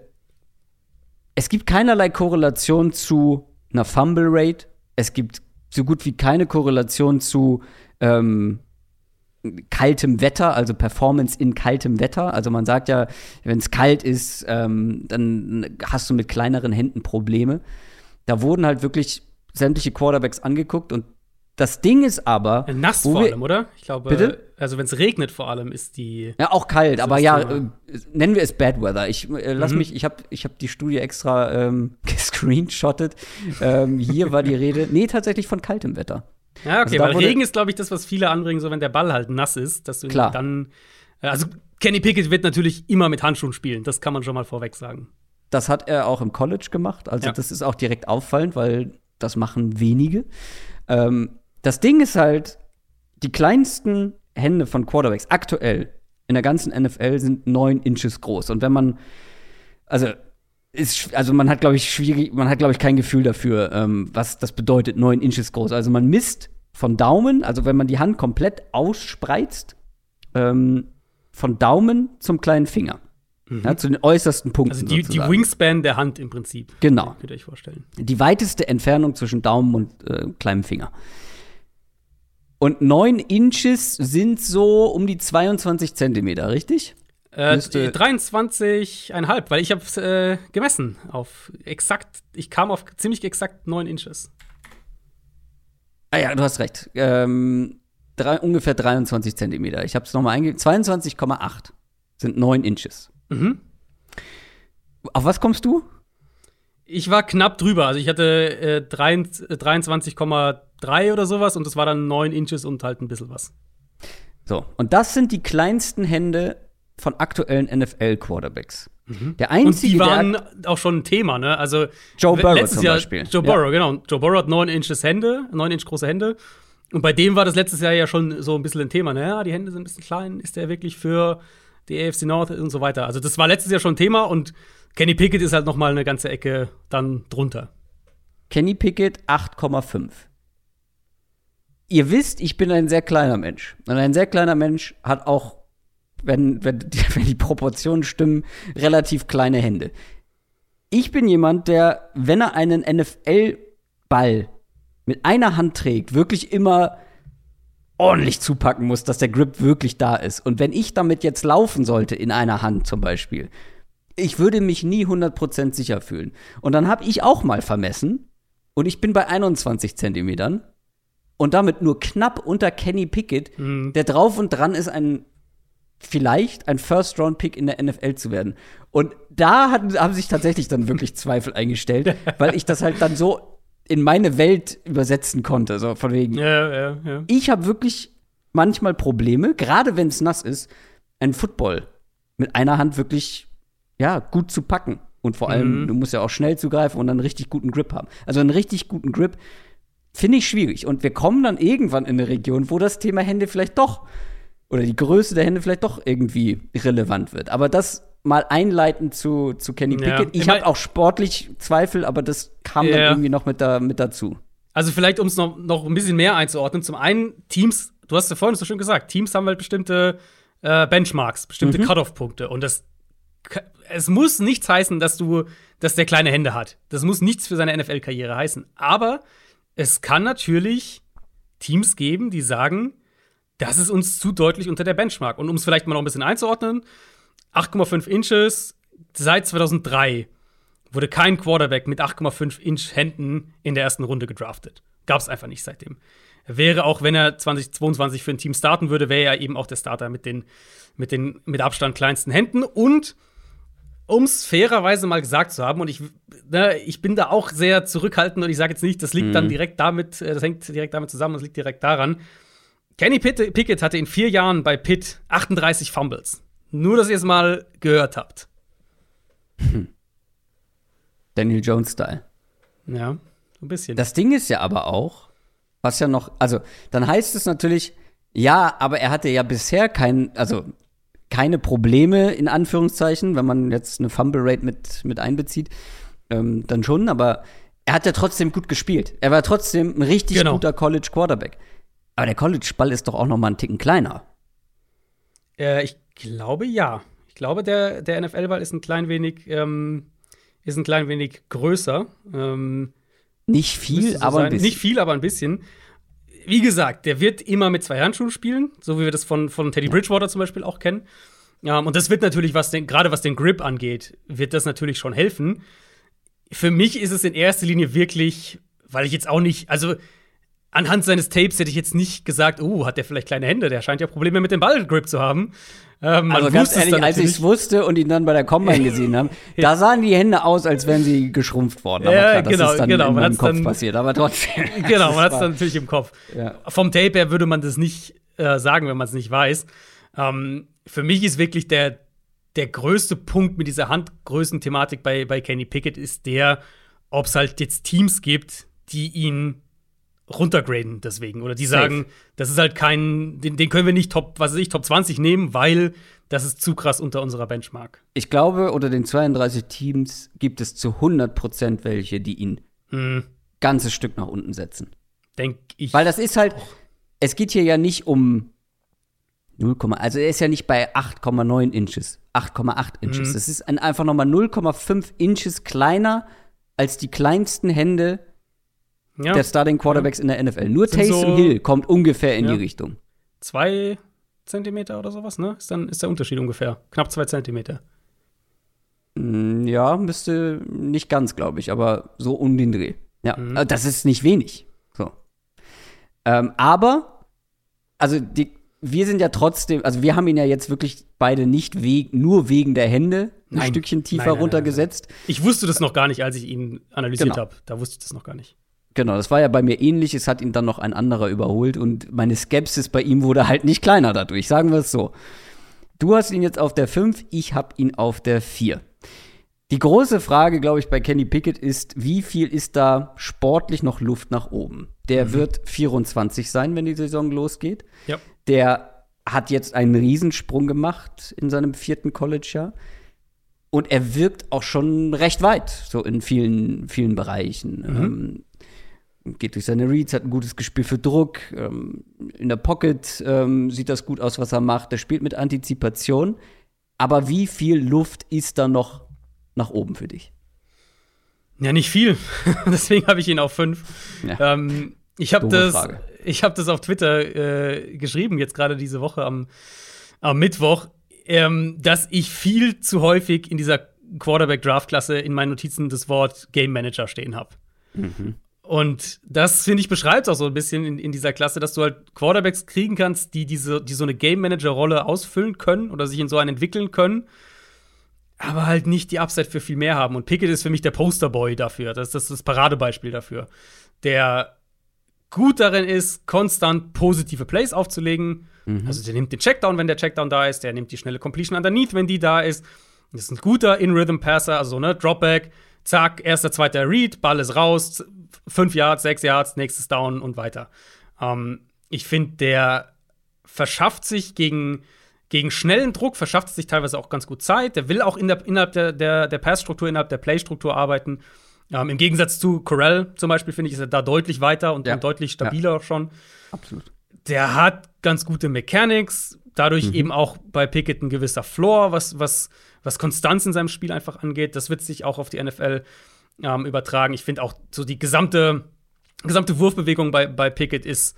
es gibt keinerlei Korrelation zu einer Fumble Rate. Es gibt so gut wie keine Korrelation zu ähm, kaltem Wetter, also Performance in kaltem Wetter. Also man sagt ja, wenn es kalt ist, ähm, dann hast du mit kleineren Händen Probleme. Da wurden halt wirklich sämtliche Quarterbacks angeguckt und das Ding ist aber, Nass wo vor allem, oder? Ich glaube, Bitte? also wenn es regnet vor allem, ist die. Ja, auch kalt, aber ja, äh, nennen wir es Bad Weather. Ich äh, lass Mhm. mich, ich habe ich hab die Studie extra ähm, <laughs> gescreenshottet. ähm, hier war die Rede, nee, tatsächlich von kaltem Wetter. Ja, okay, Also weil Regen ist, glaube ich, das, was viele anbringen, so wenn der Ball halt nass ist, dass du Klar. dann. äh, Also Kenny Pickett wird natürlich immer mit Handschuhen spielen, das kann man schon mal vorweg sagen. Das hat er auch im College gemacht. Also Ja. das ist auch direkt auffallend, weil das machen wenige. Ähm, das Ding ist halt, die kleinsten Hände von Quarterbacks aktuell in der ganzen NFL sind neun Inches groß. Und wenn man, also ist, also man hat, glaube ich, schwierig, man hat, glaube ich, kein Gefühl dafür, ähm, was das bedeutet, neun Inches groß. Also man misst von Daumen, also wenn man die Hand komplett ausspreizt, ähm, von Daumen zum kleinen Finger. Ja, zu den äußersten Punkten. Also die, die. Wingspan der Hand im Prinzip. Genau. Könnt ihr euch vorstellen. Die weiteste Entfernung zwischen Daumen und äh, kleinem Finger. Und 9 Inches sind so um die 22 Zentimeter, richtig? Äh, Müsste- 23,5, weil ich habe äh, gemessen auf exakt, ich kam auf ziemlich exakt 9 Inches. Ah ja, du hast recht. Ähm, drei, ungefähr 23 Zentimeter. Ich habe es nochmal eingegeben. 22,8 sind 9 Inches. Mhm. Auf was kommst du? Ich war knapp drüber, also ich hatte äh, 23 äh, 23,3 oder sowas und das war dann 9 Inches und halt ein bisschen was. So, und das sind die kleinsten Hände von aktuellen NFL-Quarterbacks. Der Mhm. Und einzige, die der waren auch schon ein Thema, ne? Also Joe Burrow letztes zum Jahr, Beispiel. Joe Ja. Burrow, genau. Joe Burrow hat 9 Inches Hände, 9 Inch große Hände. Und bei dem war das letztes Jahr ja schon so ein bisschen ein Thema. Naja, die Hände sind ein bisschen klein. Ist der wirklich für die AFC North und so weiter? Also, das war letztes Jahr schon ein Thema und Kenny Pickett ist halt noch mal eine ganze Ecke dann drunter. Kenny Pickett 8,5. Ihr wisst, ich bin ein sehr kleiner Mensch. Und ein sehr kleiner Mensch hat auch, wenn, wenn, die, <laughs> wenn die Proportionen stimmen, relativ kleine Hände. Ich bin jemand, der, wenn er einen NFL-Ball mit einer Hand trägt, wirklich immer ordentlich zupacken muss, dass der Grip wirklich da ist. Und wenn ich damit jetzt laufen sollte, in einer Hand zum Beispiel, ich würde mich nie 100% sicher fühlen. Und dann habe ich auch mal vermessen und ich bin bei 21 Zentimetern und damit nur knapp unter Kenny Pickett, der drauf und dran ist, ein vielleicht ein First-Round-Pick in der NFL zu werden. Und da hatten, haben sich tatsächlich dann wirklich Zweifel eingestellt, <laughs> weil ich das halt dann so in meine Welt übersetzen konnte. So von wegen, Ja, ja, ja. ich habe wirklich manchmal Probleme, gerade wenn es nass ist, einen Football mit einer Hand wirklich ja, gut zu packen. Und vor allem, du musst ja auch schnell zugreifen und dann einen richtig guten Grip haben. Also einen richtig guten Grip finde ich schwierig. Und wir kommen dann irgendwann in eine Region, wo das Thema Hände vielleicht doch oder die Größe der Hände vielleicht doch irgendwie relevant wird. Aber das mal einleitend zu, zu Kenny Ja. Pickett. Ich Ich habe auch sportlich Zweifel, aber das kam dann Ja. irgendwie noch mit, da, mit dazu. Also vielleicht, um es noch, noch ein bisschen mehr einzuordnen. Zum einen, Teams, du hast ja vorhin so schön gesagt, Teams haben halt bestimmte äh, Benchmarks, bestimmte Mhm. Cut-Off-Punkte. Und das es muss nichts heißen, dass du, dass der kleine Hände hat. Das muss nichts für seine NFL-Karriere heißen. Aber es kann natürlich Teams geben, die sagen, das ist uns zu deutlich unter der Benchmark. Und um es vielleicht mal noch ein bisschen einzuordnen, 8,5 Inches seit 2003 wurde kein Quarterback mit 8,5 Inch Händen in der ersten Runde gedraftet. Gab es einfach nicht seitdem. Er wäre auch, wenn er 2022 für ein Team starten würde, wäre er eben auch der Starter mit den mit den mit Abstand kleinsten Händen. Und um es fairerweise mal gesagt zu haben, und ich, ne, ich bin da auch sehr zurückhaltend und ich sage jetzt nicht, das liegt dann direkt damit, äh, das hängt direkt damit zusammen, das liegt direkt daran. Kenny Pickett hatte in vier Jahren bei Pitt 38 Fumbles. Nur, dass ihr es mal gehört habt. Hm. Daniel Jones-Style. Ja, ein bisschen. Das Ding ist ja aber auch, was ja noch, also dann heißt es natürlich, ja, aber er hatte ja bisher kein, also keine Probleme in Anführungszeichen, wenn man jetzt eine Fumble Rate mit, mit einbezieht, ähm, dann schon, aber er hat ja trotzdem gut gespielt. Er war trotzdem ein richtig genau. guter College Quarterback. Aber der College-Ball ist doch auch noch mal einen Ticken kleiner. Äh, ich glaube ja. Ich glaube, der, der NFL-Ball ist ein klein wenig, ähm, ist ein klein wenig größer. Ähm, nicht viel, so aber sein. ein bisschen. Nicht viel, aber ein bisschen. Wie gesagt, der wird immer mit zwei Handschuhen spielen, so wie wir das von, von Teddy Bridgewater zum Beispiel auch kennen. Ja, und das wird natürlich, was den, gerade was den Grip angeht, wird das natürlich schon helfen. Für mich ist es in erster Linie wirklich, weil ich jetzt auch nicht, also anhand seines Tapes hätte ich jetzt nicht gesagt, oh, hat der vielleicht kleine Hände, der scheint ja Probleme mit dem Ballgrip zu haben. Ähm, also ganz ehrlich, als ich es wusste und ihn dann bei der Combine <laughs> gesehen haben, da sahen die Hände aus, als wären sie geschrumpft worden. Aber klar, genau, das ist dann genau, in meinem Kopf dann, passiert, aber trotzdem. <laughs> Genau, man <laughs> hat es dann natürlich im Kopf. Ja. Vom Tape her würde man das nicht äh, sagen, wenn man es nicht weiß. Ähm, für mich ist wirklich der, der größte Punkt mit dieser Handgrößen-Thematik bei, bei Kenny Pickett ist der, ob es halt jetzt Teams gibt, die ihn runtergraden deswegen. Oder die sagen, Safe. das ist halt kein, den, den, können wir nicht Top, was weiß ich, Top 20 nehmen, weil das ist zu krass unter unserer Benchmark. Ich glaube, unter den 32 Teams gibt es zu 100% welche, die ihn hm. ganzes Stück nach unten setzen. Denk ich. Weil das ist halt, es geht hier ja nicht um 0, also er ist ja nicht bei 8,9 Inches, 8,8 Inches. Mhm. Das ist einfach nochmal 0,5 Inches kleiner als die kleinsten Hände ja. der Starting Quarterbacks ja. in der NFL. Nur Taysom so, Hill kommt ungefähr in ja. die Richtung. Zwei Zentimeter oder sowas, ne? Ist dann ist der Unterschied ungefähr. Knapp zwei Zentimeter. Mm, ja, müsste nicht ganz, glaube ich, aber so um den Dreh. Ja, mhm. Äh, das ist nicht wenig. So. Ähm, aber, also die, wir sind ja trotzdem, also wir haben ihn ja jetzt wirklich beide nicht we nur wegen der Hände ein nein. Stückchen tiefer nein, nein, runtergesetzt. Ich wusste das noch gar nicht, als ich ihn analysiert genau. habe. Da wusste ich das noch gar nicht. Genau, das war ja bei mir ähnlich. Es hat ihn dann noch ein anderer überholt und meine Skepsis bei ihm wurde halt nicht kleiner dadurch, sagen wir es so. Du hast ihn jetzt auf der 5, ich habe ihn auf der 4. Die große Frage, glaube ich, bei Kenny Pickett ist, wie viel ist da sportlich noch Luft nach oben? Der mhm. wird 24 sein, wenn die Saison losgeht. Ja. Der hat jetzt einen Riesensprung gemacht in seinem vierten College-Jahr. Und er wirkt auch schon recht weit, so in vielen, vielen Bereichen. Mhm. Ähm, geht durch seine Reads, hat ein gutes Gespür für Druck. Ähm, in der Pocket ähm, sieht das gut aus, was er macht. Er spielt mit Antizipation. Aber wie viel Luft ist da noch nach oben für dich? Ja, nicht viel. <laughs> Deswegen habe ich ihn auf fünf. Ja. Ähm, ich habe das, hab das auf Twitter äh, geschrieben, jetzt gerade diese Woche am, am Mittwoch, ähm, dass ich viel zu häufig in dieser Quarterback-Draft-Klasse in meinen Notizen das Wort Game Manager stehen habe. Mhm. Und das, finde ich, beschreibt auch so ein bisschen in, in, dieser Klasse, dass du halt Quarterbacks kriegen kannst, die, diese, die so eine Game Manager-Rolle ausfüllen können oder sich in so einen entwickeln können, aber halt nicht die Upside für viel mehr haben. Und Pickett ist für mich der Posterboy dafür. Das, das ist das Paradebeispiel dafür. Der gut darin ist, konstant positive Plays aufzulegen. Mhm. Also der nimmt den Checkdown, wenn der Checkdown da ist, der nimmt die schnelle Completion underneath, wenn die da ist. Das ist ein guter In-Rhythm-Passer, also ne, Dropback, zack, erster, zweiter Read, Ball ist raus, fünf Yards, sechs Yards, nächstes Down und weiter. Ähm, ich finde, der verschafft sich gegen, gegen schnellen Druck, verschafft sich teilweise auch ganz gut Zeit. Der will auch in der, innerhalb der, der, der Passstruktur, innerhalb der Playstruktur arbeiten. Ähm, Im Gegensatz zu Corell zum Beispiel, finde ich, ist er da deutlich weiter und, ja. und deutlich stabiler ja. schon. Absolut. Der hat ganz gute Mechanics, dadurch mhm. eben auch bei Pickett ein gewisser Floor, was, was, was Konstanz in seinem Spiel einfach angeht. Das wird sich auch auf die NFL ähm, übertragen. Ich finde auch so die gesamte, gesamte Wurfbewegung bei, bei Pickett ist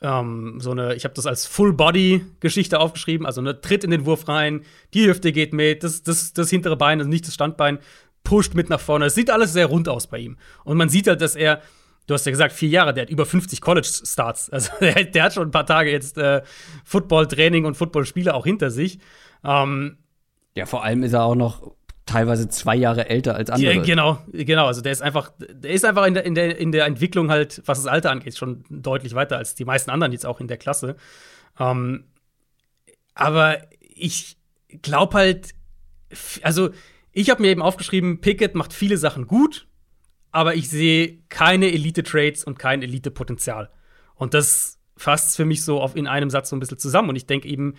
ähm, so eine, ich habe das als Full-Body-Geschichte aufgeschrieben, also eine Tritt in den Wurf rein, die Hüfte geht mit, das, das, das hintere Bein, also nicht das Standbein, pusht mit nach vorne. Es sieht alles sehr rund aus bei ihm. Und man sieht halt, dass er, du hast ja gesagt, vier Jahre, der hat über 50 College-Starts. <laughs> Also der, der, hat schon ein paar Tage jetzt äh, Football-Training und Football-Spiele auch hinter sich. Ähm, ja, vor allem ist er auch noch teilweise zwei Jahre älter als andere. Ja, genau, genau. Also der ist einfach, der ist einfach in der, in der, in der Entwicklung halt, was das Alter angeht, schon deutlich weiter als die meisten anderen jetzt auch in der Klasse. Ähm, aber ich glaube halt, also ich habe mir eben aufgeschrieben, Pickett macht viele Sachen gut, aber ich sehe keine Elite-Trades und kein Elite-Potenzial. Und das fasst für mich so auf in einem Satz so ein bisschen zusammen. Und ich denke eben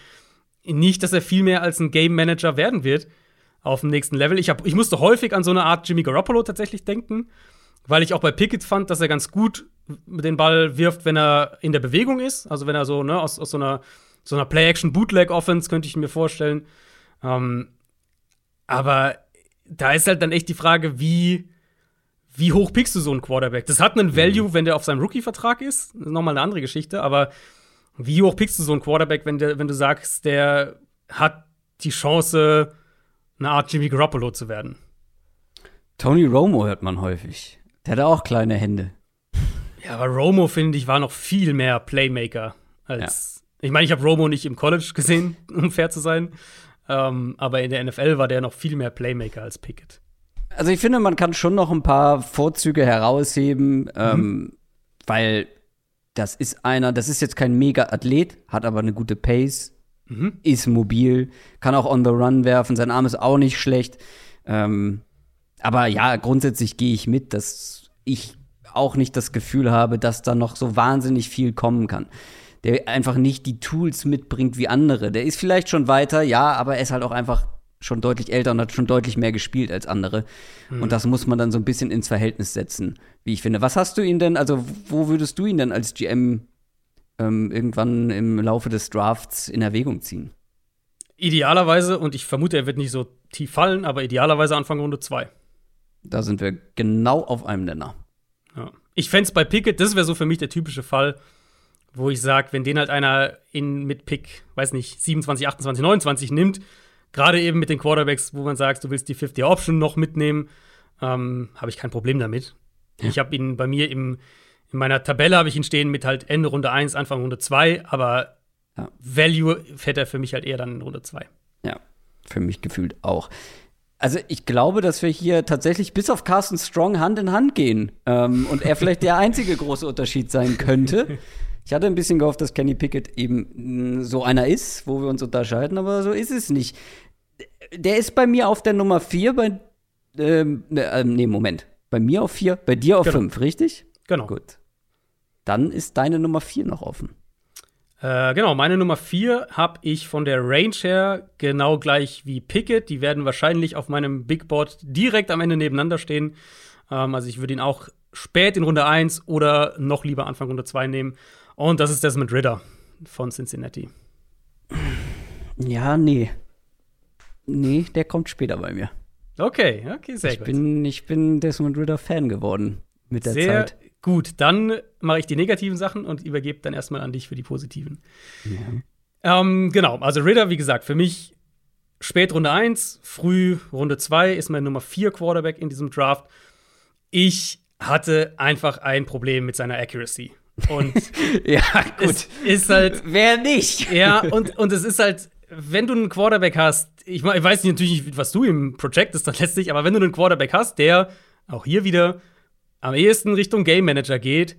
nicht, dass er viel mehr als ein Game Manager werden wird auf dem nächsten Level. Ich, hab, ich musste häufig an so eine Art Jimmy Garoppolo tatsächlich denken, weil ich auch bei Pickett fand, dass er ganz gut den Ball wirft, wenn er in der Bewegung ist. Also wenn er so ne, aus, aus so einer, so einer Play-Action-Bootleg-Offense könnte ich mir vorstellen. Ähm, aber da ist halt dann echt die Frage, wie, wie hoch pickst du so einen Quarterback? Das hat einen Value, mhm. wenn der auf seinem Rookie-Vertrag ist. Das ist nochmal eine andere Geschichte. Aber wie hoch pickst du so einen Quarterback, wenn, der, wenn du sagst, der hat die Chance, eine Art Jimmy Garoppolo zu werden? Tony Romo hört man häufig. Der hat auch kleine Hände. Ja, aber Romo, finde ich, war noch viel mehr Playmaker als. Ja. Ich meine, ich habe Romo nicht im College gesehen, <laughs> um fair zu sein. Ähm, aber in der NFL war der noch viel mehr Playmaker als Pickett. Also ich finde, man kann schon noch ein paar Vorzüge herausheben, mhm. ähm, weil das ist einer, das ist jetzt kein Mega-Athlet, hat aber eine gute Pace, mhm. ist mobil, kann auch on the run werfen, sein Arm ist auch nicht schlecht. Ähm, aber ja, grundsätzlich gehe ich mit, dass ich auch nicht das Gefühl habe, dass da noch so wahnsinnig viel kommen kann der einfach nicht die Tools mitbringt wie andere. Der ist vielleicht schon weiter, ja, aber er ist halt auch einfach schon deutlich älter und hat schon deutlich mehr gespielt als andere. Mhm. Und das muss man dann so ein bisschen ins Verhältnis setzen, wie ich finde. Was hast du ihn denn, also wo würdest du ihn denn als GM ähm, irgendwann im Laufe des Drafts in Erwägung ziehen? Idealerweise, und ich vermute, er wird nicht so tief fallen, aber idealerweise Anfang Runde 2. Da sind wir genau auf einem Nenner. Ja. Ich fände es bei Pickett, das wäre so für mich der typische Fall, wo ich sage, wenn den halt einer in mit Pick, weiß nicht, 27, 28, 29 nimmt, gerade eben mit den Quarterbacks, wo man sagt, du willst die 50 Option noch mitnehmen, ähm, habe ich kein Problem damit. Ja. Ich habe ihn bei mir im, in meiner Tabelle habe ich ihn stehen mit halt Ende Runde 1, Anfang Runde 2, aber ja. Value fährt er für mich halt eher dann in Runde 2. Ja, für mich gefühlt auch. Also ich glaube, dass wir hier tatsächlich bis auf Carsten Strong Hand in Hand gehen ähm, und er vielleicht der <laughs> einzige große Unterschied sein könnte. Ich hatte ein bisschen gehofft, dass Kenny Pickett eben mm, so einer ist, wo wir uns unterscheiden, aber so ist es nicht. Der ist bei mir auf der Nummer 4, bei, ähm, ne, äh, nee, Moment. Bei mir auf 4, bei dir auf 5, genau. richtig? Genau. Gut. Dann ist deine Nummer 4 noch offen. Äh, genau, meine Nummer 4 habe ich von der Range her genau gleich wie Pickett. Die werden wahrscheinlich auf meinem Big Board direkt am Ende nebeneinander stehen. Ähm, also ich würde ihn auch spät in Runde 1 oder noch lieber Anfang Runde 2 nehmen. Und das ist Desmond Ritter von Cincinnati. Ja, nee. Nee, der kommt später bei mir. Okay, okay, sehr ich gut. Bin, ich bin Desmond Ritter Fan geworden mit der sehr Zeit. Gut, dann mache ich die negativen Sachen und übergebe dann erstmal an dich für die positiven. Ja. Ähm, genau, also Ritter, wie gesagt, für mich spät Runde 1, früh Runde 2 ist mein Nummer 4 Quarterback in diesem Draft. Ich hatte einfach ein Problem mit seiner Accuracy. Und <laughs> ja, gut. Es ist halt. Wer nicht? Ja, <laughs> und, und es ist halt, wenn du einen Quarterback hast, ich, ich weiß natürlich nicht, was du im Project ist dann letztlich, aber wenn du einen Quarterback hast, der auch hier wieder am ehesten Richtung Game Manager geht,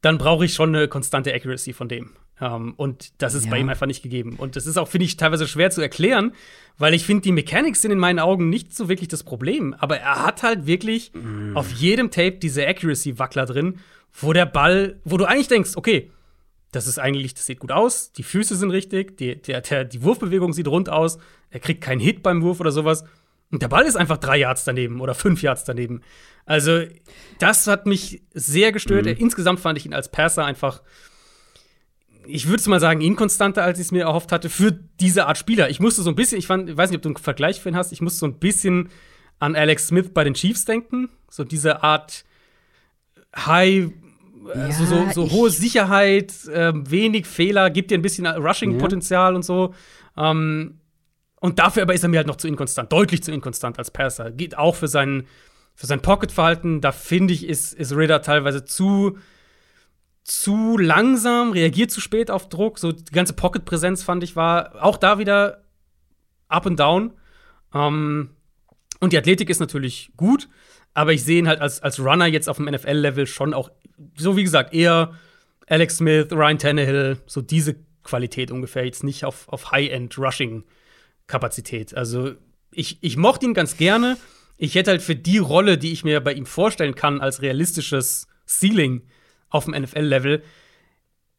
dann brauche ich schon eine konstante Accuracy von dem. Um, ähm, und das ist ja. bei ihm einfach nicht gegeben. Und das ist auch, finde ich, teilweise schwer zu erklären, weil ich finde, die Mechanics sind in meinen Augen nicht so wirklich das Problem. Aber er hat halt wirklich mm. auf jedem Tape diese Accuracy-Wackler drin wo der Ball, wo du eigentlich denkst, okay, das ist eigentlich, das sieht gut aus, die Füße sind richtig, die, der, der, die Wurfbewegung sieht rund aus, er kriegt keinen Hit beim Wurf oder sowas. Und der Ball ist einfach drei Yards daneben oder fünf Yards daneben. Also, das hat mich sehr gestört. Mhm. Insgesamt fand ich ihn als Passer einfach, ich würde es mal sagen, inkonstanter, als ich es mir erhofft hatte, für diese Art Spieler. Ich musste so ein bisschen, ich fand, ich weiß nicht, ob du einen Vergleich für ihn hast, ich musste so ein bisschen an Alex Smith bei den Chiefs denken. So diese Art High ja, also so, so hohe Sicherheit, äh, wenig Fehler, gibt dir ein bisschen Rushing-Potenzial ja. und so. Ähm, und dafür aber ist er mir halt noch zu inkonstant, deutlich zu inkonstant als Passer. Geht auch für sein, für sein Pocket-Verhalten, da finde ich, ist, ist Ritter teilweise zu, zu langsam, reagiert zu spät auf Druck. So die ganze Pocket-Präsenz fand ich war auch da wieder up and down. Ähm, Und die Athletik ist natürlich gut, aber ich sehe ihn halt als, als Runner jetzt auf dem NFL-Level schon auch, so wie gesagt, eher Alex Smith, Ryan Tannehill, so diese Qualität ungefähr, jetzt nicht auf, auf High-End-Rushing-Kapazität. Also ich, ich mochte ihn ganz gerne. Ich hätte halt für die Rolle, die ich mir bei ihm vorstellen kann, als realistisches Ceiling auf dem NFL-Level,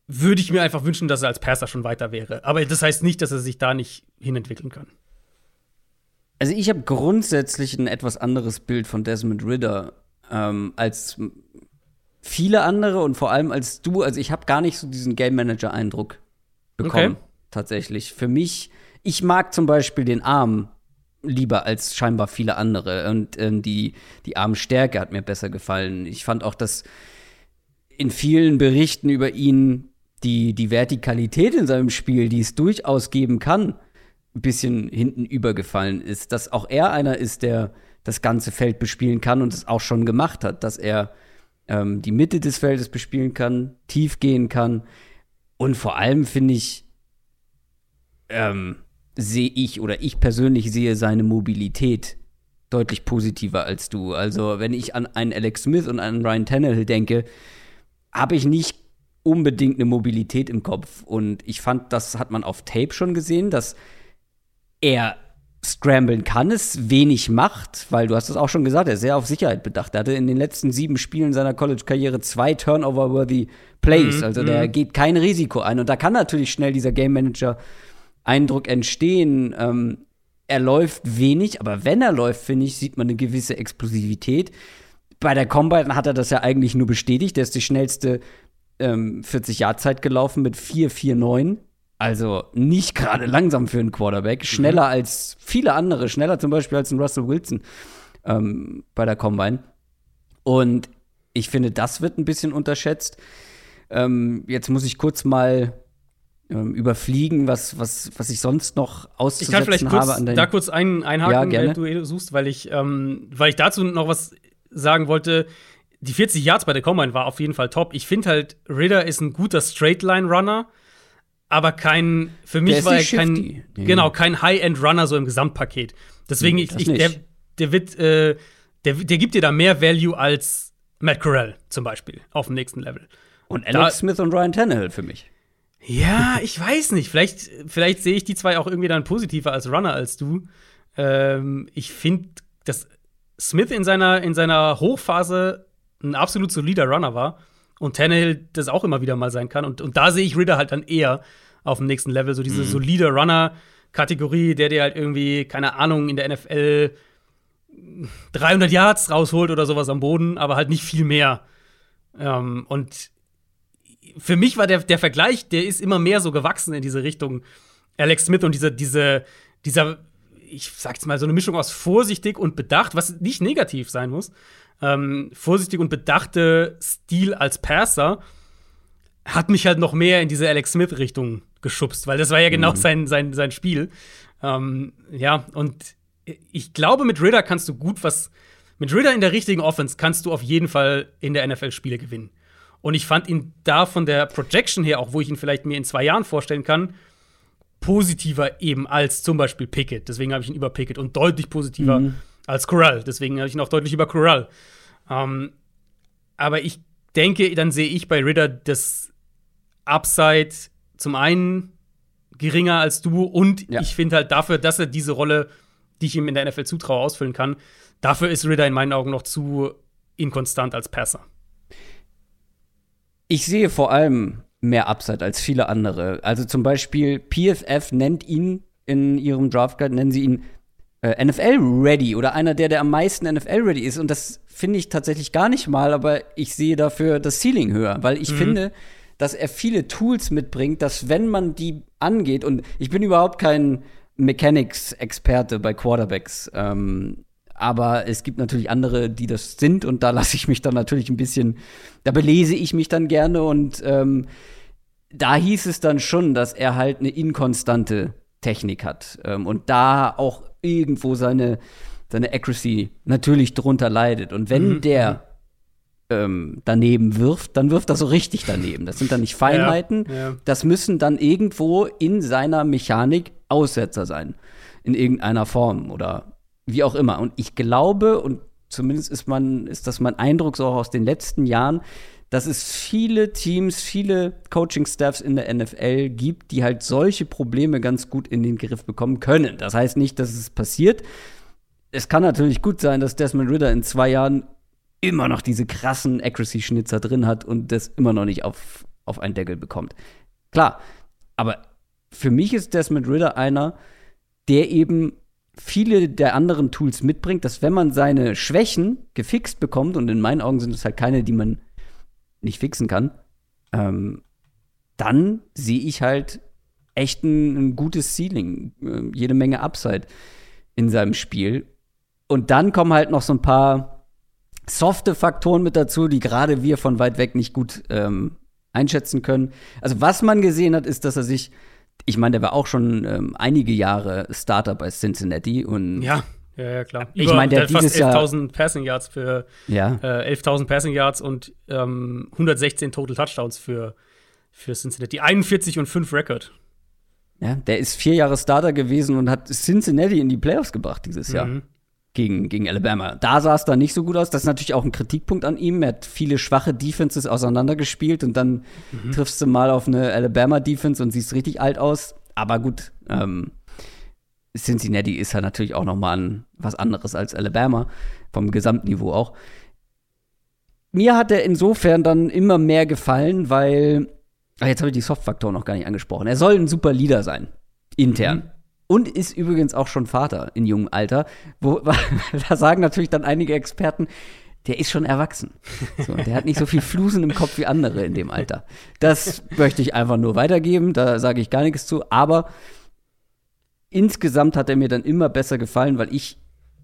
würde ich mir einfach wünschen, dass er als Passer schon weiter wäre. Aber das heißt nicht, dass er sich da nicht hinentwickeln kann. Also ich habe grundsätzlich ein etwas anderes Bild von Desmond Ritter ähm, als viele andere und vor allem als du. Also ich habe gar nicht so diesen Game Manager Eindruck bekommen. Okay. Tatsächlich. Für mich, ich mag zum Beispiel den Arm lieber als scheinbar viele andere. Und ähm, die, die Armstärke hat mir besser gefallen. Ich fand auch, dass in vielen Berichten über ihn die, die Vertikalität in seinem Spiel, die es durchaus geben kann, ein bisschen hinten übergefallen ist. Dass auch er einer ist, der das ganze Feld bespielen kann und es auch schon gemacht hat, dass er ähm, die Mitte des Feldes bespielen kann, tief gehen kann. Und vor allem finde ich, ähm, sehe ich oder ich persönlich sehe seine Mobilität deutlich positiver als du. Also, wenn ich an einen Alex Smith und einen Ryan Tannehill denke, habe ich nicht unbedingt eine Mobilität im Kopf. Und ich fand, das hat man auf Tape schon gesehen, dass er scramblen kann, es wenig macht, weil du hast es auch schon gesagt, er ist sehr auf Sicherheit bedacht. Er hatte in den letzten sieben Spielen seiner College-Karriere zwei Turnover-worthy Plays. Mhm, also der mhm. geht kein Risiko ein. Und da kann natürlich schnell dieser Game Manager Eindruck entstehen. Ähm, er läuft wenig, aber wenn er läuft, finde ich, sieht man eine gewisse Explosivität. Bei der Combine hat er das ja eigentlich nur bestätigt. Der ist die schnellste ähm, 40-Jahr-Zeit gelaufen mit 4,49. Also nicht gerade langsam für einen Quarterback. Schneller mhm. als viele andere. Schneller zum Beispiel als ein Russell Wilson ähm, bei der Combine. Und ich finde, das wird ein bisschen unterschätzt. Ähm, jetzt muss ich kurz mal ähm, überfliegen, was, was, was ich sonst noch auszusetzen habe. Ich kann vielleicht kurz, da kurz ein, einhaken, ja, wenn du suchst, weil ich, ähm, weil ich dazu noch was sagen wollte. Die 40 Yards bei der Combine war auf jeden Fall top. Ich finde halt, Ritter ist ein guter Straight-Line-Runner, aber kein, für mich war er kein, ja. genau, kein High-End-Runner so im Gesamtpaket. Deswegen, ich, ich der, der wird, äh, der, der gibt dir da mehr Value als Matt Corral zum Beispiel auf dem nächsten Level. Und Alex da, Smith und Ryan Tannehill für mich. Ja, ich weiß nicht. Vielleicht, vielleicht sehe ich die zwei auch irgendwie dann positiver als Runner als du. Ähm, ich finde, dass Smith in seiner, in seiner Hochphase ein absolut solider Runner war und Tannehill das auch immer wieder mal sein kann. Und, und da sehe ich Ritter halt dann eher auf dem nächsten Level, so diese mhm. solide Runner-Kategorie, der dir halt irgendwie, keine Ahnung, in der NFL 300 Yards rausholt oder sowas am Boden, aber halt nicht viel mehr. Ähm, und für mich war der, der Vergleich, der ist immer mehr so gewachsen in diese Richtung. Alex Smith und diese, diese, dieser, ich sag's mal, so eine Mischung aus vorsichtig und bedacht, was nicht negativ sein muss. Ähm, vorsichtig und bedachte Stil als Passer hat mich halt noch mehr in diese Alex Smith-Richtung geschubst, weil das war ja genau mhm. sein, sein, sein Spiel. Ähm, ja, und ich glaube, mit Ritter kannst du gut was. Mit Ritter in der richtigen Offense kannst du auf jeden Fall in der NFL Spiele gewinnen. Und ich fand ihn da von der Projection her, auch wo ich ihn vielleicht mir in zwei Jahren vorstellen kann, positiver eben als zum Beispiel Pickett. Deswegen habe ich ihn über Pickett und deutlich positiver mhm. Als Corral. Deswegen habe ich ihn auch deutlich über Corral. Ähm, aber ich denke, dann sehe ich bei Ritter das Upside zum einen geringer als du und ja. ich finde halt dafür, dass er diese Rolle, die ich ihm in der NFL zutraue, ausfüllen kann, dafür ist Ritter in meinen Augen noch zu inkonstant als Passer. Ich sehe vor allem mehr Upside als viele andere. Also zum Beispiel PFF nennt ihn in ihrem Draft Guide, nennen sie ihn äh, NFL-ready oder einer der, der am meisten NFL-ready ist. Und das finde ich tatsächlich gar nicht mal, aber ich sehe dafür das Ceiling höher, weil ich mhm. finde, dass er viele Tools mitbringt, dass wenn man die angeht, und ich bin überhaupt kein Mechanics-Experte bei Quarterbacks, ähm, aber es gibt natürlich andere, die das sind und da lasse ich mich dann natürlich ein bisschen, da belese ich mich dann gerne und ähm, da hieß es dann schon, dass er halt eine inkonstante Technik hat ähm, und da auch irgendwo seine, seine Accuracy natürlich drunter leidet. Und wenn mhm. der mhm. ähm, daneben wirft, dann wirft er so richtig daneben. Das sind dann nicht <laughs> Feinheiten. Ja, ja. Das müssen dann irgendwo in seiner Mechanik Aussetzer sein. In irgendeiner Form oder wie auch immer. Und ich glaube, und zumindest ist man, ist das mein Eindruck so auch aus den letzten Jahren, dass es viele Teams, viele Coaching-Staffs in der NFL gibt, die halt solche Probleme ganz gut in den Griff bekommen können. Das heißt nicht, dass es passiert. Es kann natürlich gut sein, dass Desmond Ritter in zwei Jahren immer noch diese krassen Accuracy-Schnitzer drin hat und das immer noch nicht auf, auf einen Deckel bekommt. Klar, aber für mich ist Desmond Ritter einer, der eben viele der anderen Tools mitbringt, dass wenn man seine Schwächen gefixt bekommt, und in meinen Augen sind es halt keine, die man nicht fixen kann, ähm, dann sehe ich halt echt ein, ein gutes Ceiling, äh, jede Menge Upside in seinem Spiel. Und dann kommen halt noch so ein paar softe Faktoren mit dazu, die gerade wir von weit weg nicht gut ähm, einschätzen können. Also was man gesehen hat, ist, dass er sich, ich meine, der war auch schon ähm, einige Jahre Starter bei Cincinnati und ja. Ja, ja, klar. Ich meine, der, hat fast 11.000 Passing Yards für ja. äh, 11.000 Passing Yards und ähm, 116 Total Touchdowns für, für Cincinnati. 41 und 5 Record. Ja, der ist vier Jahre Starter gewesen und hat Cincinnati in die Playoffs gebracht dieses Jahr. Mhm. Gegen, gegen Alabama. Da sah es dann nicht so gut aus. Das ist natürlich auch ein Kritikpunkt an ihm. Er hat viele schwache Defenses auseinandergespielt und dann mhm. triffst du mal auf eine Alabama-Defense und siehst richtig alt aus. Aber gut, ähm, Cincinnati ist ja natürlich auch noch mal was anderes als Alabama, vom Gesamtniveau auch. Mir hat er insofern dann immer mehr gefallen, weil, ach, jetzt habe ich die Soft-Faktoren noch gar nicht angesprochen. Er soll ein super Leader sein, intern. Mhm. Und ist übrigens auch schon Vater in jungem Alter. Wo, <laughs> da sagen natürlich dann einige Experten, der ist schon erwachsen. So, der hat nicht so viel Flusen im Kopf wie andere in dem Alter. Das möchte ich einfach nur weitergeben, da sage ich gar nichts zu. Aber insgesamt hat er mir dann immer besser gefallen, weil ich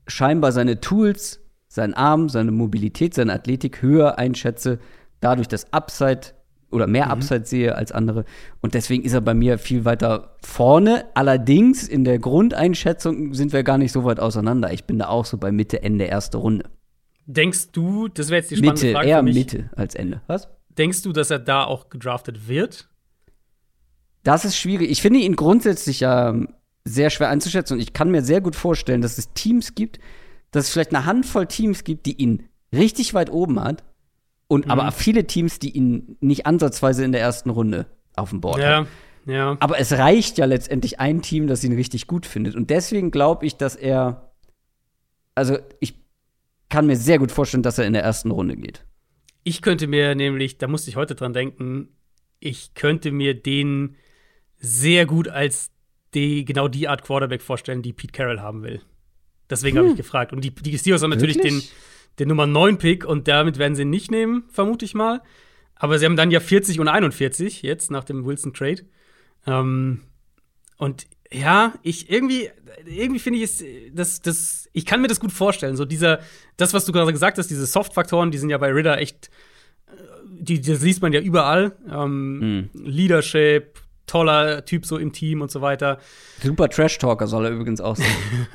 scheinbar seine Tools, seinen Arm, seine Mobilität, seine Athletik höher einschätze, dadurch das Upside oder mehr mhm. Upside sehe als andere. Und deswegen ist er bei mir viel weiter vorne. Allerdings in der Grundeinschätzung sind wir gar nicht so weit auseinander. Ich bin da auch so bei Mitte, Ende erste Runde. Denkst du, das wäre jetzt die spannende Mitte, Frage eher für mich. Mitte als Ende. Was? Denkst du, dass er da auch gedraftet wird? Das ist schwierig. Ich finde ihn grundsätzlich ja sehr schwer einzuschätzen. Und ich kann mir sehr gut vorstellen, dass es Teams gibt, dass es vielleicht eine Handvoll Teams gibt, die ihn richtig weit oben hat. Und mhm. aber viele Teams, die ihn nicht ansatzweise in der ersten Runde auf dem Board ja, haben. Ja. Aber es reicht ja letztendlich ein Team, das ihn richtig gut findet. Und deswegen glaube ich, dass er. Also, ich kann mir sehr gut vorstellen, dass er in der ersten Runde geht. Ich könnte mir nämlich, da musste ich heute dran denken, ich könnte mir den sehr gut als die, genau die Art Quarterback vorstellen, die Pete Carroll haben will. Deswegen hm. habe ich gefragt. Und die, die Steelers haben natürlich den, den Nummer 9 Pick und damit werden sie ihn nicht nehmen, vermute ich mal. Aber sie haben dann ja 40 und 41 jetzt nach dem Wilson Trade. Ähm, und ja, ich irgendwie, irgendwie finde ich es, das, das, ich kann mir das gut vorstellen. So dieser, das, was du gerade gesagt hast, diese Soft-Faktoren, die sind ja bei Ritter echt, äh, die, das liest man ja überall. Ähm, mhm. Leadership, toller Typ so im Team und so weiter. Super Trash-Talker soll er übrigens auch sein.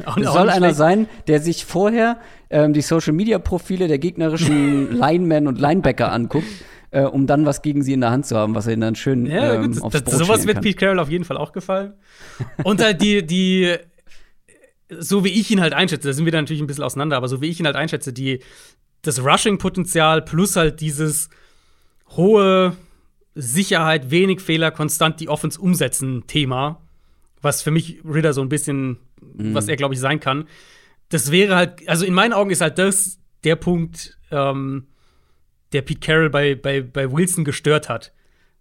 <laughs> Es soll einer sein, der sich vorher ähm, die Social-Media-Profile der gegnerischen <laughs> Linemen und Linebacker anguckt. Äh, um dann was gegen sie in der Hand zu haben, was er ihnen dann schön ja, ähm, gut, aufs das, Sowas wird Pete Carroll auf jeden Fall auch gefallen. Und halt die, die, so wie ich ihn halt einschätze, da sind wir dann natürlich ein bisschen auseinander, aber so wie ich ihn halt einschätze, die, das Rushing-Potenzial plus halt dieses hohe Sicherheit, wenig Fehler, konstant die Offense umsetzen Thema, was für mich Ritter so ein bisschen, mhm. was er, glaube ich, sein kann. Das wäre halt, also in meinen Augen ist halt das der Punkt, ähm, der Pete Carroll bei, bei, bei Wilson gestört hat.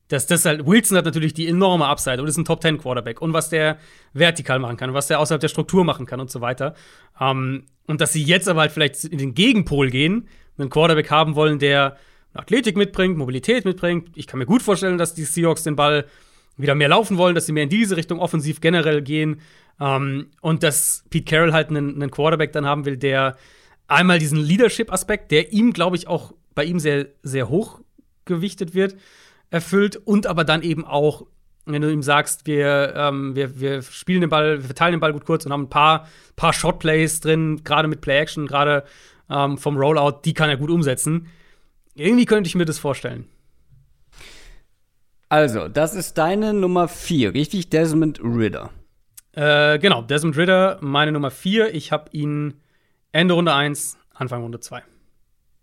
Dass das halt, Wilson hat natürlich die enorme Upside und ist ein Top 10 Quarterback und was der vertikal machen kann, was der außerhalb der Struktur machen kann und so weiter. Ähm, und dass sie jetzt aber halt vielleicht in den Gegenpol gehen, einen Quarterback haben wollen, der Athletik mitbringt, Mobilität mitbringt. Ich kann mir gut vorstellen, dass die Seahawks den Ball wieder mehr laufen wollen, dass sie mehr in diese Richtung offensiv generell gehen. Ähm, und dass Pete Carroll halt einen, einen, Quarterback dann haben will, der einmal diesen Leadership-Aspekt, der ihm, glaube ich, auch bei ihm sehr, sehr hoch gewichtet wird, erfüllt und aber dann eben auch, wenn du ihm sagst, wir, ähm, wir, wir spielen den Ball, wir verteilen den Ball gut kurz und haben ein paar, paar Shot-Plays drin, gerade mit Play-Action, gerade ähm, vom Rollout, die kann er gut umsetzen irgendwie könnte ich mir das vorstellen. Also, das ist deine Nummer 4, richtig? Desmond Ritter. Äh, genau, Desmond Ritter, meine Nummer 4. Ich habe ihn Ende Runde 1, Anfang Runde 2.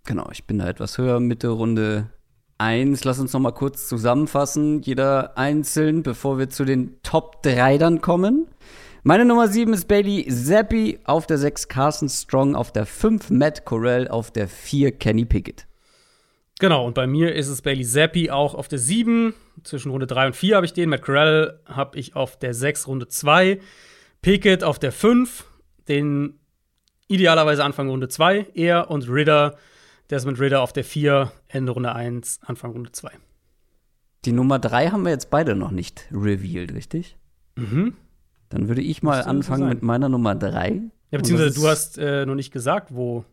Genau, ich bin da etwas höher, Mitte Runde 1. Lass uns noch mal kurz zusammenfassen, jeder einzeln, bevor wir zu den Top 3 dann kommen. Meine Nummer 7 ist Bailey Zappi, auf der 6 Carson Strong, auf der 5 Matt Corell, auf der 4 Kenny Pickett. Genau, und bei mir ist es Bailey Zappi auch auf der 7. Zwischen Runde 3 und 4 habe ich den. Matt Corell habe ich auf der 6, Runde 2. Pickett auf der 5. Den idealerweise Anfang Runde 2 er und Ritter, Desmond Ritter auf der 4, Ende Runde 1, Anfang Runde 2. Die Nummer 3 haben wir jetzt beide noch nicht revealed, richtig? Mhm. Dann würde ich mal anfangen mit meiner Nummer 3. Ja, beziehungsweise du hast äh, noch nicht gesagt, wo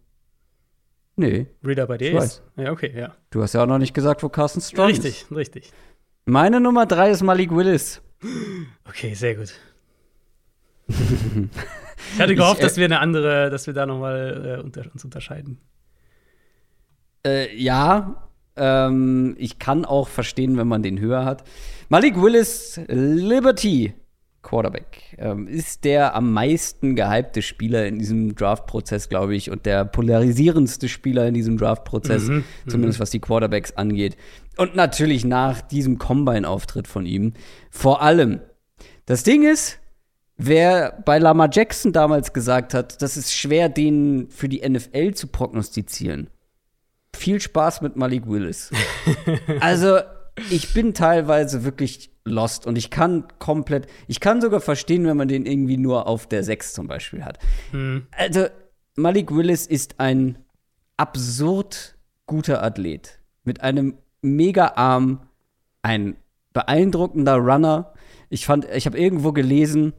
Nee, bei dir Ich ist. Ja, okay, ja. du hast ja auch noch nicht gesagt, wo Carson Strong ist. Richtig, richtig. Meine Nummer 3 ist Malik Willis. Okay, sehr gut. <laughs> ich hatte gehofft, Ich, äh, dass wir eine andere, dass wir da noch mal äh, unter, uns unterscheiden. Äh, ja, ähm, ich kann auch verstehen, wenn man den höher hat. Malik Willis, Liberty Quarterback, ähm, ist der am meisten gehypte Spieler in diesem Draft-Prozess, glaube ich, und der polarisierendste Spieler in diesem Draft-Prozess, Mhm, zumindest was die Quarterbacks angeht. Und natürlich nach diesem Combine-Auftritt von ihm. Vor allem, das Ding ist, wer bei Lama Jackson damals gesagt hat, das ist schwer, den für die NFL zu prognostizieren. Viel Spaß mit Malik Willis. <laughs> also, ich bin teilweise wirklich lost und ich kann komplett, ich kann sogar verstehen, wenn man den irgendwie nur auf der 6 zum Beispiel hat. Hm. Also, Malik Willis ist ein absurd guter Athlet mit einem mega Arm, ein beeindruckender Runner. Ich fand, ich habe irgendwo gelesen,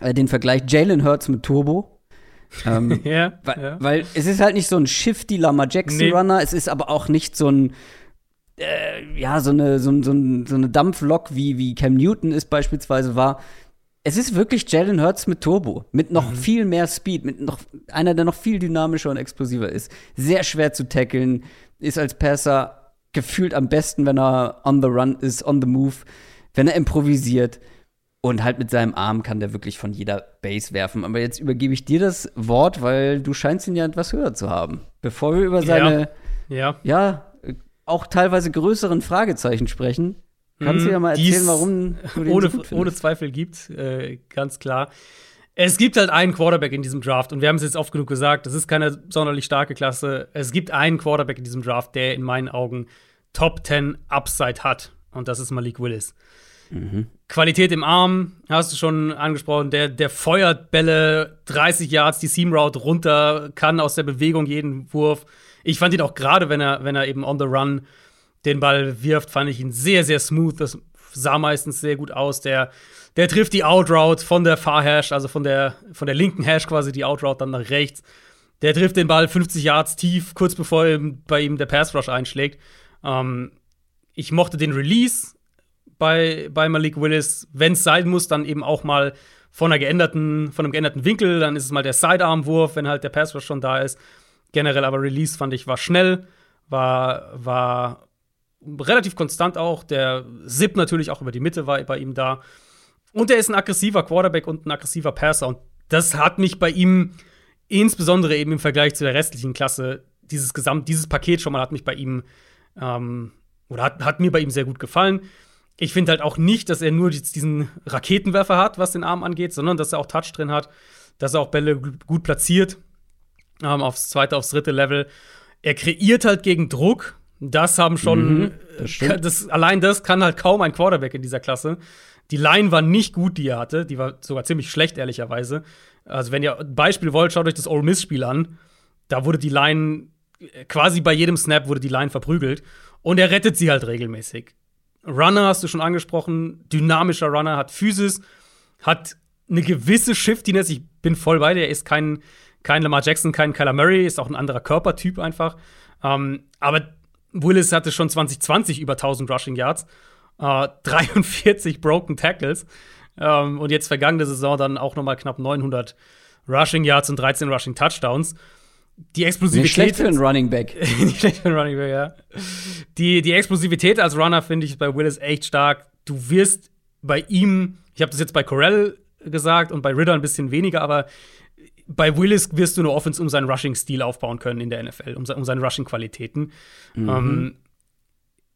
äh, den Vergleich Jalen Hurts mit Turbo. ähm, <laughs> Ja, weil, ja. weil es ist halt nicht so ein shifty Lama Jackson Nee. Runner, es ist aber auch nicht so ein äh, ja, so eine, so, so, so eine Dampflok, wie, wie Cam Newton es beispielsweise war. Es ist wirklich Jalen Hurts mit Turbo, mit Mhm. noch viel mehr Speed, mit noch einer, der noch viel dynamischer und explosiver ist. Sehr schwer zu tackeln, ist als Passer gefühlt am besten, wenn er on the run ist, on the move, wenn er improvisiert. Und halt mit seinem Arm kann der wirklich von jeder Base werfen. Aber jetzt übergebe ich dir das Wort, weil du scheinst ihn ja etwas höher zu haben. Bevor wir über seine, ja. ja, äh, auch teilweise größeren Fragezeichen sprechen, kannst du ja mal Mhm. Die's erzählen, warum du den ohne, so ohne. Zweifel gibt, äh, ganz klar. Es gibt halt einen Quarterback in diesem Draft und wir haben es jetzt oft genug gesagt, das ist keine sonderlich starke Klasse. Es gibt einen Quarterback in diesem Draft, der in meinen Augen Top 10 Upside hat und das ist Malik Willis. Qualität im Arm, hast du schon angesprochen, der, der feuert Bälle 30 Yards die Seam Route runter, kann aus der Bewegung jeden Wurf. Ich fand ihn auch gerade, wenn er, wenn er eben on the run den Ball wirft, fand ich ihn sehr, sehr smooth. Das sah meistens sehr gut aus. Der, der trifft die Outroute von der Far Hash, also von der, von der linken Hash quasi die Outroute dann nach rechts. Der trifft den Ball 50 Yards tief, kurz bevor bei ihm der Pass Rush einschlägt. Ähm, ich mochte den Release bei, bei Malik Willis. Wenn es sein muss, dann eben auch mal von, einer geänderten, von einem geänderten Winkel. Dann ist es mal der Sidearm-Wurf, wenn halt der Pass Rush schon da ist. Generell aber Release fand ich war schnell, war, war relativ konstant auch. Der Zip natürlich auch über die Mitte war bei ihm da. Und er ist ein aggressiver Quarterback und ein aggressiver Passer. Und das hat mich bei ihm insbesondere eben im Vergleich zu der restlichen Klasse, dieses Gesamt, dieses Paket schon mal hat mich bei ihm ähm, oder hat, hat mir bei ihm sehr gut gefallen. Ich finde halt auch nicht, dass er nur diesen Raketenwerfer hat, was den Arm angeht, sondern dass er auch Touch drin hat, dass er auch Bälle gu- gut platziert, ähm, aufs zweite, aufs dritte Level. Er kreiert halt gegen Druck. Das haben schon, Mhm, das äh, das, allein das kann halt kaum ein Quarterback in dieser Klasse. Die Line war nicht gut, die er hatte. Die war sogar ziemlich schlecht, ehrlicherweise. Also, wenn ihr ein Beispiel wollt, schaut euch das Ole Miss-Spiel an. Da wurde die Line, äh, quasi bei jedem Snap wurde die Line verprügelt. Und er rettet sie halt regelmäßig. Runner hast du schon angesprochen, dynamischer Runner, hat Physis, hat eine gewisse Shiftiness. Ich bin voll bei dir. Er ist kein, kein Lamar Jackson, kein Kyler Murray, ist auch ein anderer Körpertyp einfach. Ähm, aber Willis hatte schon 2020 über 1000 Rushing Yards, äh, <laughs> 43 Broken Tackles ähm, und jetzt vergangene Saison dann auch noch mal knapp 900 Rushing Yards und 13 Rushing Touchdowns. Die Explosivität Nicht schlecht für einen Running Back. <laughs> nicht schlecht für einen Running Back, ja. Die, die Explosivität als Runner finde ich bei Willis echt stark. Du wirst bei ihm, ich habe das jetzt bei Corell gesagt und bei Ritter ein bisschen weniger, aber bei Willis wirst du eine Offense um seinen Rushing-Stil aufbauen können in der NFL, um, um seine Rushing-Qualitäten. Mhm. Ähm,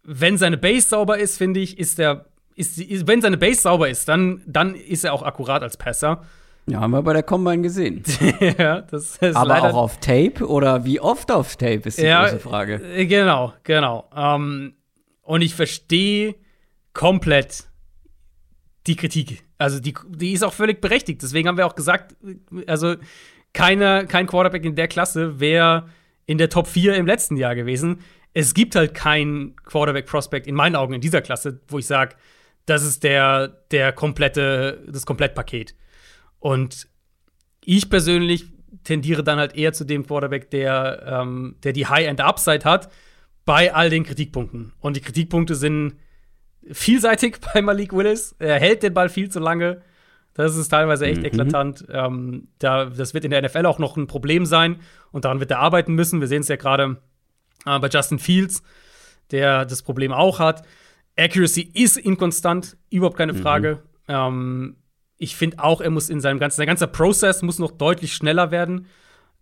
wenn seine Base sauber ist, finde ich, ist der, ist, ist, wenn seine Base sauber ist, dann, dann ist er auch akkurat als Passer. Ja, haben wir bei der Combine gesehen. <laughs> ja, das ist Aber auch auf Tape oder wie oft auf Tape ist die ja, große Frage. Äh, genau, genau. Ähm, und ich verstehe komplett die Kritik. Also die, die ist auch völlig berechtigt. Deswegen haben wir auch gesagt, also keine, kein Quarterback in der Klasse wäre in der Top 4 im letzten Jahr gewesen. Es gibt halt keinen Quarterback-Prospect in meinen Augen in dieser Klasse, wo ich sage, das ist der, der komplette, das Komplettpaket. Und ich persönlich tendiere dann halt eher zu dem Quarterback, der, ähm, der die High-End-Upside hat, bei all den Kritikpunkten. Und die Kritikpunkte sind vielseitig <laughs> bei Malik Willis. Er hält den Ball viel zu lange. Das ist teilweise echt mhm. eklatant. Ähm, da, das wird in der NFL auch noch ein Problem sein und daran wird er arbeiten müssen. Wir sehen es ja gerade äh, bei Justin Fields, der das Problem auch hat. Accuracy ist inkonstant, überhaupt keine mhm. Frage. Mhm. Ähm, ich finde auch, er muss in seinem ganzen, sein ganzer Prozess muss noch deutlich schneller werden.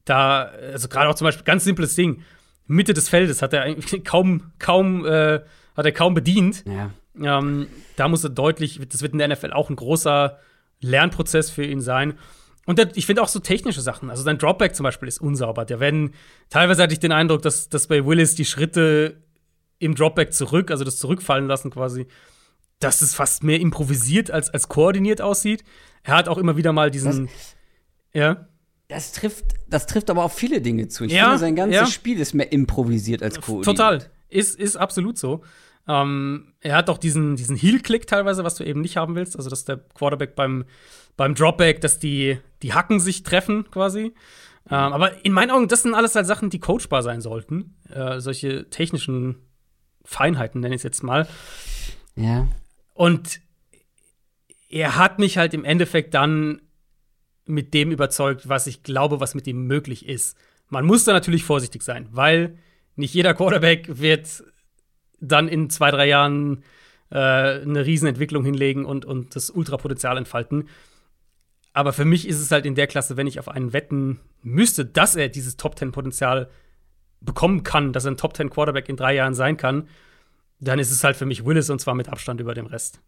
Da, also gerade auch zum Beispiel ganz simples Ding. Mitte des Feldes hat er <laughs> kaum, kaum, äh, hat er kaum bedient. Ja. Ähm, da muss er deutlich, das wird in der NFL auch ein großer Lernprozess für ihn sein. Und der, ich finde auch so technische Sachen. Also sein Dropback zum Beispiel ist unsauber. Da werden, teilweise hatte ich den Eindruck, dass, dass bei Willis die Schritte im Dropback zurück, also das Zurückfallen lassen quasi, dass es fast mehr improvisiert als, als koordiniert aussieht. Er hat auch immer wieder mal diesen. Das, ja. Das trifft, das trifft aber auf viele Dinge zu. Ich ja, finde, sein ganzes ja. Spiel ist mehr improvisiert als koordiniert. Total. Ist, ist absolut so. Ähm, er hat auch diesen, diesen Heel-Click teilweise, was du eben nicht haben willst. Also, dass der Quarterback beim, beim Dropback, dass die, die Hacken sich treffen quasi. Ähm, aber in meinen Augen, das sind alles halt Sachen, die coachbar sein sollten. Äh, solche technischen Feinheiten, nenne ich es jetzt mal. Ja. Und er hat mich halt im Endeffekt dann mit dem überzeugt, was ich glaube, was mit ihm möglich ist. Man muss da natürlich vorsichtig sein, weil nicht jeder Quarterback wird dann in zwei, drei Jahren äh, eine Riesenentwicklung hinlegen und, und das Ultrapotenzial entfalten. Aber für mich ist es halt in der Klasse, wenn ich auf einen wetten müsste, dass er dieses Top-10-Potenzial bekommen kann, dass er ein Top-10-Quarterback in drei Jahren sein kann, dann ist es halt für mich Willis und zwar mit Abstand über dem Rest.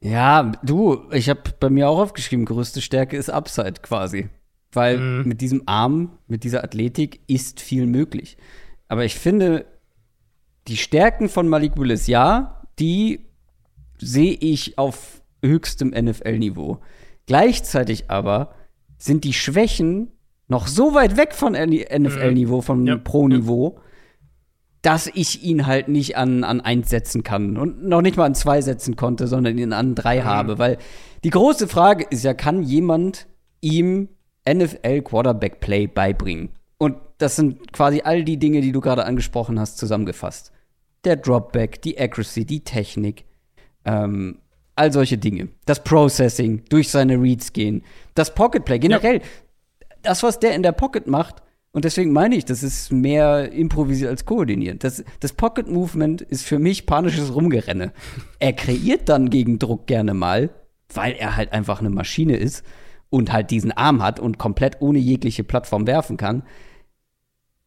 Ja, du, ich habe bei mir auch aufgeschrieben, größte Stärke ist Upside quasi. Weil mhm. mit diesem Arm, mit dieser Athletik ist viel möglich. Aber ich finde, die Stärken von Malik Willis, ja, die sehe ich auf höchstem NFL-Niveau. Gleichzeitig aber sind die Schwächen noch so weit weg von NFL-Niveau, von ja. Pro-Niveau, dass ich ihn halt nicht an, an eins setzen kann und noch nicht mal an zwei setzen konnte, sondern ihn an drei mhm. habe. Weil die große Frage ist ja, kann jemand ihm NFL Quarterback Play beibringen? Und das sind quasi all die Dinge, die du gerade angesprochen hast, zusammengefasst. Der Dropback, die Accuracy, die Technik, ähm, all solche Dinge. Das Processing, durch seine Reads gehen, das Pocket Play, generell. Ja. Das, was der in der Pocket macht, und deswegen meine ich, das ist mehr improvisiert als koordiniert. Das, das Pocket Movement ist für mich panisches Rumgerenne. Er kreiert dann gegen Druck gerne mal, weil er halt einfach eine Maschine ist und halt diesen Arm hat und komplett ohne jegliche Plattform werfen kann.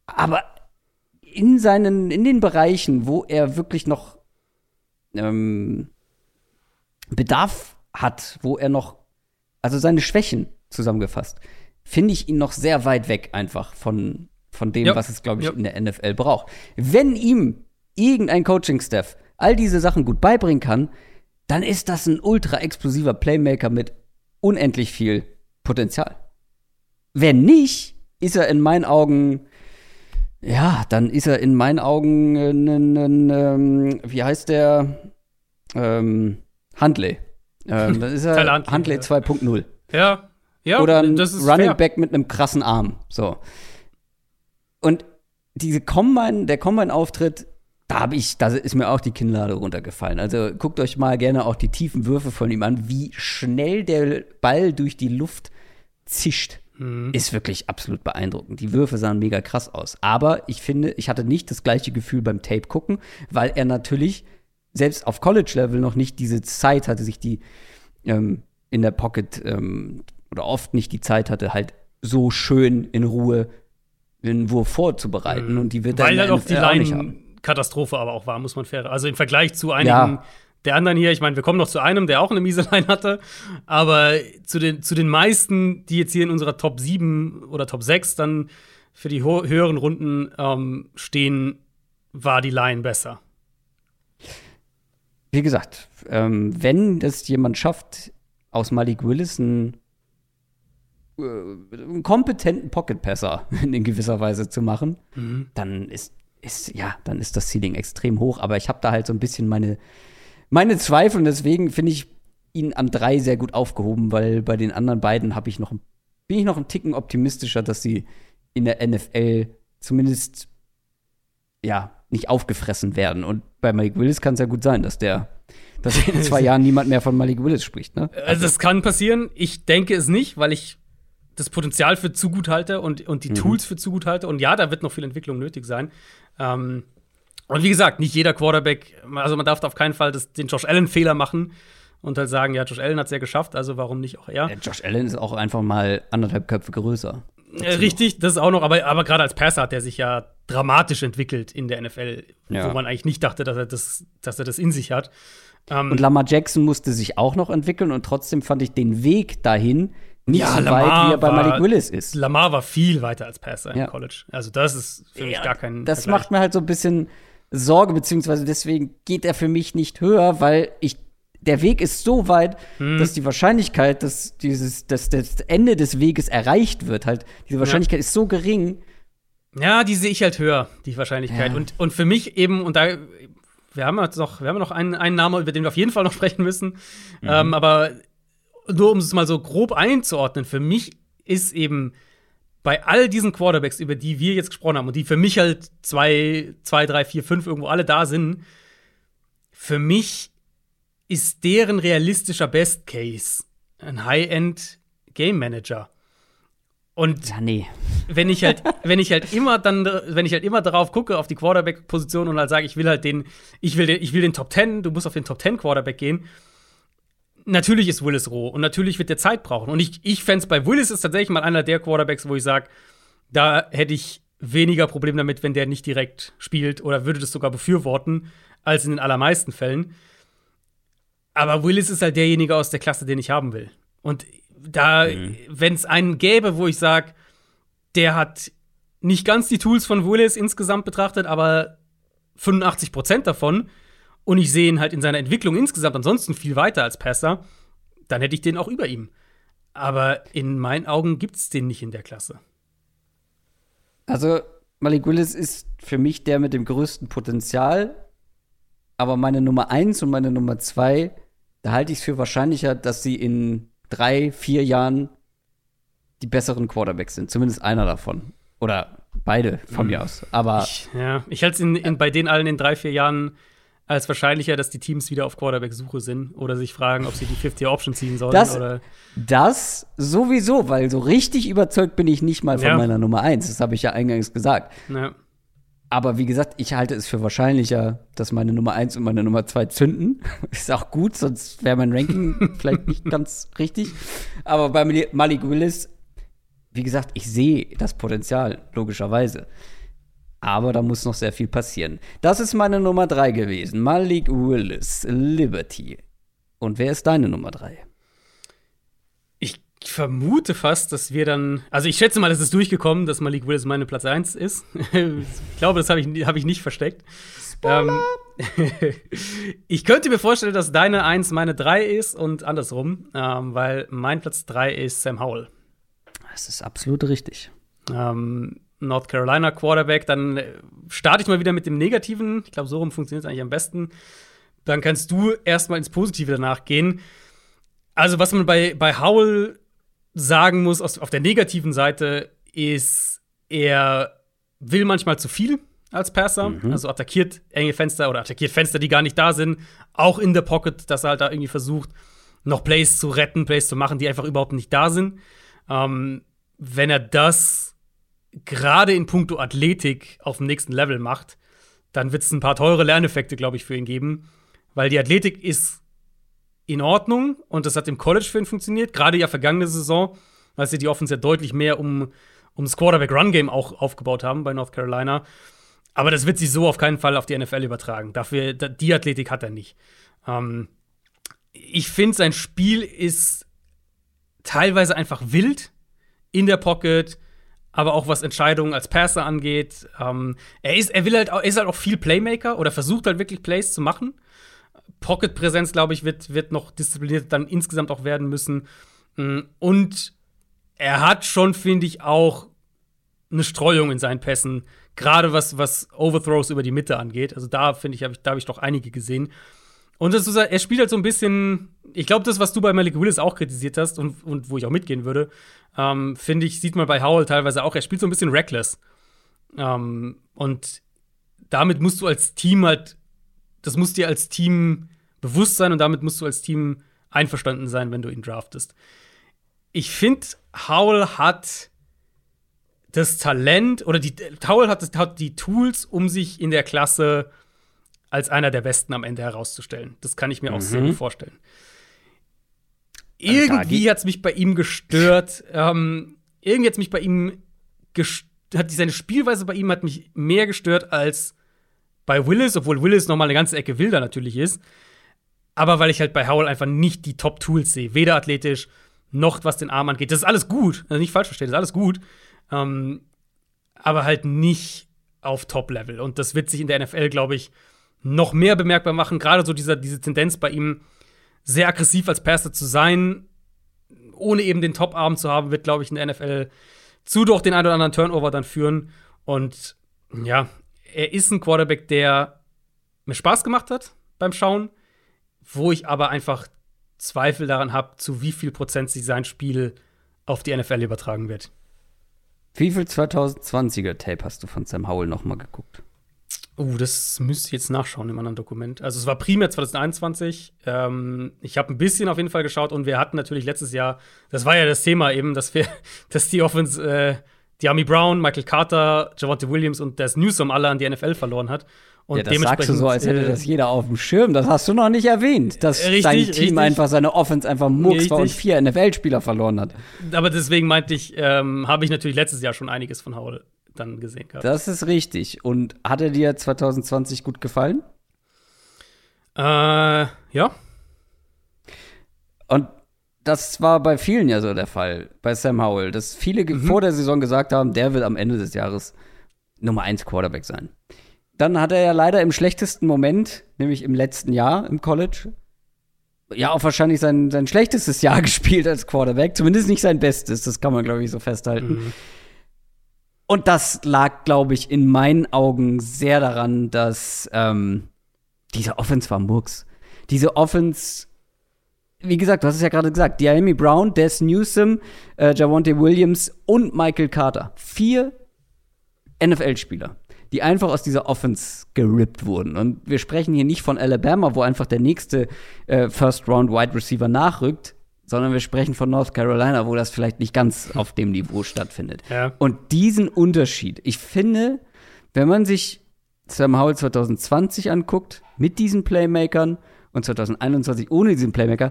Aber in seinen, in den Bereichen, wo er wirklich noch ähm, Bedarf hat, wo er noch, also seine Schwächen zusammengefasst, finde ich ihn noch sehr weit weg einfach von, von dem, ja. was es, glaube ich, ja. in der NFL braucht. Wenn ihm irgendein Coaching-Staff all diese Sachen gut beibringen kann, dann ist das ein ultra explosiver Playmaker mit unendlich viel Potenzial. Wenn nicht, ist er in meinen Augen, ja, dann ist er in meinen Augen ein, ein, ein wie heißt der? Ähm, Handley. Ähm, dann ist er <laughs> Handley 2.0. Ja, ja, oder ein Running fair. Back mit einem krassen Arm. So. Und diese Combine, der Combine-Auftritt, da habe ich, da ist mir auch die Kinnlade runtergefallen. Also guckt euch mal gerne auch die tiefen Würfe von ihm an, wie schnell der Ball durch die Luft zischt. Mhm. Ist wirklich absolut beeindruckend. Die Würfe sahen mega krass aus. Aber ich finde, ich hatte nicht das gleiche Gefühl beim Tape gucken, weil er natürlich selbst auf College-Level noch nicht diese Zeit hatte, sich die ähm, in der Pocket ähm, oder oft nicht die Zeit hatte, halt so schön in Ruhe einen Wurf vorzubereiten. Und die wird Weil dann halt auch die. Line-Katastrophe aber auch war, muss man fair. Also im Vergleich zu einigen Ja. Der anderen hier, ich meine, wir kommen noch zu einem, der auch eine miese Line hatte, aber zu den, zu den meisten, die jetzt hier in unserer Top 7 oder Top 6 dann für die höheren Runden ähm, stehen, war die Line besser. Wie gesagt, ähm, wenn das jemand schafft, aus Malik Willis einen, äh, einen kompetenten Pocket-Passer <laughs> in gewisser Weise zu machen, dann ist, ist, ja, dann ist das Ceiling extrem hoch. Aber ich habe da halt so ein bisschen meine, meine Zweifel und deswegen finde ich ihn am 3 sehr gut aufgehoben, weil bei den anderen beiden habe ich noch, ein- bin ich noch einen Ticken optimistischer, dass sie in der NFL zumindest ja, nicht aufgefressen werden. Und bei Malik Willis kann es ja gut sein, dass der, dass in <laughs> zwei Jahren niemand mehr von Malik Willis spricht, ne? Also, das kann passieren. Ich denke es nicht, weil ich das Potenzial für zu gut halte und, und die Tools für zu gut halte. Und ja, da wird noch viel Entwicklung nötig sein. Ähm, und wie gesagt, nicht jeder Quarterback, also man darf da auf keinen Fall das, den Josh Allen-Fehler machen und halt sagen, ja, Josh Allen hat es ja geschafft, also warum nicht auch er? Der Josh Allen ist auch einfach mal anderthalb Köpfe größer. Äh, richtig, das ist auch noch, aber, aber gerade als Passer hat er sich ja dramatisch entwickelt in der NFL, Ja. wo man eigentlich nicht dachte, dass er das, dass er das in sich hat. Ähm, Und Lamar Jackson musste sich auch noch entwickeln und trotzdem fand ich den Weg dahin nicht Ja, so Lamar weit, wie er bei Malik Willis ist. Lamar war viel weiter als Passer Ja. im College. Also das ist für mich gar kein das Vergleich. macht mir halt so ein bisschen Sorge, beziehungsweise deswegen geht er für mich nicht höher, weil ich der Weg ist so weit, Hm. dass die Wahrscheinlichkeit, dass dieses, dass das Ende des Weges erreicht wird, halt, diese Wahrscheinlichkeit ist so gering. Ja, die sehe ich halt höher, die Wahrscheinlichkeit. Ja. Und, und für mich eben, und da, wir haben jetzt noch, wir haben noch einen, einen Namen, über den wir auf jeden Fall noch <laughs> sprechen müssen. Ähm, aber nur um es mal so grob einzuordnen, für mich ist eben bei all diesen Quarterbacks, über die wir jetzt gesprochen haben und die für mich halt zwei, zwei, drei, vier, fünf irgendwo alle da sind, für mich ist deren realistischer Best Case ein High-End Game Manager. Und Ja, nee. wenn ich halt, wenn ich halt immer dann, wenn ich halt immer darauf gucke, auf die Quarterback-Position und halt sage, ich will halt den, ich will den, ich will den Top 10, du musst auf den Top 10 Quarterback gehen. Natürlich ist Willis roh und natürlich wird der Zeit brauchen. Und ich, ich fände es bei Willis ist tatsächlich mal einer der Quarterbacks, wo ich sage, da hätte ich weniger Problem damit, wenn der nicht direkt spielt oder würde das sogar befürworten, als in den allermeisten Fällen. Aber Willis ist halt derjenige aus der Klasse, den ich haben will. Und da, wenn es einen gäbe, wo ich sage, der hat nicht ganz die Tools von Willis insgesamt betrachtet, aber 85 Prozent davon und ich sehe ihn halt in seiner Entwicklung insgesamt ansonsten viel weiter als Passer, dann hätte ich den auch über ihm. Aber in meinen Augen gibt es den nicht in der Klasse. Also, Malik Willis ist für mich der mit dem größten Potenzial. Aber meine Nummer eins und meine Nummer zwei, da halte ich es für wahrscheinlicher, dass sie in drei, vier Jahren die besseren Quarterbacks sind. Zumindest einer davon. Oder beide von mir aus. Aber Ich, ja, ich halte es bei den allen in drei, vier Jahren als wahrscheinlicher, dass die Teams wieder auf Quarterback-Suche sind oder sich fragen, ob sie die 50-Option ziehen sollen. Das- oder das sowieso, weil so richtig überzeugt bin ich nicht mal von Ja. meiner Nummer eins. Das habe ich ja eingangs gesagt. na, Aber wie gesagt, ich halte es für wahrscheinlicher, dass meine Nummer 1 und meine Nummer 2 zünden. <laughs> Ist auch gut, sonst wäre mein Ranking <laughs> vielleicht nicht ganz richtig. Aber bei Mali- Malik Willis, wie gesagt, ich sehe das Potenzial, logischerweise. Aber da muss noch sehr viel passieren. Das ist meine Nummer 3 gewesen. Malik Willis, Liberty. Und wer ist deine Nummer 3? Ich vermute fast, dass wir dann. Also, ich schätze mal, es ist durchgekommen, dass Malik Willis meine Platz 1 ist. <laughs> ich glaube, das habe ich, hab ich nicht versteckt. Ähm, <laughs> ich könnte mir vorstellen, dass deine 1 meine 3 ist und andersrum, ähm, weil mein Platz 3 ist Sam Howell. Das ist absolut richtig. Ähm, North Carolina Quarterback. Dann äh, starte ich mal wieder mit dem Negativen. Ich glaube, so rum funktioniert es eigentlich am besten. Dann kannst du erstmal ins Positive danach gehen. Also, was man bei, bei Howell sagen muss, aus, auf der negativen Seite, ist, er will manchmal zu viel als Passer. Also attackiert enge Fenster oder attackiert Fenster, die gar nicht da sind. Auch in der Pocket, dass er halt da irgendwie versucht, noch Plays zu retten, Plays zu machen, die einfach überhaupt nicht da sind. Ähm, wenn er das gerade in puncto Athletik auf dem nächsten Level macht, dann wird es ein paar teure Lerneffekte, glaube ich, für ihn geben. Weil die Athletik ist in Ordnung und das hat im College für ihn funktioniert. Gerade ja vergangene Saison, als sie die Offense ja deutlich mehr um, um das Quarterback-Run-Game auch aufgebaut haben bei North Carolina. Aber das wird sich so auf keinen Fall auf die NFL übertragen. Dafür, die Athletik hat er nicht. Ähm, ich finde, sein Spiel ist teilweise einfach wild in der Pocket, aber auch was Entscheidungen als Passer angeht. Ähm, er, ist, er will halt, ist halt auch viel Playmaker oder versucht halt wirklich Plays zu machen. Pocket-Präsenz, glaube ich, wird, wird noch diszipliniert dann insgesamt auch werden müssen. Mm, und er hat schon, finde ich, auch eine Streuung in seinen Pässen, gerade was, was Overthrows über die Mitte angeht. Also da, finde ich, hab ich, da habe ich doch einige gesehen. Und das ist, er spielt halt so ein bisschen, ich glaube, das, was du bei Malik Willis auch kritisiert hast und, und wo ich auch mitgehen würde, ähm, finde ich, sieht man bei Howell teilweise auch, er spielt so ein bisschen reckless. Ähm, und damit musst du als Team halt das muss dir als Team bewusst sein und damit musst du als Team einverstanden sein, wenn du ihn draftest. Ich finde, Howell hat das Talent oder die Howell hat, hat die Tools, um sich in der Klasse als einer der Besten am Ende herauszustellen. Das kann ich mir mhm. auch sehr gut vorstellen. Irgendwie hat es mich bei ihm gestört. ähm, irgendwie hat es mich bei ihm gestört. Hat seine Spielweise bei ihm hat mich mehr gestört als bei Willis, obwohl Willis noch mal eine ganze Ecke wilder natürlich ist. Aber weil ich halt bei Howell einfach nicht die Top-Tools sehe. Weder athletisch noch was den Arm angeht. Das ist alles gut. Also nicht falsch verstehen, das ist alles gut. Ähm, aber halt nicht auf Top-Level. Und das wird sich in der NFL, glaube ich, noch mehr bemerkbar machen. Gerade so dieser, diese Tendenz bei ihm, sehr aggressiv als Passer zu sein, ohne eben den Top-Arm zu haben, wird, glaube ich, in der NFL zu doch den einen oder anderen Turnover dann führen. Und ja, er ist ein Quarterback, der mir Spaß gemacht hat beim Schauen, wo ich aber einfach Zweifel daran habe, zu wie viel Prozent sich sein Spiel auf die NFL übertragen wird. Wie viel 2020er Tape hast du von Sam Howell noch mal geguckt? Oh, das müsste ich jetzt nachschauen im anderen Dokument. Also es war primär 2021. Ähm, ich habe ein bisschen auf jeden Fall geschaut und wir hatten natürlich letztes Jahr, das war ja das Thema eben, dass wir, <laughs> dass die Offense äh, Diami Brown, Michael Carter, Javante Williams und Des Newsom alle an die NFL verloren hat. Und ja, das sagst du so, als hätte das jeder auf dem Schirm. Das hast du noch nicht erwähnt, dass richtig, dein Team richtig. einfach seine Offense einfach Murks war und vier NFL-Spieler verloren hat. Aber deswegen meinte ich, ähm, habe ich natürlich letztes Jahr schon einiges von Howell dann gesehen gehabt. Das ist richtig. Und hat er dir 2020 gut gefallen? Äh, ja. Und das war bei vielen ja so der Fall, bei Sam Howell, dass viele mhm. vor der Saison gesagt haben, der wird am Ende des Jahres Nummer 1 Quarterback sein. Dann hat er ja leider im schlechtesten Moment, nämlich im letzten Jahr im College, ja auch wahrscheinlich sein, sein schlechtestes Jahr <laughs> gespielt als Quarterback. Zumindest nicht sein bestes, das kann man, glaube ich, so festhalten. Mhm. Und das lag, glaube ich, in meinen Augen sehr daran, dass ähm, diese Offense war Murks. Diese Offense wie gesagt, du hast es ja gerade gesagt, Diami Brown, Des Newsom, äh, Javonte Williams und Michael Carter. Vier NFL-Spieler, die einfach aus dieser Offense gerippt wurden. Und wir sprechen hier nicht von Alabama, wo einfach der nächste äh, First-Round-Wide Receiver nachrückt, sondern wir sprechen von North Carolina, wo das vielleicht nicht ganz <laughs> auf dem Niveau stattfindet. Ja. Und diesen Unterschied, ich finde, wenn man sich Sam Howell 2020 anguckt, mit diesen Playmakern und 2021 ohne diesen Playmaker,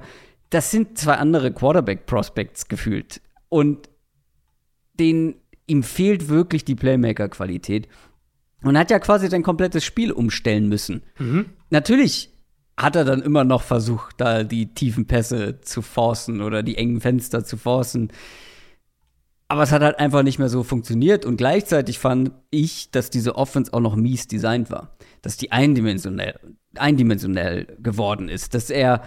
das sind zwei andere Quarterback-Prospects gefühlt. Und den, ihm fehlt wirklich die Playmaker-Qualität. Und hat ja quasi sein komplettes Spiel umstellen müssen. Mhm. Natürlich hat er dann immer noch versucht, da die tiefen Pässe zu forcen oder die engen Fenster zu forcen. Aber es hat halt einfach nicht mehr so funktioniert. Und gleichzeitig fand ich, dass diese Offense auch noch mies designt war. Dass die eindimensionell, eindimensionell geworden ist. Dass er,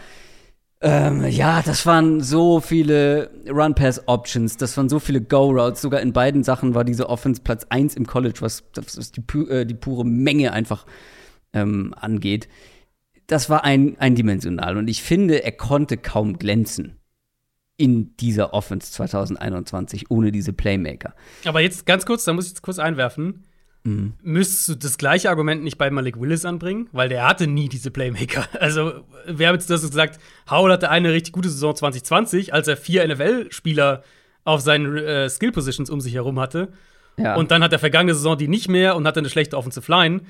ähm, ja, das waren so viele Run-Pass-Options, das waren so viele Go-Routes. Sogar in beiden Sachen war diese Offense Platz 1 im College, was, was die, äh, die pure Menge einfach ähm, angeht. Das war ein, eindimensional. Und ich finde, er konnte kaum glänzen in dieser Offense 2021 ohne diese Playmaker. Aber jetzt ganz kurz, da muss ich jetzt kurz einwerfen. Mhm. Müsstest du das gleiche Argument nicht bei Malik Willis anbringen? Weil der hatte nie diese Playmaker. <laughs> Also, wir haben jetzt das gesagt, Howell hatte eine richtig gute Saison 2020, als er vier NFL-Spieler auf seinen äh, Skill-Positions um sich herum hatte. Ja. Und dann hat er vergangene Saison die nicht mehr und hatte eine schlechte Offensive Line.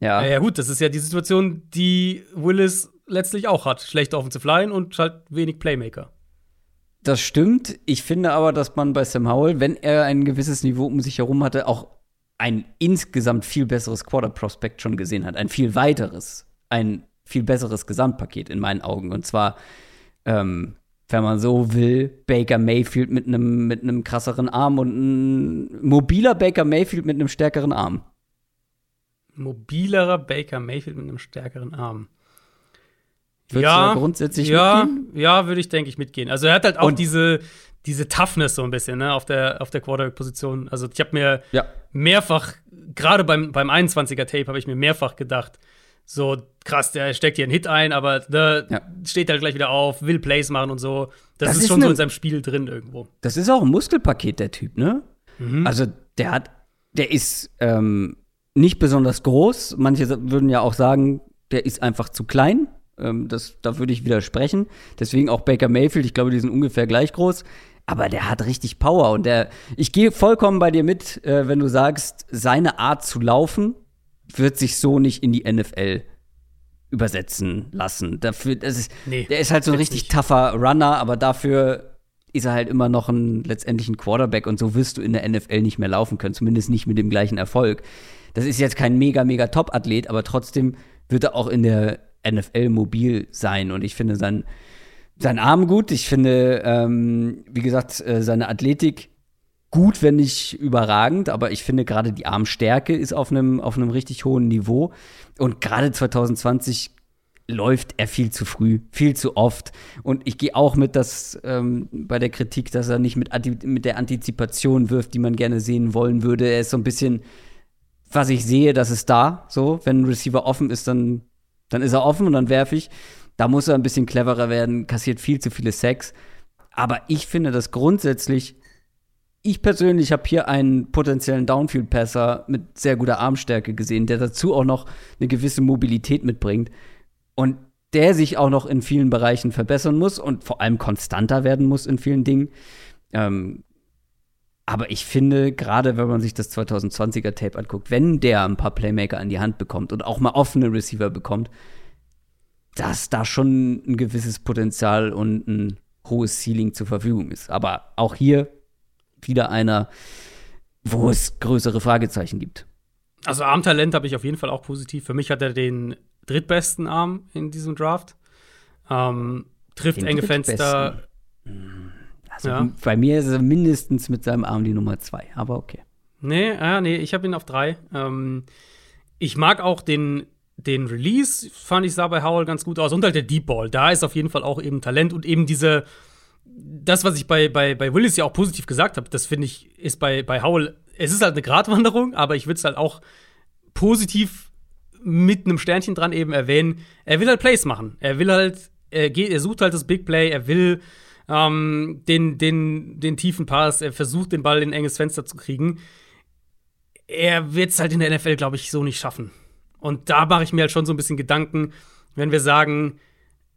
Ja. ja, gut, das ist ja die Situation, die Willis letztlich auch hat. Schlechte Offensive Line und halt wenig Playmaker. Das stimmt. Ich finde aber, dass man bei Sam Howell, wenn er ein gewisses Niveau um sich herum hatte, auch ein insgesamt viel besseres Quarter-Prospect schon gesehen hat. Ein viel weiteres, ein viel besseres Gesamtpaket in meinen Augen. Und zwar, ähm, wenn man so will, Baker Mayfield mit einem mit einem krasseren Arm und ein mobiler Baker Mayfield mit einem stärkeren Arm. Mobilerer Baker Mayfield mit einem stärkeren Arm. Würdest ja, du da grundsätzlich ja, mitgehen? ja, würde ich denke ich mitgehen. Also er hat halt auch Und- diese diese Toughness so ein bisschen, ne, auf der auf der Quarterback-Position. Also ich habe mir Ja. mehrfach, gerade beim, beim 21er Tape, habe ich mir mehrfach gedacht, so krass, der steckt hier einen Hit ein, aber der Ja. steht halt gleich wieder auf, will Plays machen und so. Das, Das ist ist schon so ne- in seinem Spiel drin irgendwo. Das ist auch ein Muskelpaket, der Typ, ne? Mhm. Also, der hat, der ist ähm, nicht besonders groß. Manche würden ja auch sagen, der ist einfach zu klein. Ähm, das, da würde ich widersprechen. Deswegen auch Baker Mayfield, ich glaube, die sind ungefähr gleich groß. Aber der hat richtig Power und der, ich gehe vollkommen bei dir mit, äh, wenn du sagst, seine Art zu laufen wird sich so nicht in die NFL übersetzen lassen. Dafür, das ist, Nee, der ist halt so ein richtig nicht. tougher Runner, aber dafür ist er halt immer noch ein letztendlich ein Quarterback und so wirst du in der NFL nicht mehr laufen können, zumindest nicht mit dem gleichen Erfolg. Das ist jetzt kein mega, mega Top-Athlet, aber trotzdem wird er auch in der NFL mobil sein und ich finde sein, sein Arm gut. Ich finde, ähm, wie gesagt, äh, seine Athletik gut, wenn nicht überragend, aber ich finde gerade die Armstärke ist auf einem auf einem richtig hohen Niveau und gerade 2020 läuft er viel zu früh, viel zu oft. Und ich gehe auch mit, dass ähm, bei der Kritik, dass er nicht mit, mit der Antizipation wirft, die man gerne sehen wollen würde. Er ist so ein bisschen, was ich sehe, das ist da. So, wenn ein Receiver offen ist, dann, dann ist er offen und dann werfe ich. Da muss er ein bisschen cleverer werden, kassiert viel zu viele Sacks. Aber ich finde, dass grundsätzlich ich persönlich habe hier einen potenziellen Downfield-Passer mit sehr guter Armstärke gesehen, der dazu auch noch eine gewisse Mobilität mitbringt und der sich auch noch in vielen Bereichen verbessern muss und vor allem konstanter werden muss in vielen Dingen. Ähm, aber ich finde, gerade wenn man sich das 2020er Tape anguckt, wenn der ein paar Playmaker an die Hand bekommt und auch mal offene Receiver bekommt, dass da schon ein gewisses Potenzial und ein hohes Ceiling zur Verfügung ist. Aber auch hier wieder einer, wo es größere Fragezeichen gibt. Also Armtalent habe ich auf jeden Fall auch positiv. Für mich hat er den drittbesten Arm in diesem Draft. Ähm, trifft Den enge? Fenster. Also Ja. bei mir ist er mindestens mit seinem Arm die Nummer zwei, aber okay. Nee, ah, nee, ich habe ihn auf drei. Ähm, ich mag auch den, den Release, fand ich, sah bei Howell ganz gut aus. Und halt der Deep Ball. Da ist auf jeden Fall auch eben Talent und eben diese, das, was ich bei, bei, bei Willis ja auch positiv gesagt habe, das finde ich, ist bei, bei Howell, es ist halt eine Gratwanderung, aber ich würde es halt auch positiv mit einem Sternchen dran eben erwähnen. Er will halt Plays machen. Er will halt, er, geht, er sucht halt das Big Play, er will ähm, den, den, den tiefen Pass, er versucht den Ball in ein enges Fenster zu kriegen. Er wird es halt in der NFL, glaube ich, so nicht schaffen. Und da mache ich mir halt schon so ein bisschen Gedanken, wenn wir sagen,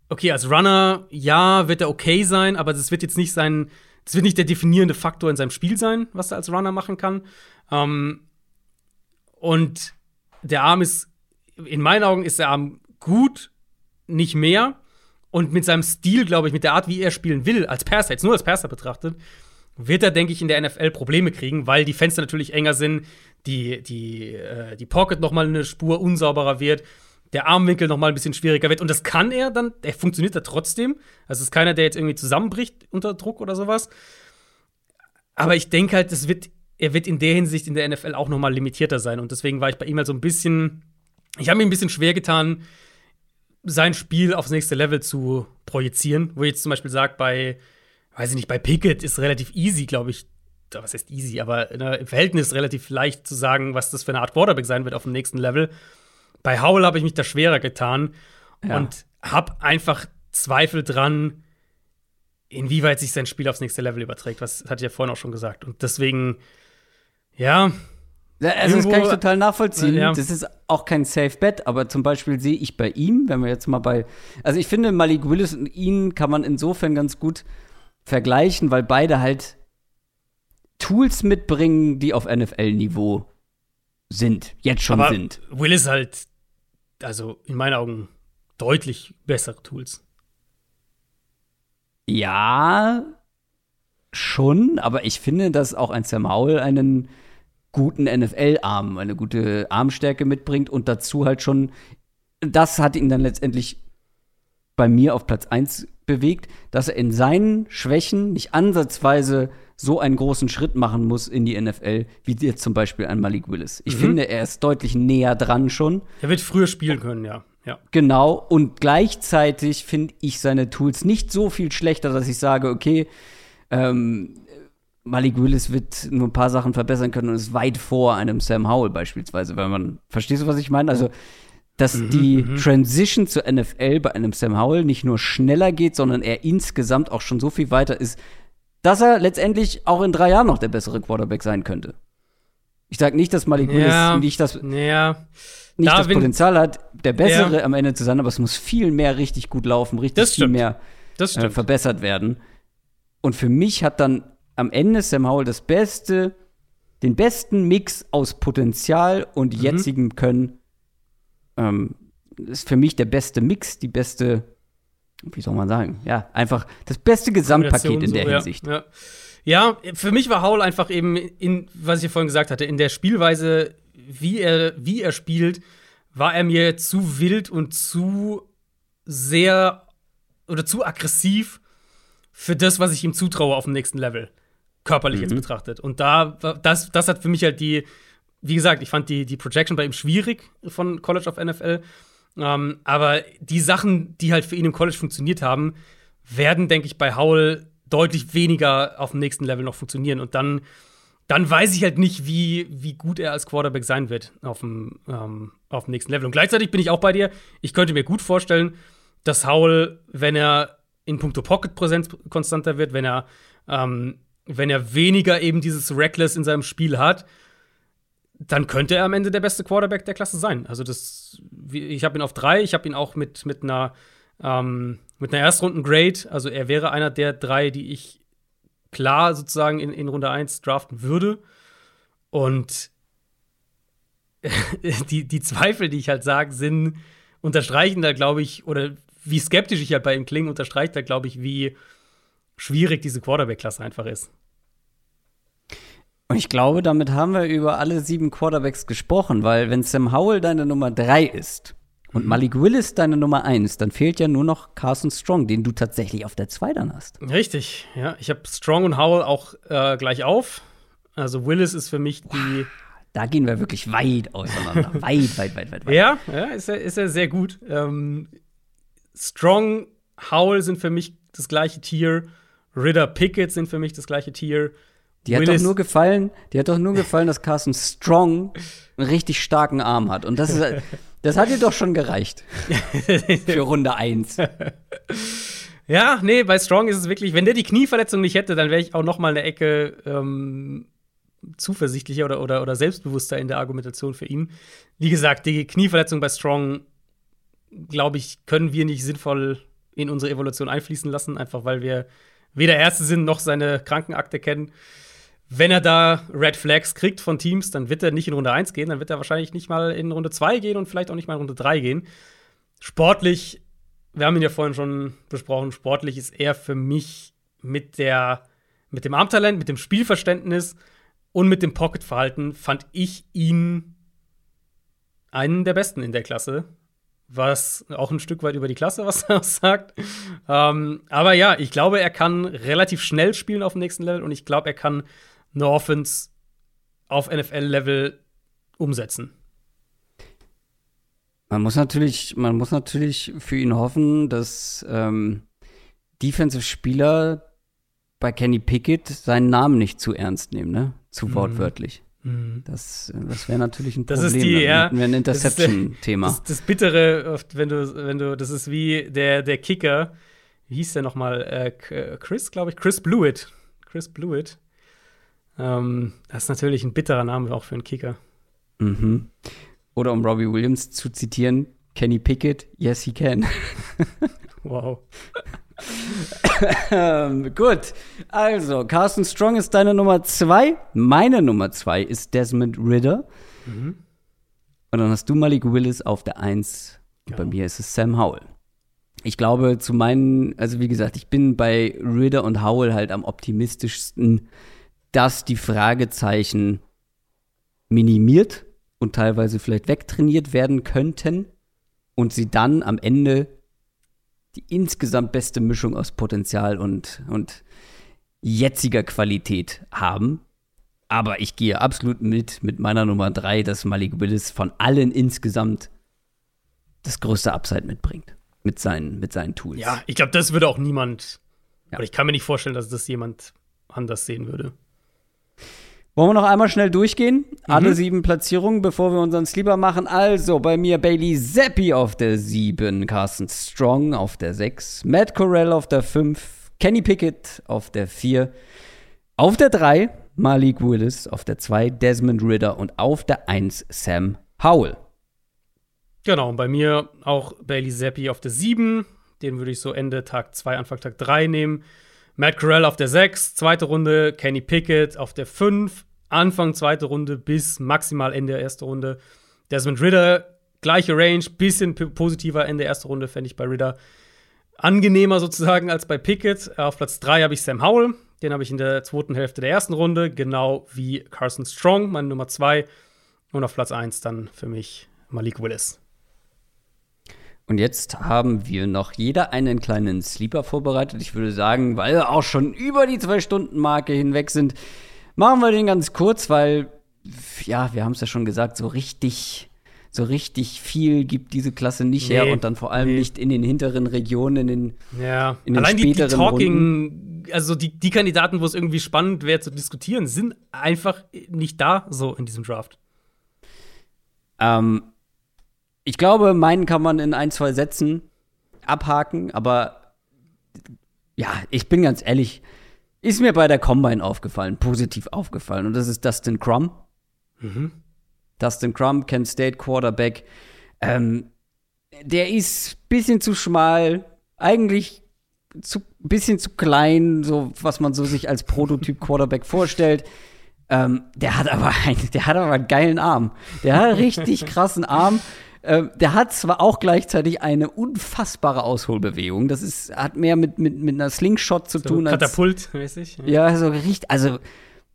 okay, als Runner, ja, wird er okay sein, aber das wird jetzt nicht sein, das wird nicht der definierende Faktor in seinem Spiel sein, was er als Runner machen kann. Ähm, und der Arm ist, in meinen Augen ist der Arm gut, nicht mehr. Und mit seinem Stil, glaube ich, mit der Art, wie er spielen will, als Passer, jetzt nur als Passer betrachtet, wird er, denke ich, in der NFL Probleme kriegen, weil die Fenster natürlich enger sind, die, die, äh, die Pocket noch mal eine Spur unsauberer wird, der Armwinkel noch mal ein bisschen schwieriger wird. Und das kann er dann, er funktioniert da trotzdem. Also es ist keiner, der jetzt irgendwie zusammenbricht unter Druck oder sowas. Aber ich denke halt, das wird, er wird in der Hinsicht in der NFL auch noch mal limitierter sein. Und deswegen war ich bei ihm halt so ein bisschen, ich habe mir ein bisschen schwer getan, sein Spiel aufs nächste Level zu projizieren. Wo ich jetzt zum Beispiel sagt, bei, weiß ich nicht, bei Pickett ist relativ easy, glaube ich. Was heißt easy, aber im Verhältnis relativ leicht zu sagen, was das für eine Art Quarterback sein wird auf dem nächsten Level. Bei Howell habe ich mich da schwerer getan Ja. und habe einfach Zweifel dran, inwieweit sich sein Spiel aufs nächste Level überträgt. Was hatte ich ja vorhin auch schon gesagt. Und deswegen, Ja, Also das kann ich total nachvollziehen. Ja. Das ist auch kein Safe Bet, aber zum Beispiel sehe ich bei ihm, wenn wir jetzt mal bei, also ich finde Malik Willis und ihn kann man insofern ganz gut vergleichen, weil beide halt Tools mitbringen, die auf NFL-Niveau sind, jetzt schon aber sind. Will ist halt, also in meinen Augen, deutlich bessere Tools. Ja, schon, aber ich finde, dass auch ein Sam Howell einen guten NFL-Arm, eine gute Armstärke mitbringt und dazu halt schon, das hat ihn dann letztendlich bei mir auf Platz 1 bewegt, dass er in seinen Schwächen nicht ansatzweise so einen großen Schritt machen muss in die NFL, wie jetzt zum Beispiel ein Malik Willis. Ich mhm. finde, er ist deutlich näher dran schon. Er wird früher spielen können, ja. ja. Genau, und gleichzeitig finde ich seine Tools nicht so viel schlechter, dass ich sage, okay, ähm, Malik Willis wird nur ein paar Sachen verbessern können und ist weit vor einem Sam Howell beispielsweise, wenn man, verstehst du, was ich meine? Also, dass mhm, die mhm. Transition zur NFL bei einem Sam Howell nicht nur schneller geht, sondern er insgesamt auch schon so viel weiter ist, dass er letztendlich auch in drei Jahren noch der bessere Quarterback sein könnte. Ich sage nicht, dass Malik Willis ja, nicht das, ja. nicht da das Potenzial hat, der bessere ja. am Ende zu sein, aber es muss viel mehr richtig gut laufen, richtig viel mehr äh, verbessert werden. Und für mich hat dann am Ende Sam Howell das beste, den besten Mix aus Potenzial und mhm. jetzigem Können. Ähm, ist für mich der beste Mix, die beste wie soll man sagen, ja, einfach das beste Gesamtpaket in der so, Hinsicht. Ja, ja. ja, für mich war Howell einfach eben in, was ich vorhin gesagt hatte, in der Spielweise, wie er, wie er spielt, war er mir zu wild und zu sehr oder zu aggressiv für das, was ich ihm zutraue auf dem nächsten Level. Körperlich mhm. jetzt betrachtet. Und da, das, das hat für mich halt die, wie gesagt, ich fand die, die Projection bei ihm schwierig von College of NFL. Ähm, aber die Sachen, die halt für ihn im College funktioniert haben, werden, denke ich, bei Howell deutlich weniger auf dem nächsten Level noch funktionieren. Und dann, dann weiß ich halt nicht, wie, wie gut er als Quarterback sein wird auf dem, ähm, auf dem nächsten Level. Und gleichzeitig bin ich auch bei dir. Ich könnte mir gut vorstellen, dass Howell, wenn er in puncto Pocket-Präsenz konstanter wird, wenn er, ähm, wenn er weniger eben dieses Reckless in seinem Spiel hat, dann könnte er am Ende der beste Quarterback der Klasse sein. Also das, ich habe ihn auf drei, ich habe ihn auch mit, mit einer ähm, mit einer Erstrunden-Grade. Also er wäre einer der drei, die ich klar sozusagen in, in Runde 1 draften würde. Und <laughs> die, die Zweifel, die ich halt sage, sind, unterstreichen da, glaube ich, oder wie skeptisch ich halt bei ihm klinge, unterstreicht da, glaube ich, wie schwierig diese Quarterback-Klasse einfach ist. Und ich glaube, damit haben wir über alle sieben Quarterbacks gesprochen, weil wenn Sam Howell deine Nummer drei ist und mhm. Malik Willis deine Nummer eins, dann fehlt ja nur noch Carson Strong, den du tatsächlich auf der zwei dann hast. Richtig, ja. Ich habe Strong und Howell auch äh, gleich auf. Also Willis ist für mich die. Da gehen wir wirklich weit auseinander. <laughs> weit, weit, weit, weit, weit. Ja, ja ist, er, ist er sehr gut. Ähm, Strong, Howell sind für mich das gleiche Tier. Ritter Pickett sind für mich das gleiche Tier. Die hat doch nur gefallen, die hat doch nur gefallen, dass Carson Strong einen richtig starken Arm hat. Und das ist, das hat ihr doch schon gereicht. <laughs> Für Runde 1. Ja, nee, bei Strong ist es wirklich, wenn der die Knieverletzung nicht hätte, dann wäre ich auch noch mal eine Ecke ähm, zuversichtlicher oder, oder, oder selbstbewusster in der Argumentation für ihn. Wie gesagt, die Knieverletzung bei Strong, glaube ich, können wir nicht sinnvoll in unsere Evolution einfließen lassen, einfach weil wir weder Ärzte sind noch seine Krankenakte kennen wenn er da Red Flags kriegt von Teams, dann wird er nicht in Runde 1 gehen, dann wird er wahrscheinlich nicht mal in Runde 2 gehen und vielleicht auch nicht mal in Runde 3 gehen. Sportlich, wir haben ihn ja vorhin schon besprochen, sportlich ist er für mich mit der mit dem Armtalent, mit dem Spielverständnis und mit dem Pocket-Verhalten fand ich ihn einen der besten in der Klasse. Was auch ein Stück weit über die Klasse was <laughs> aussagt. Ähm, aber ja, ich glaube, er kann relativ schnell spielen auf dem nächsten Level und ich glaube, er kann eine Offense auf NFL-Level umsetzen. Man muss natürlich, man muss natürlich für ihn hoffen, dass ähm, Defensive-Spieler bei Kenny Pickett seinen Namen nicht zu ernst nehmen, ne? Zu mhm. wortwörtlich. Mhm. Das, das wäre natürlich ein Problem. Das ist die, ja, ein Interception-Thema. Das, das, das, Bittere, wenn du, wenn du, das ist wie der, der Kicker, wie hieß der nochmal? Äh, Chris, glaube ich, Chris Blewett. Chris Blewett. Ähm, das ist natürlich ein bitterer Name auch für einen Kicker. Mhm. Oder um Robbie Williams zu zitieren, Kenny Pickett, yes he can. wow. <laughs> ähm, gut, also Carsten Strong ist deine Nummer zwei. Meine Nummer zwei ist Desmond Ritter. Mhm. Und dann hast du Malik Willis auf der Eins Ja. Bei mir ist es Sam Howell. Ich glaube, zu meinen, also wie gesagt, ich bin bei Ritter und Howell halt am optimistischsten, dass die Fragezeichen minimiert und teilweise vielleicht wegtrainiert werden könnten und sie dann am Ende die insgesamt beste Mischung aus Potenzial und, und jetziger Qualität haben. Aber ich gehe absolut mit, mit meiner Nummer drei, dass Malik Willis von allen insgesamt das größte Upside mitbringt. Mit seinen, mit seinen Tools. Ja, ich glaube, das würde auch niemand. Ja. Aber ich kann mir nicht vorstellen, dass das jemand anders sehen würde. Wollen wir noch einmal schnell durchgehen? Mhm. Alle sieben Platzierungen, bevor wir unseren Sleeper machen. Also bei mir Bailey Zappi auf der sieben, Carson Strong auf der sechs, Matt Corell auf der fünf, Kenny Pickett auf der vier, auf der drei Malik Willis, auf der zwei Desmond Ritter und auf der eins Sam Howell. Genau, und bei mir auch Bailey Zappi auf der 7. Den würde ich so Ende Tag 2, Anfang Tag 3 nehmen. Matt Corral auf der 6, zweite Runde. Kenny Pickett auf der 5, Anfang zweite Runde bis maximal Ende der ersten Runde. Desmond Ritter, gleiche Range, bisschen positiver Ende der ersten Runde, fände ich bei Ritter angenehmer sozusagen als bei Pickett. Auf Platz 3 habe ich Sam Howell. Den habe ich in der zweiten Hälfte der ersten Runde, genau wie Carson Strong, meine Nummer 2. Und auf Platz 1 dann für mich Malik Willis. Und jetzt haben wir noch jeder einen kleinen Sleeper vorbereitet. Ich würde sagen, weil wir auch schon über die Zwei-Stunden-Marke hinweg sind, machen wir den ganz kurz, weil, ja, wir haben es ja schon gesagt, so richtig, so richtig viel gibt diese Klasse nicht nee, her und dann vor allem nee. nicht in den hinteren Regionen, in den, ja. in den Allein späteren die, die Talking, Runden. also die, die Kandidaten, wo es irgendwie spannend wäre zu diskutieren, sind einfach nicht da so in diesem Draft. Ähm, ich glaube, meinen kann man in ein, zwei Sätzen abhaken, aber ja, ich bin ganz ehrlich, ist mir bei der Combine aufgefallen, positiv aufgefallen. Und das ist Dustin Crum. Mhm. Dustin Crum, Kent State Quarterback. Ähm, der ist ein bisschen zu schmal, eigentlich zu bisschen zu klein, so was man so sich als Prototyp Quarterback vorstellt. Ähm, der hat aber einen, der hat aber einen geilen Arm. Der hat einen richtig krassen Arm. Ähm, der hat zwar auch gleichzeitig eine unfassbare Ausholbewegung. Das ist, hat mehr mit, mit, mit einer Slingshot zu so tun. Katapultmäßig. Ja. ja, so richtig. Also,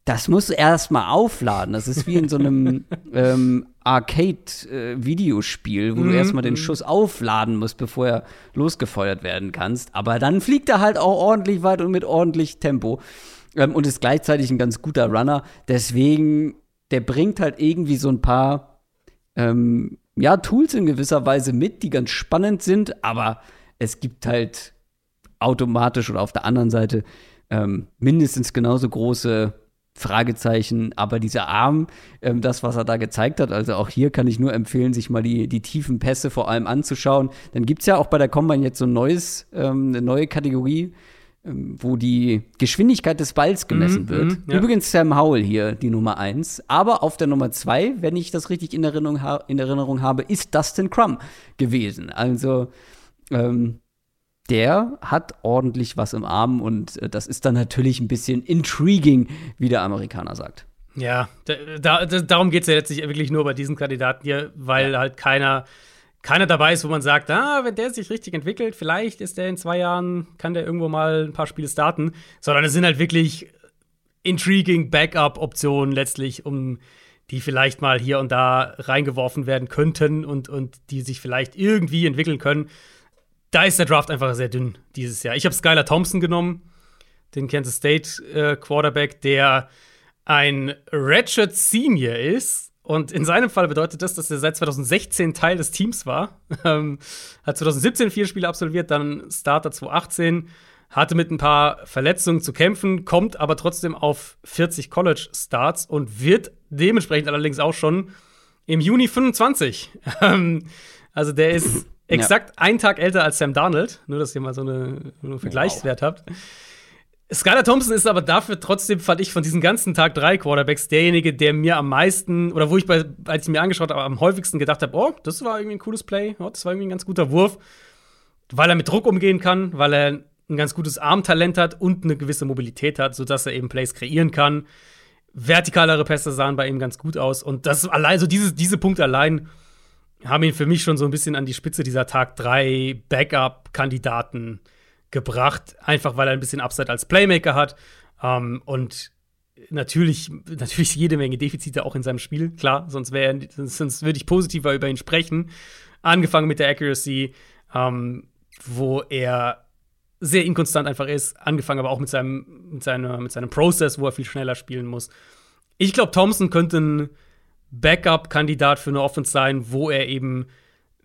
das musst du erstmal aufladen. Das ist wie in so einem <laughs> ähm, Arcade-Videospiel, wo mm, du mhm, erstmal den mhm. Schuss aufladen musst, bevor er losgefeuert werden kannst. Aber dann fliegt er halt auch ordentlich weit und mit ordentlich Tempo. Ähm, und ist gleichzeitig ein ganz guter Runner. Deswegen, der bringt halt irgendwie so ein paar ähm, ja, Tools in gewisser Weise mit, die ganz spannend sind, aber es gibt halt automatisch oder auf der anderen Seite ähm, mindestens genauso große Fragezeichen, aber dieser Arm, ähm, das, was er da gezeigt hat, also auch hier kann ich nur empfehlen, sich mal die, die tiefen Pässe vor allem anzuschauen. Dann gibt es ja auch bei der Combine jetzt so ein neues, ähm, eine neue Kategorie, wo die Geschwindigkeit des Balls gemessen mm, wird. Mm, ja. Übrigens Sam Howell hier, die Nummer 1. Aber auf der Nummer 2, wenn ich das richtig in Erinnerung, in Erinnerung habe, ist Dustin Crum gewesen. Also ähm, der hat ordentlich was im Arm und äh, das ist dann natürlich ein bisschen intriguing, wie der Amerikaner sagt. Ja, da, da, darum geht es ja letztlich wirklich nur bei diesem Kandidaten hier, weil ja. halt keiner keiner dabei ist, wo man sagt, ah, wenn der sich richtig entwickelt, vielleicht ist der in zwei Jahren, kann der irgendwo mal ein paar Spiele starten, sondern es sind halt wirklich intriguing Backup-Optionen letztlich, um die vielleicht mal hier und da reingeworfen werden könnten und, und die sich vielleicht irgendwie entwickeln können. Da ist der Draft einfach sehr dünn dieses Jahr. Ich habe Skylar Thompson genommen, den Kansas State äh, Quarterback, der ein Ratchet Senior ist, und in seinem Fall bedeutet das, dass er seit 2016 Teil des Teams war. <laughs> Ähm, hat 2017 vier Spiele absolviert, dann Starter 2018, hatte mit ein paar Verletzungen zu kämpfen, kommt aber trotzdem auf 40 College-Starts und wird dementsprechend allerdings auch schon im Juni 25. <laughs> Ähm, also der ist exakt ja. einen Tag älter als Sam Darnold, nur dass ihr mal so eine, einen Vergleichswert wow. habt. Skylar Thompson ist aber dafür trotzdem, fand ich, von diesen ganzen Tag 3 Quarterbacks derjenige, der mir am meisten, oder wo ich bei, als ich mir angeschaut habe, am häufigsten gedacht habe, oh, das war irgendwie ein cooles Play, oh, das war irgendwie ein ganz guter Wurf, weil er mit Druck umgehen kann, weil er ein ganz gutes Armtalent hat und eine gewisse Mobilität hat, sodass er eben Plays kreieren kann. Vertikalere Pässe sahen bei ihm ganz gut aus. Und das allein, so diese, diese Punkte allein haben ihn für mich schon so ein bisschen an die Spitze dieser Tag 3 Backup-Kandidaten gebracht, einfach weil er ein bisschen Upside als Playmaker hat. Ähm, und natürlich, natürlich jede Menge Defizite auch in seinem Spiel, klar, sonst, wär, sonst würde ich positiver über ihn sprechen. Angefangen mit der Accuracy, ähm, wo er sehr inkonstant einfach ist, angefangen aber auch mit seinem, mit, seiner, mit seinem Process, wo er viel schneller spielen muss. Ich glaube, Thompson könnte ein Backup-Kandidat für eine Offense sein, wo er eben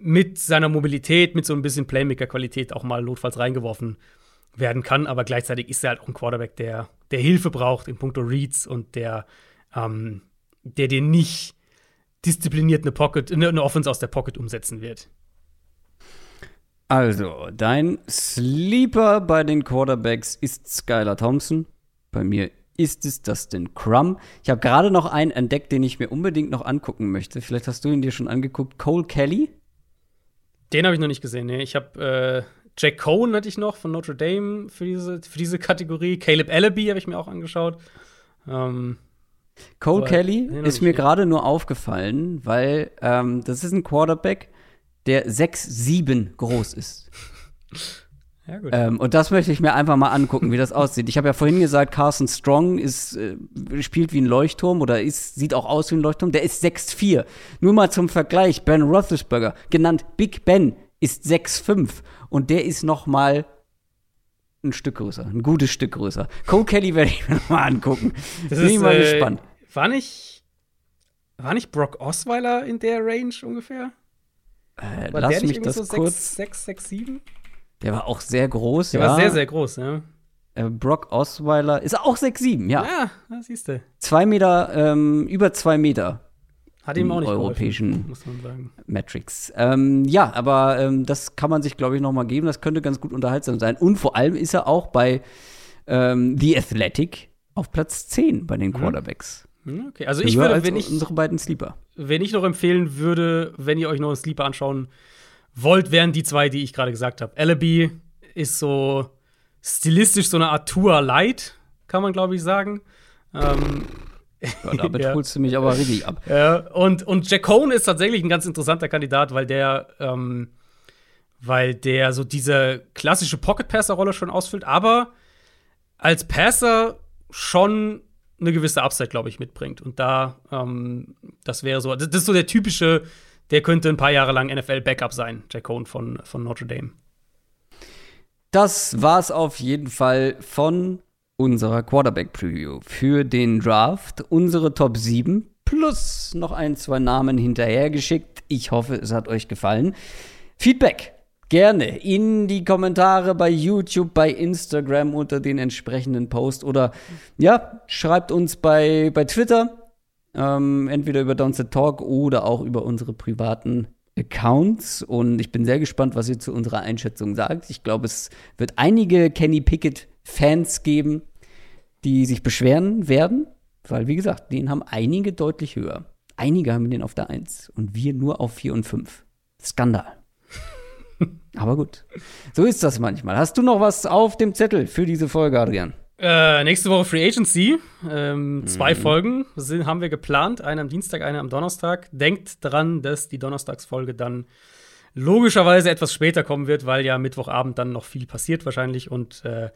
mit seiner Mobilität, mit so ein bisschen Playmaker-Qualität auch mal notfalls reingeworfen werden kann. Aber gleichzeitig ist er halt auch ein Quarterback, der, der Hilfe braucht in puncto Reads und der, ähm, der dir nicht diszipliniert eine Pocket, eine Offense aus der Pocket umsetzen wird. Also, dein Sleeper bei den Quarterbacks ist Skylar Thompson. Bei mir ist es Dustin Crumb. Ich habe gerade noch einen entdeckt, den ich mir unbedingt noch angucken möchte. Vielleicht hast du ihn dir schon angeguckt. Cole Kelly. Den habe ich noch nicht gesehen. Nee. Ich habe äh, Jack Cohen hatte ich noch von Notre Dame für diese, für diese Kategorie. Caleb Allaby habe ich mir auch angeschaut. Ähm, Cole Kelly ist mir gerade nur aufgefallen, weil ähm, das ist ein Quarterback, der 6'7 groß ist. <laughs> Ja, gut. Ähm, und das möchte ich mir einfach mal angucken, wie das aussieht. Ich habe ja vorhin gesagt, Carson Strong ist, äh, spielt wie ein Leuchtturm oder ist, sieht auch aus wie ein Leuchtturm. Der ist 6'4. Nur mal zum Vergleich, Ben Roethlisberger, genannt Big Ben, ist 6'5 und der ist noch mal ein Stück größer, ein gutes Stück größer. Cole Kelly werde ich mir noch mal angucken. Das Bin ist, ich mal äh, gespannt. War nicht, war nicht Brock Osweiler in der Range ungefähr? Äh, lass mich das so kurz. 6, 6, 7? Der war auch sehr groß, der ja. war sehr, sehr groß, ja. Äh, Brock Osweiler ist auch 6'7, ja. Ja, das siehst du. Zwei Meter, ähm, über zwei Meter. Hat ihm auch nicht europäischen muss man sagen. Metrics. Ähm, ja, aber ähm, das kann man sich, glaube ich, noch mal geben. Das könnte ganz gut unterhaltsam sein. Und vor allem ist er auch bei ähm, The Athletic auf Platz 10 bei den mhm. Quarterbacks. Mhm. Okay, also ich würde, wenn ich unsere beiden Sleeper. Wenn ich noch empfehlen würde, wenn ihr euch noch einen Sleeper anschauen wollt, wären die zwei, die ich gerade gesagt habe. Allaby ist so stilistisch so eine Art Tour Light, kann man glaube ich sagen. Ähm, ja, damit <laughs> ja. holst du mich aber richtig ab. Ja, und, und Jack Cohn ist tatsächlich ein ganz interessanter Kandidat, weil der, ähm, weil der so diese klassische Pocket-Passer-Rolle schon ausfüllt, aber als Passer schon eine gewisse Upside, glaube ich, mitbringt. Und da, ähm, das wäre so, das ist so der typische, der könnte ein paar Jahre lang NFL-Backup sein, Jack Cohn von, von Notre Dame. Das war's auf jeden Fall von unserer Quarterback-Preview für den Draft. Unsere Top 7 plus noch ein, zwei Namen hinterhergeschickt. Ich hoffe, es hat euch gefallen. Feedback gerne in die Kommentare bei YouTube, bei Instagram unter den entsprechenden Post oder ja, schreibt uns bei, bei Twitter, ähm, entweder über Downset Talk oder auch über unsere privaten Accounts. Und ich bin sehr gespannt, was ihr zu unserer Einschätzung sagt. Ich glaube, es wird einige Kenny Pickett-Fans geben, die sich beschweren werden, weil, wie gesagt, den haben einige deutlich höher. Einige haben den auf der 1 und wir nur auf 4 und 5. Skandal. <laughs> Aber gut. So ist das manchmal. Hast du noch was auf dem Zettel für diese Folge, Adrian? Äh, nächste Woche Free Agency. Ähm, mhm. Zwei Folgen sind, haben wir geplant. Eine am Dienstag, eine am Donnerstag. Denkt dran, dass die Donnerstagsfolge dann logischerweise etwas später kommen wird, weil ja Mittwochabend dann noch viel passiert wahrscheinlich. Und äh,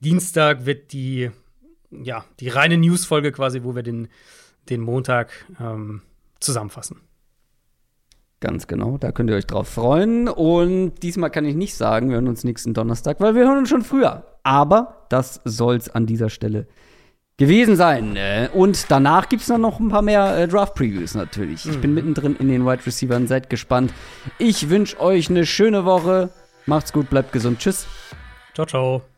Dienstag wird die, ja, die reine News-Folge quasi, wo wir den, den Montag ähm, zusammenfassen. Ganz genau, da könnt ihr euch drauf freuen. Und diesmal kann ich nicht sagen, wir hören uns nächsten Donnerstag, weil wir hören uns schon früher. Aber das soll es an dieser Stelle gewesen sein. Und danach gibt es dann noch ein paar mehr äh, Draft-Previews natürlich. Ich bin mhm. mittendrin in den Wide Receivers, seid gespannt. Ich wünsche euch eine schöne Woche. Macht's gut, bleibt gesund. Tschüss. Ciao, ciao.